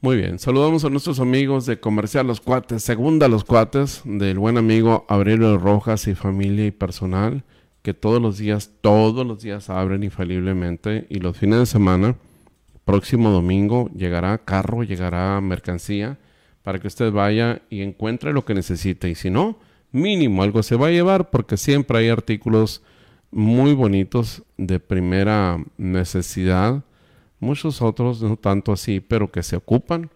Muy bien, saludamos a nuestros amigos de Comercial Los Cuates, segunda Los Cuates, del buen amigo Aurelio Rojas y familia y personal, que todos los días, todos los días abren infaliblemente y los fines de semana, próximo domingo, llegará carro, llegará mercancía para que usted vaya y encuentre lo que necesite y si no, mínimo algo se va a llevar porque siempre hay artículos muy bonitos de primera necesidad, muchos otros no tanto así, pero que se ocupan.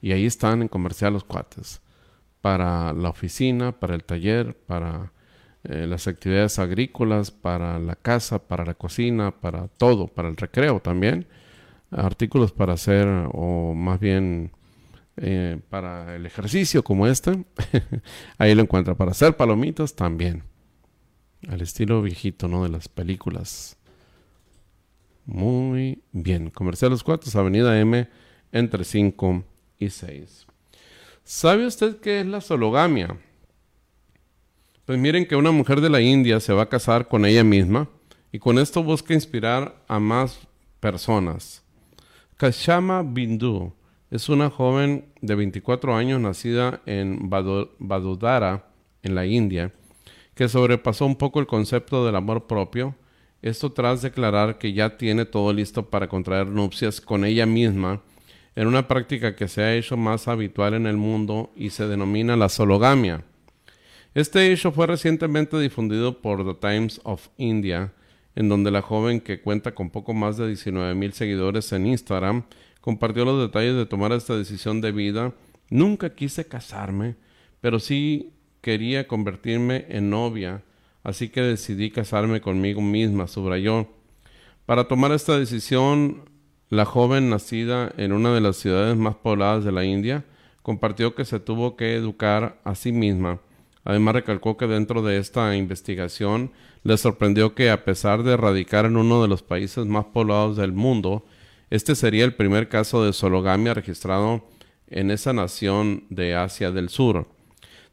Y ahí están en comercial los cuates. Para la oficina, para el taller, para eh, las actividades agrícolas, para la casa, para la cocina, para todo, para el recreo también, artículos para hacer o más bien eh, para el ejercicio como este, <laughs> ahí lo encuentra, para hacer palomitas también al estilo viejito, ¿no? De las películas. Muy bien. Comercial Los Cuatro, Avenida M, entre 5 y 6. ¿Sabe usted qué es la sologamia? Pues miren que una mujer de la India se va a casar con ella misma y con esto busca inspirar a más personas. Kashama Bindu Es una joven de 24 años nacida en Vadodara, en la India, que sobrepasó un poco el concepto del amor propio, esto tras declarar que ya tiene todo listo para contraer nupcias con ella misma, en una práctica que se ha hecho más habitual en el mundo y se denomina la sologamia. Este hecho fue recientemente difundido por The Times of India, en donde la joven que cuenta con poco más de 19 mil seguidores en Instagram compartió los detalles de tomar esta decisión de vida. Nunca quise casarme, pero sí quería convertirme en novia, así que decidí casarme conmigo misma, subrayó. Para tomar esta decisión, la joven nacida en una de las ciudades más pobladas de la India compartió que se tuvo que educar a sí misma. Además recalcó que dentro de esta investigación le sorprendió que a pesar de radicar en uno de los países más poblados del mundo, este sería el primer caso de sologamia registrado en esa nación de Asia del Sur.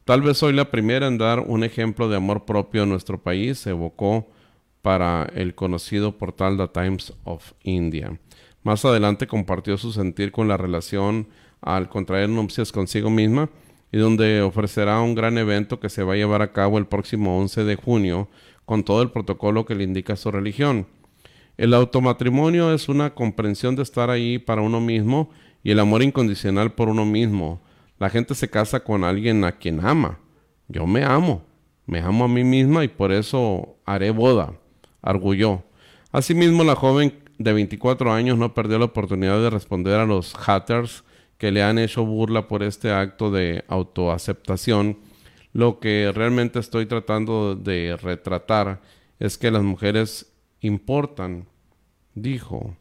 Tal vez soy la primera en dar un ejemplo de amor propio en nuestro país, evocó para el conocido portal The Times of India. Más adelante compartió su sentir con la relación al contraer nupcias consigo misma y donde ofrecerá un gran evento que se va a llevar a cabo el próximo 11 de junio con todo el protocolo que le indica su religión. El automatrimonio es una comprensión de estar ahí para uno mismo y el amor incondicional por uno mismo la gente se casa con alguien a quien ama. Yo me amo, me amo a mí misma y por eso haré boda, arguyó. Asimismo, la joven de 24 años no perdió la oportunidad de responder a los haters que le han hecho burla por este acto de autoaceptación. Lo que realmente estoy tratando de retratar es que las mujeres importan, dijo.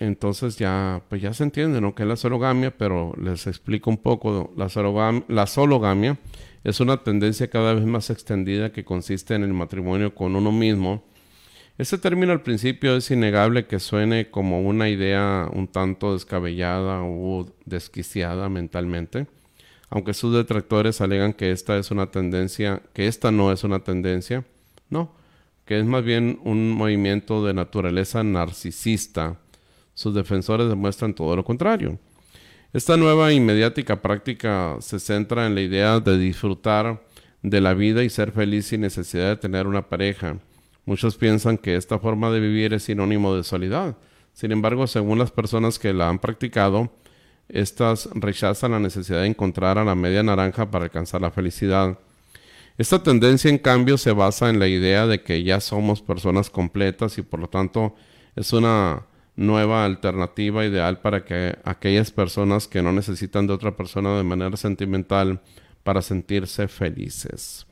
Entonces ya, pues ya se entiende, ¿no? Que es la sologamia, pero les explico un poco. La, sologamia, la sologamia es una tendencia cada vez más extendida que consiste en el matrimonio con uno mismo. Este término al principio es innegable que suene como una idea un tanto descabellada o desquiciada mentalmente, aunque sus detractores alegan que esta es una tendencia, que esta no es una tendencia, no, que es más bien un movimiento de naturaleza narcisista sus defensores demuestran todo lo contrario. Esta nueva y mediática práctica se centra en la idea de disfrutar de la vida y ser feliz sin necesidad de tener una pareja. Muchos piensan que esta forma de vivir es sinónimo de soledad. Sin embargo, según las personas que la han practicado, estas rechazan la necesidad de encontrar a la media naranja para alcanzar la felicidad. Esta tendencia, en cambio, se basa en la idea de que ya somos personas completas y por lo tanto es una nueva alternativa ideal para que aquellas personas que no necesitan de otra persona de manera sentimental para sentirse felices.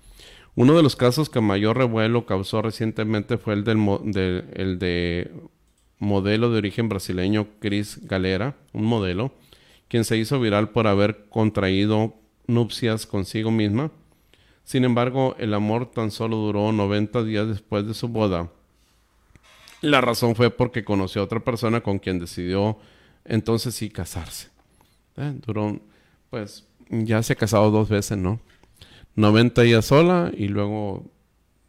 Uno de los casos que mayor revuelo causó recientemente fue el del de, de modelo de origen brasileño Cris Galera, un modelo, quien se hizo viral por haber contraído nupcias consigo misma. Sin embargo, el amor tan solo duró 90 días después de su boda la razón fue porque conoció a otra persona con quien decidió entonces sí casarse. Eh, duró, pues ya se ha casado dos veces, ¿no? 90 días sola y luego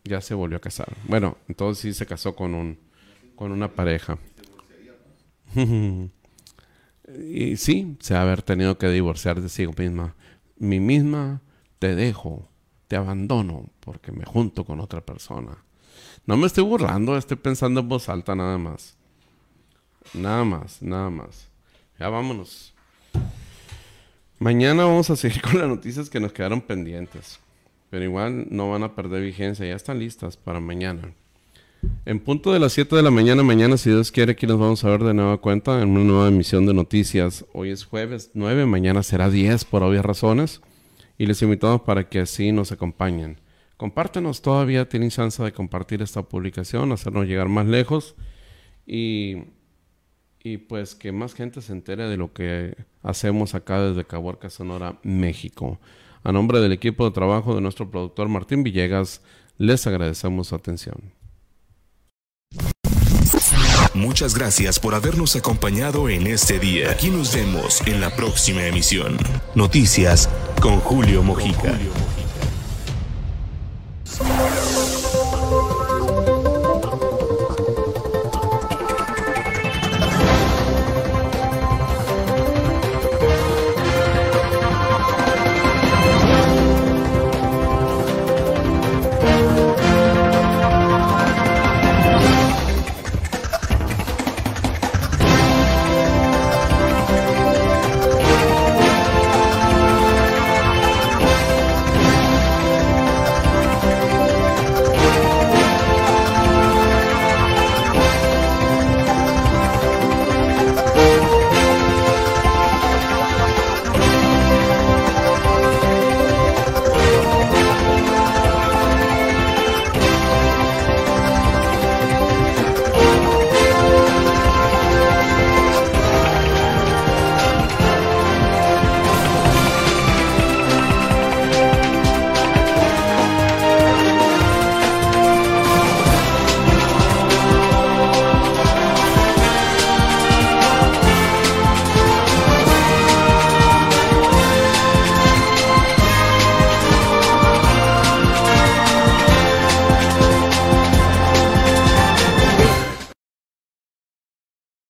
ya se volvió a casar. Bueno, entonces sí se casó con un con una pareja. <laughs> y sí, se ha haber tenido que divorciar de sí misma. Mi misma te dejo, te abandono porque me junto con otra persona. No me estoy burlando, estoy pensando en voz alta nada más. Nada más, nada más. Ya vámonos. Mañana vamos a seguir <laughs> con las noticias que nos quedaron pendientes. Pero igual no van a perder vigencia, ya están listas para mañana. En punto de las 7 de la mañana, mañana, si Dios quiere, aquí nos vamos a ver de nueva cuenta en una nueva emisión de noticias. Hoy es jueves 9, mañana será 10 por obvias razones. Y les invitamos para que así nos acompañen. Compártenos, todavía tienen chance de compartir esta publicación, hacernos llegar más lejos y, y pues que más gente se entere de lo que hacemos acá desde Caborca, Sonora, México. A nombre del equipo de trabajo de nuestro productor Martín Villegas, les agradecemos su atención. Muchas gracias por habernos acompañado en este día. Aquí nos vemos en la próxima emisión. Noticias con Julio Mojica. Thanks.